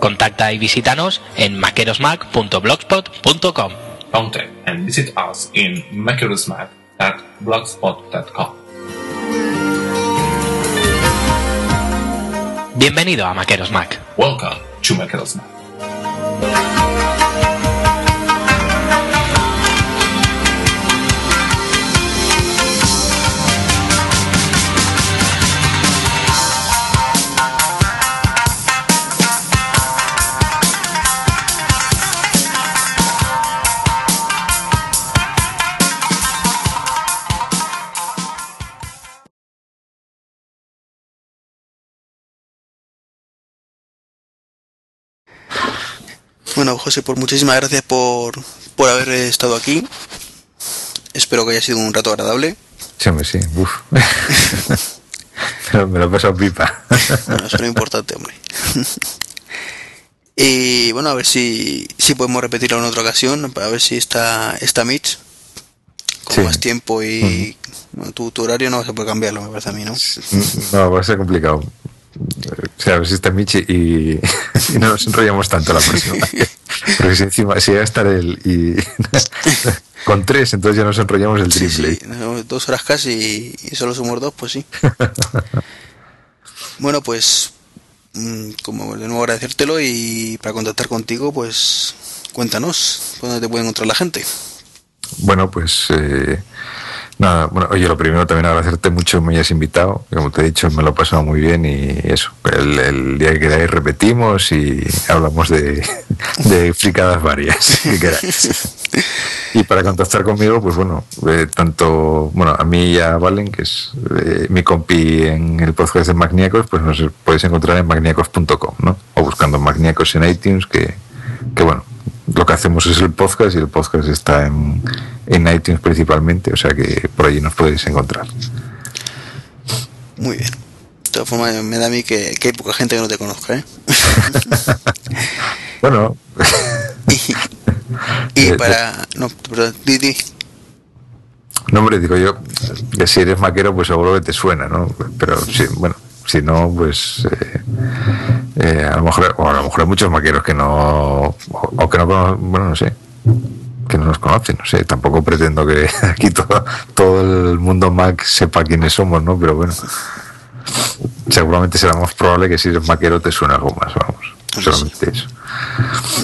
Contacta y visítanos en maquerosmac.blogspot.com. Contact and visit us in Maker's Mac at blogspot.com. Bienvenido a Maqueros Mac. Welcome to Mac. Bueno, José, pues muchísimas gracias por, por haber estado aquí. Espero que haya sido un rato agradable. Sí, hombre, sí. Uf. Me lo he pasado pipa. Bueno, eso es lo importante, hombre. y bueno, a ver si, si podemos repetirlo en otra ocasión, para ver si está, está Mitch con Sí. más tiempo y bueno, tu, tu horario no vas a poder cambiarlo, me parece a mí, ¿no? No, va a ser complicado. O sea, a ver si está Michi y, y no nos enrollamos tanto la próxima. Porque si encima, si va a estar él y con tres, entonces ya nos enrollamos el triple. sí, dos horas casi y solo somos dos, pues sí. bueno, pues mm, como de nuevo agradecértelo y para contactar contigo, pues cuéntanos dónde te puede encontrar la gente. Bueno, pues eh, nada, bueno, oye, lo primero también agradecerte mucho que me hayas invitado. Como te he dicho, me lo he pasado muy bien y eso, el, día que queráis repetimos y hablamos de, de fricadas varias que queráis. Y para contactar conmigo, pues bueno, eh, tanto bueno a mí y a Valen, que es eh, mi compi en el podcast de Magníacos, pues nos podéis encontrar en magníacos.com, ¿no? O buscando Magníacos en iTunes, que, que bueno, lo que hacemos es el podcast y el podcast está en, en iTunes principalmente, o sea que por allí nos podéis encontrar. Muy bien. De todas formas, me da a mí que, que hay poca gente que no te conozca, ¿eh? Bueno, y, y Eh, para... No, perdón, di, di. no hombre, digo yo, que si eres maquero, pues seguro que te suena, ¿no? Pero sí, bueno, si no, pues eh, eh, a lo mejor, o a lo mejor hay muchos maqueros que no, o, o que no, bueno, no sé, que no nos conocen, no sé, tampoco pretendo que aquí todo, todo el mundo Mac sepa quiénes somos, ¿no? Pero bueno, seguramente será más probable que si eres maquero te suene algo más, vamos, Hombre, solamente eso.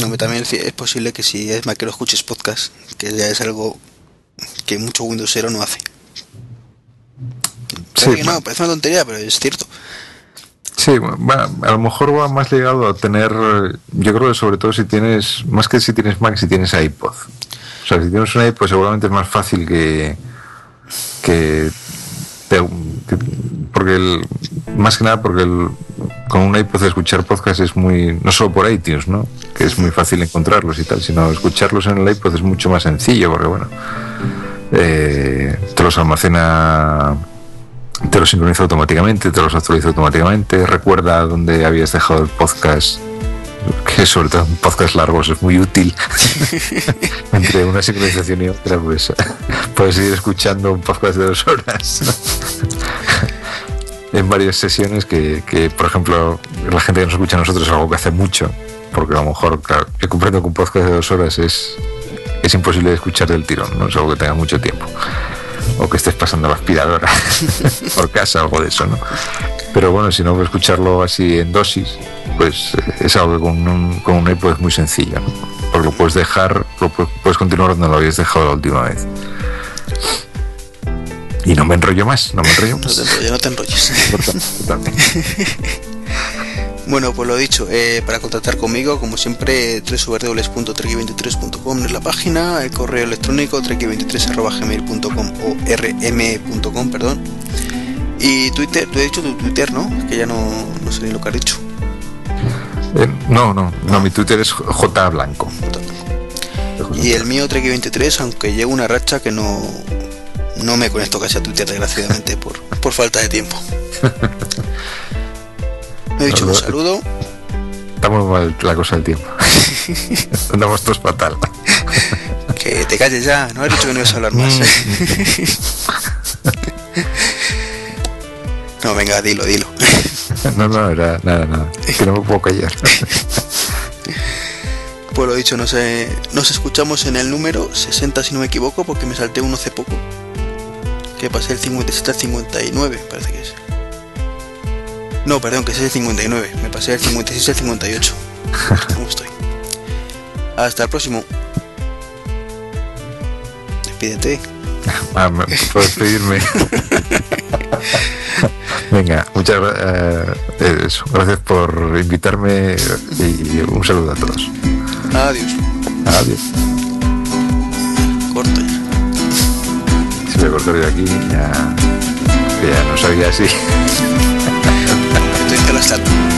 No, también es posible que si es más que lo escuches podcast, que ya es algo que mucho Windowsero no hace. Que no, parece una tontería, pero es cierto. Sí, va- a lo mejor va más ligado a tener, yo creo que sobre todo si tienes, más que si tienes Mac, si tienes iPod. O sea, si tienes un iPod seguramente es más fácil que, que- porque el, más que nada porque el, con un iPod escuchar podcast es muy, no solo por iTunes, ¿no? Que es muy fácil encontrarlos y tal, sino escucharlos en el iPod es mucho más sencillo porque bueno, eh, te los almacena te lo sincroniza automáticamente, te los actualiza automáticamente, recuerda dónde habías dejado el podcast, que sobre todo en podcast largos es muy útil. Entre una sincronización y otra, pues puedes ir escuchando un podcast de dos horas. en varias sesiones que, que, por ejemplo, la gente que nos escucha a nosotros es algo que hace mucho, porque a lo mejor, claro, yo comprendo que un podcast de dos horas es, es imposible de escuchar del tirón, no es algo que tenga mucho tiempo o que estés pasando la aspiradora por casa o algo de eso, ¿no? Pero bueno, si no, escucharlo así en dosis, pues eh, es algo que con un, con un iPod es muy sencillo, ¿no? Porque lo puedes dejar, lo pu- puedes continuar donde lo habías dejado la última vez. Y no me enrollo más, no me enrollo No más. te enrolles, no te enrolles. Bueno, pues lo dicho, eh, para contactar conmigo, como siempre, www.trek23.com es la página, el correo electrónico trek23.gmail.com o rm.com, perdón. Y Twitter, tú he dicho tu Twitter, ¿no? Es que ya no, no sé ni lo que has dicho. Eh, no, no, no, mi Twitter es J Blanco. Y el mío Trek23, aunque llevo una racha que no, no me conecto casi a Twitter, desgraciadamente, por, por falta de tiempo. Me he dicho un saludo. Estamos mal la cosa del tiempo. Andamos todos fatal. Que te calles ya, no he dicho que no ibas a hablar más. ¿eh? No, venga, dilo, dilo. No, no, era nada, nada. Es que no me puedo callar. Pues lo dicho, nos, eh, nos escuchamos en el número 60 si no me equivoco, porque me salté uno hace poco. Que pasé el 57 al 59, parece que es. No, perdón, que es el 59. Me pasé del 56 al 58. ¿Cómo estoy? Hasta el próximo. Despídete. Ah, me- puedo despedirme. Venga, muchas eh, eso, gracias por invitarme y un saludo a todos. Adiós. Adiós. Corta ya. Si a cortar de aquí, ya, ya no sabía si. Estoy que la salto.